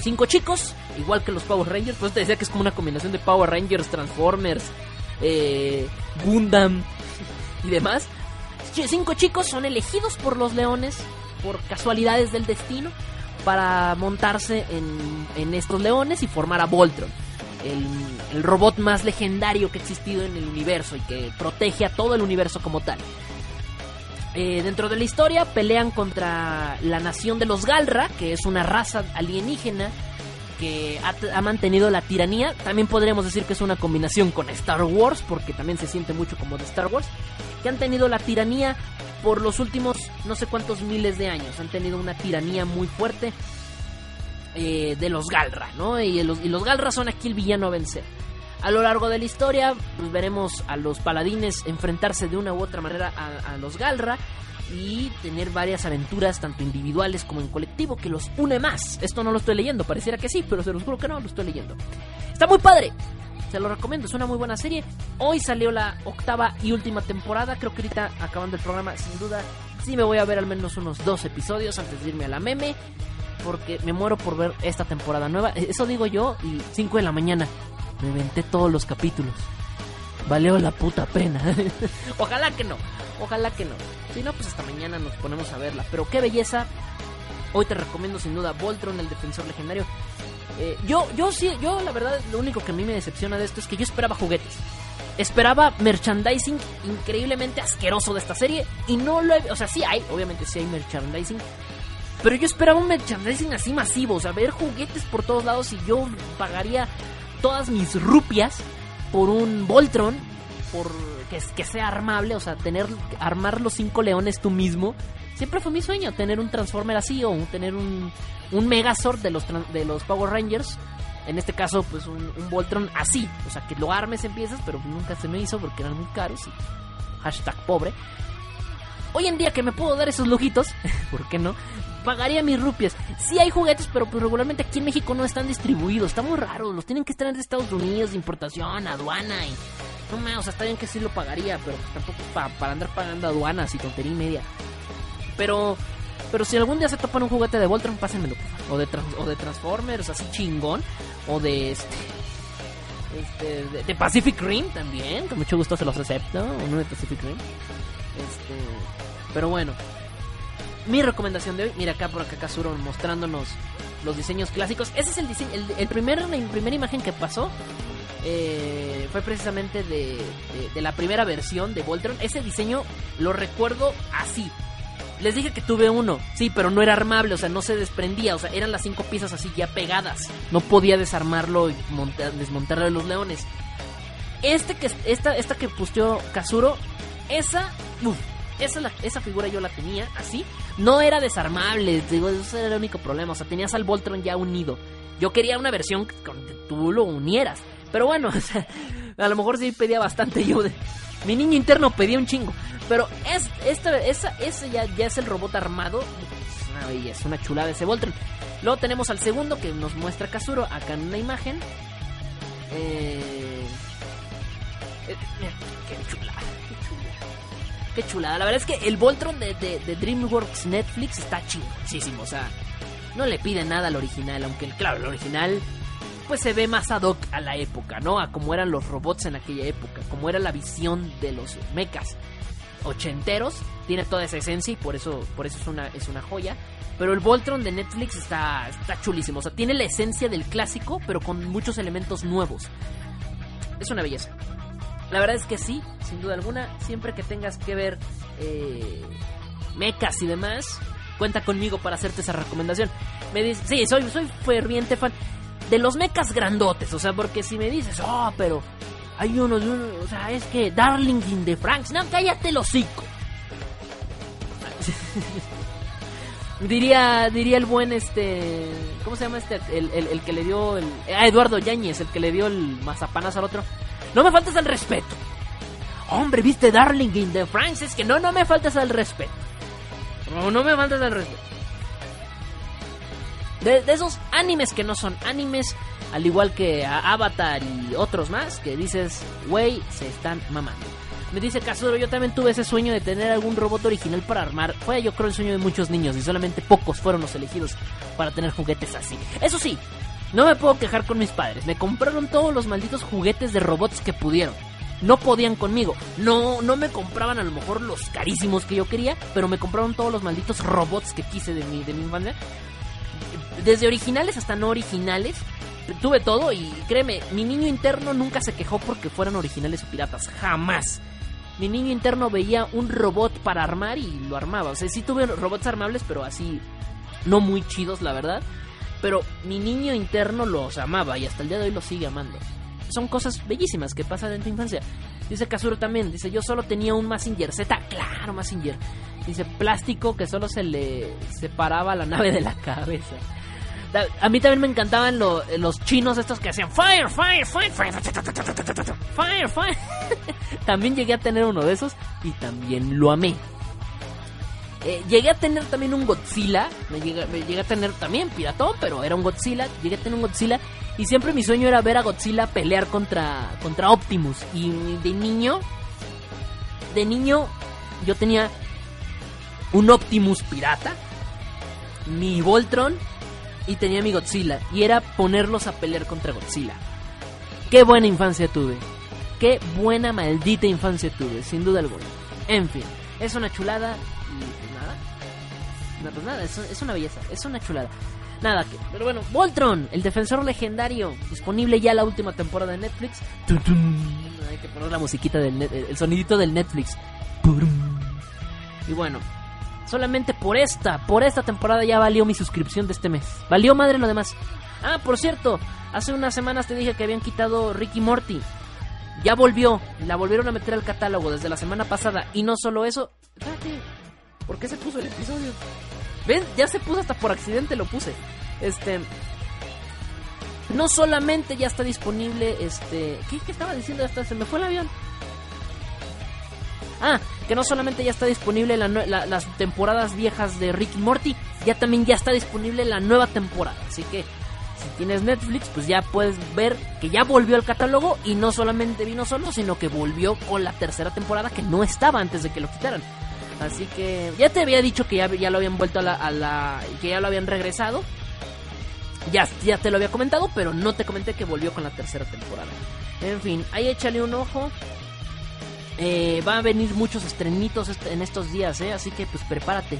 cinco chicos, igual que los Power Rangers. Pues te decía que es como una combinación de Power Rangers, Transformers, eh, Gundam y demás. Cinco chicos son elegidos por los leones, por casualidades del destino, para montarse en, estos leones y formar a Voltron. el, robot más legendario que ha existido en el universo y que protege a todo el universo como tal. Eh, dentro de la historia pelean contra la nación de los Galra, que es una raza alienígena que ha, mantenido la tiranía. También podríamos decir que es una combinación con Star Wars, porque también se siente mucho como de Star Wars. Que han tenido la tiranía por los últimos no sé cuántos miles de años. Han tenido una tiranía muy fuerte eh, de los Galra, ¿no? Y los, y los Galra son aquí el villano a vencer. A lo largo de la historia, pues veremos a los paladines enfrentarse de una u otra manera a, los Galra y tener varias aventuras, tanto individuales como en colectivo, que los une más. Esto no lo estoy leyendo, pareciera que sí, pero se los juro que no, lo estoy leyendo. Está muy padre, se lo recomiendo, es una muy buena serie. Hoy salió la octava y última temporada, creo que ahorita acabando el programa, sin duda, sí me voy a ver al menos unos dos episodios antes de irme a la meme, porque me muero por ver esta temporada nueva. Eso digo yo, y 5 de la mañana. Me inventé todos los capítulos. Valió la puta pena. Ojalá que no. Ojalá que no. Si no, pues hasta mañana nos ponemos a verla. Pero qué belleza. Hoy te recomiendo sin duda Voltron, el defensor legendario. Eh, yo, yo sí, yo la verdad, lo único que a mí me decepciona de esto es que yo esperaba juguetes. Esperaba merchandising increíblemente asqueroso de esta serie y no lo he... O sea, sí hay, obviamente sí hay merchandising, pero yo esperaba un merchandising así masivo, o sea, ver juguetes por todos lados y yo pagaría todas mis rupias por un Voltron, por que, que sea armable, o sea, tener armar los cinco leones tú mismo. Siempre fue mi sueño tener un Transformer así o tener un, Megazord de los, de los Power Rangers. En este caso, pues un, un Voltron así. O sea, que lo armes en piezas, pero nunca se me hizo porque eran muy caros. Hashtag pobre. Hoy en día que me puedo dar esos lujitos, ¿por qué no? Pagaría mis rupias. Sí hay juguetes, pero pues regularmente aquí en México no están distribuidos. Está muy raro. Los tienen que estar en Estados Unidos, importación, aduana y... No me, o sea, está bien que sí lo pagaría, pero tampoco para, para andar pagando aduanas y tontería y media. Pero pero si algún día se topan un juguete de Voltron, pásenmelo. O de, o de Transformers, así chingón. O de este. Este, de, de, Pacific Rim también. Con mucho gusto se los acepto. Uno de Pacific Rim. Este. Pero bueno. Mi recomendación de hoy. Mira acá por acá Kazuro mostrándonos los diseños clásicos. Ese es el diseño. El, primer, la primera imagen que pasó. Eh, fue precisamente de, de, la primera versión de Voltron. Ese diseño lo recuerdo así les dije que tuve uno, sí, pero no era armable, o sea, no se desprendía, o sea, eran las cinco piezas así ya pegadas. No podía desarmarlo y montar, desmontarlo de los leones. Este que esta esta que posteó Kazuro, esa, uf, esa esa figura yo la tenía así, no era desarmable, digo, ese era el único problema, o sea, tenías al Voltron ya unido. Yo quería una versión con que tú lo unieras, pero bueno, a lo mejor sí pedía bastante yo mi niño interno pedía un chingo. Pero es, esta, esa, ese ya, ya es el robot armado. Es una una chulada ese Voltron. Luego tenemos al segundo que nos muestra Kazuro acá en una imagen. Eh, eh, mira, qué chulada. Qué chulada. La verdad es que el Voltron de, DreamWorks Netflix está chingoncísimo. O sea, no le pide nada al original. Aunque, claro, el original pues se ve más ad hoc a la época, ¿no? A cómo eran los robots en aquella época, cómo era la visión de los mechas ochenteros, tiene toda esa esencia y por eso, por eso es una, es una joya. Pero el Voltron de Netflix está, está chulísimo, o sea, tiene la esencia del clásico, pero con muchos elementos nuevos. Es una belleza. La verdad es que sí, sin duda alguna, siempre que tengas que ver eh, mechas y demás, cuenta conmigo para hacerte esa recomendación. Me dice, sí, soy, soy ferviente fan de los mechas grandotes, o sea, porque si me dices, oh, pero hay uno, o sea, es que Darling in the Franks, no, cállate el hocico. diría, diría el buen este, ¿cómo se llama este? El, el, el que le dio el, ah, Eduardo Yáñez, el que le dio el mazapanazo al otro. No me faltes el respeto. Hombre, viste Darling Franks, es que no, no me faltes el respeto. No, me faltes el respeto. De, de, esos animes que no son animes, al igual que Avatar y otros más, que dices, wey, se están mamando. Me dice Kazuro, yo también tuve ese sueño de tener algún robot original para armar. Fue yo creo el sueño de muchos niños y solamente pocos fueron los elegidos para tener juguetes así. Eso sí, no me puedo quejar con mis padres. Me compraron todos los malditos juguetes de robots que pudieron. No podían conmigo. No, no me compraban a lo mejor los carísimos que yo quería, pero me compraron todos los malditos robots que quise de mi, de mi infancia desde originales hasta no originales. Tuve todo y créeme, mi niño interno nunca se quejó porque fueran originales o piratas. Jamás. Mi niño interno veía un robot para armar y lo armaba. O sea, sí tuve robots armables, pero así no muy chidos, la verdad. Pero mi niño interno los amaba y hasta el día de hoy los sigue amando. Son cosas bellísimas que pasan en tu infancia. Dice Kazuro también, dice, yo solo tenía un Massinger Z, claro, Massinger. Dice, plástico que solo se le separaba la nave de la cabeza. A mí también me encantaban lo, los chinos estos que hacían fire, fire, fire, fire, fire, fire. también llegué a tener uno de esos y también lo amé. Eh, llegué a tener también un Godzilla, me llegué, me llegué, a tener también piratón, pero era un Godzilla, llegué a tener un Godzilla y siempre mi sueño era ver a Godzilla pelear contra, contra Optimus. Y de niño, de niño yo tenía un Optimus pirata, mi Voltron y tenía mi Godzilla. Y era ponerlos a pelear contra Godzilla. Qué buena infancia tuve. Qué buena maldita infancia tuve, sin duda alguna. En fin, es una chulada. Pues nada, es, una belleza, es una chulada. Nada que. Pero bueno, Voltron, el defensor legendario, disponible ya la última temporada de Netflix. Hay que poner la musiquita del el sonidito del Netflix. Y bueno, solamente por esta, por esta temporada ya valió mi suscripción de este mes. Valió madre lo demás. Ah, por cierto, hace unas semanas te dije que habían quitado Ricky Morty. Ya volvió, la volvieron a meter al catálogo desde la semana pasada. Y no solo eso. Espérate, ¿por qué se puso el episodio? ¿Ven? Ya se puso hasta por accidente lo puse. Este. No solamente ya está disponible, este. ¿Qué, qué estaba diciendo? Hasta se me fue el avión. Ah, que no solamente ya está disponible las temporadas viejas de Rick y Morty, ya también ya está disponible la nueva temporada. Así que si tienes Netflix, pues ya puedes ver que ya volvió al catálogo y no solamente vino solo, sino que volvió con la tercera temporada que no estaba antes de que lo quitaran. Así que ya te había dicho que ya, lo habían vuelto a la, a la- que ya lo habían regresado. Ya, ya te lo había comentado, pero no te comenté que volvió con la tercera temporada. En fin, ahí échale un ojo. Eh, va a venir muchos estrenitos est- en estos días, ¿eh? así que pues prepárate.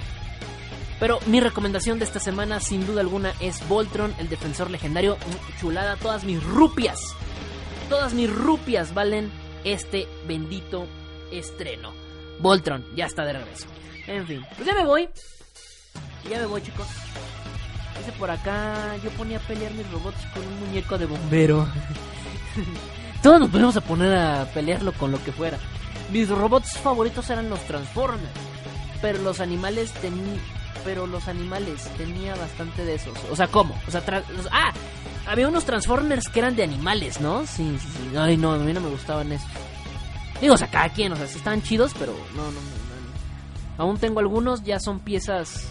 Pero mi recomendación de esta semana, sin duda alguna, es Voltron, el defensor legendario. Mm, Chulada, todas mis rupias. Todas mis rupias valen este bendito estreno. Voltron, ya está de regreso. En fin, pues ya me voy. Ya me voy, chicos. Dice por acá, yo ponía a pelear mis robots con un muñeco de bombero. Todos nos podemos a poner a pelearlo con lo que fuera. Mis robots favoritos eran los Transformers. Pero los animales tenían... Pero los animales tenía bastante de esos. O sea, ¿cómo? O sea, los- ah, había unos Transformers que eran de animales, ¿no? Sí, sí, sí. Ay, no, a mí no me gustaban esos. Digo, o sea, cada quien, o sea, sí estaban chidos, pero no, no, no. Aún tengo algunos, ya son piezas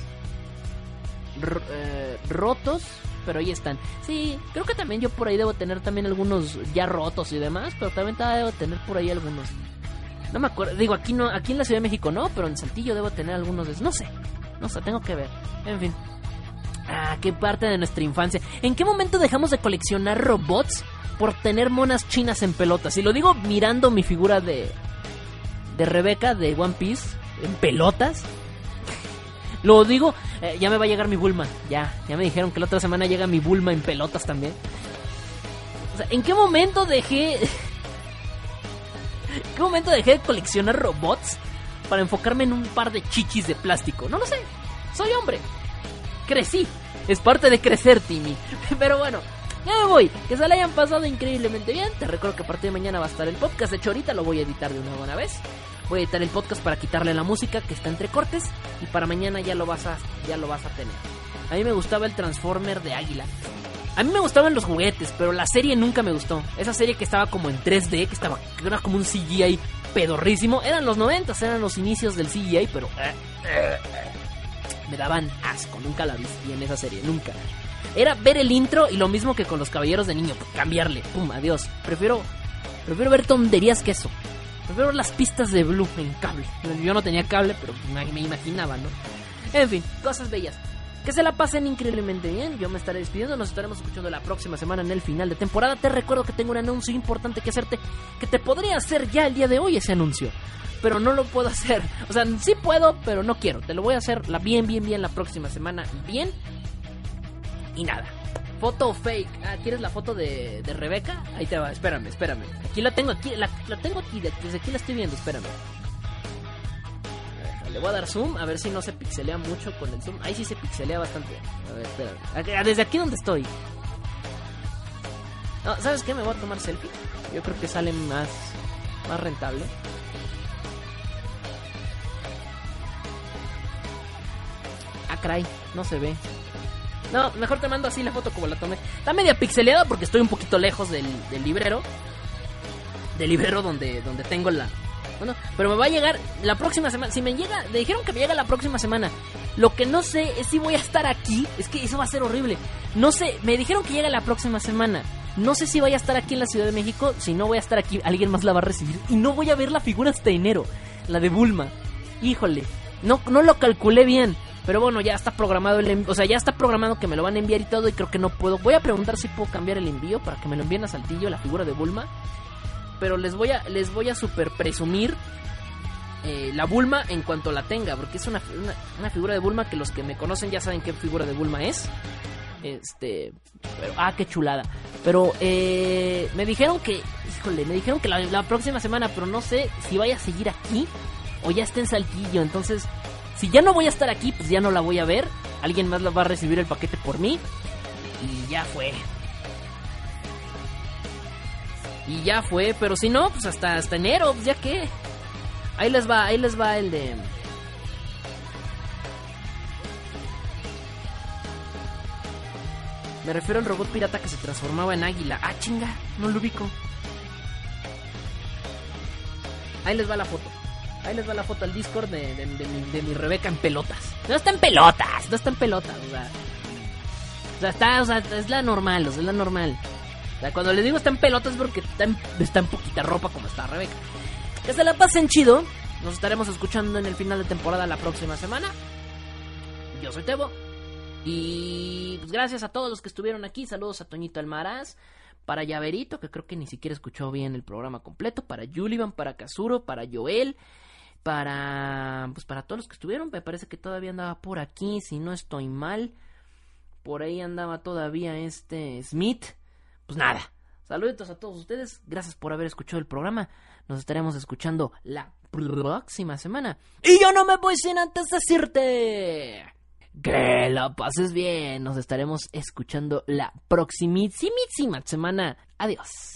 eh, rotos, pero ahí están. Sí, creo que también yo por ahí debo tener también algunos ya rotos y demás, pero también debo tener por ahí algunos. No me acuerdo, digo, aquí no, aquí en la Ciudad de México no, pero en Saltillo debo tener algunos. No sé, no sé, tengo que ver. En fin. Ah, qué parte de nuestra infancia. ¿En qué momento dejamos de coleccionar robots por tener monas chinas en pelotas? Y lo digo mirando mi figura de de Rebeca de One Piece en pelotas. Lo digo, eh, ya me va a llegar mi Bulma. Ya, ya me dijeron que la otra semana llega mi Bulma en pelotas también. O sea, ¿en qué momento dejé ¿En qué momento dejé de coleccionar robots para enfocarme en un par de chichis de plástico? No lo sé. Soy hombre. Crecí. Es parte de crecer, Timmy. Pero bueno, ya me voy. Que se la hayan pasado increíblemente bien. Te recuerdo que a partir de mañana va a estar el podcast. De hecho, ahorita lo voy a editar de una buena vez. Voy a editar el podcast para quitarle la música que está entre cortes. Y para mañana ya lo vas a, ya lo vas a tener. A mí me gustaba el Transformer de Águila. A mí me gustaban los juguetes, pero la serie nunca me gustó. Esa serie que estaba como en 3D, que estaba era como un CGI pedorrísimo. Eran los 90, eran los inicios del CGI, pero eh, eh, eh, me daban asco. Nunca la vi en esa serie, nunca. Era ver el intro y lo mismo que con los caballeros de niño, cambiarle, pum, adiós. Prefiero, prefiero ver tonterías que eso. Prefiero ver las pistas de Blue en cable. Yo no tenía cable, pero me imaginaba, ¿no? En fin, cosas bellas. Que se la pasen increíblemente bien. Yo me estaré despidiendo. Nos estaremos escuchando la próxima semana en el final de temporada. Te recuerdo que tengo un anuncio importante que hacerte. Que te podría hacer ya el día de hoy ese anuncio. Pero no lo puedo hacer. O sea, sí puedo, pero no quiero. Te lo voy a hacer la bien, bien, bien la próxima semana. Bien. Y nada. Foto fake. Ah, ¿quieres la foto de, de Rebeca? Ahí te va. Espérame, espérame. Aquí la tengo, aquí. La, la tengo aquí. de- Desde aquí la estoy viendo. Espérame. Le voy a dar zoom, a ver si no se pixelea mucho con el zoom. Ahí sí se pixelea bastante. A ver, espera. Desde aquí donde estoy. No, ¿sabes qué? Me voy a tomar selfie. Yo creo que sale más, más rentable. Ah, caray, no se ve. No, mejor te mando así la foto como la tomé. Está media pixeleada porque estoy un poquito lejos del, del librero. Del librero donde, donde tengo la, bueno, pero me va a llegar la próxima semana. Si me llega, me dijeron que me llega la próxima semana. Lo que no sé es si voy a estar aquí. Es que eso va a ser horrible. No sé, me dijeron que llega la próxima semana. No sé si voy a estar aquí en la Ciudad de México. Si no voy a estar aquí, alguien más la va a recibir. Y no voy a ver la figura hasta enero. La de Bulma. Híjole. No, no lo calculé bien. Pero bueno, ya está programado el. O sea, ya está programado que me lo van a enviar y todo. Y creo que no puedo. Voy a preguntar si puedo cambiar el envío para que me lo envíen a Saltillo, la figura de Bulma pero les voy a les voy a super presumir eh, la Bulma en cuanto la tenga, porque es una, una, una, figura de Bulma que los que me conocen ya saben qué figura de Bulma es. Este, pero, ah, qué chulada. Pero eh, me dijeron que, híjole, me dijeron que la, próxima semana, pero no sé si vaya a seguir aquí o ya está en Saltillo. Entonces, si ya no voy a estar aquí, pues ya no la voy a ver. Alguien más la va a recibir el paquete por mí. Y ya fue. Y ya fue, pero si no, pues hasta, hasta enero, pues ya que. Ahí les va, ahí les va el de. Me refiero al robot pirata que se transformaba en águila. Ah, chinga, no lo ubico. Ahí les va la foto. Ahí les va la foto al Discord de, de, mi, de mi Rebeca en pelotas. No está en pelotas, no está en pelotas, o sea. O sea, está, o sea, es la normal, o sea, es la normal. Cuando les digo está en pelotas es porque está en, poquita ropa como está Rebeca. Que se la pasen chido. Nos estaremos escuchando en el final de temporada la próxima semana. Yo soy Tebo. Y pues gracias a todos los que estuvieron aquí. Saludos a Toñito Almaraz. Para Llaverito, que creo que ni siquiera escuchó bien el programa completo. Para Yulivan, para Kazuro, para Joel. Para. Pues para todos los que estuvieron. Me parece que todavía andaba por aquí. Si no estoy mal. Por ahí andaba todavía este Smith. Pues nada. Saluditos a todos ustedes. Gracias por haber escuchado el programa. Nos estaremos escuchando la próxima semana. Y yo no me voy sin antes decirte. Que la pases bien. Nos estaremos escuchando la próximísima semana. Adiós.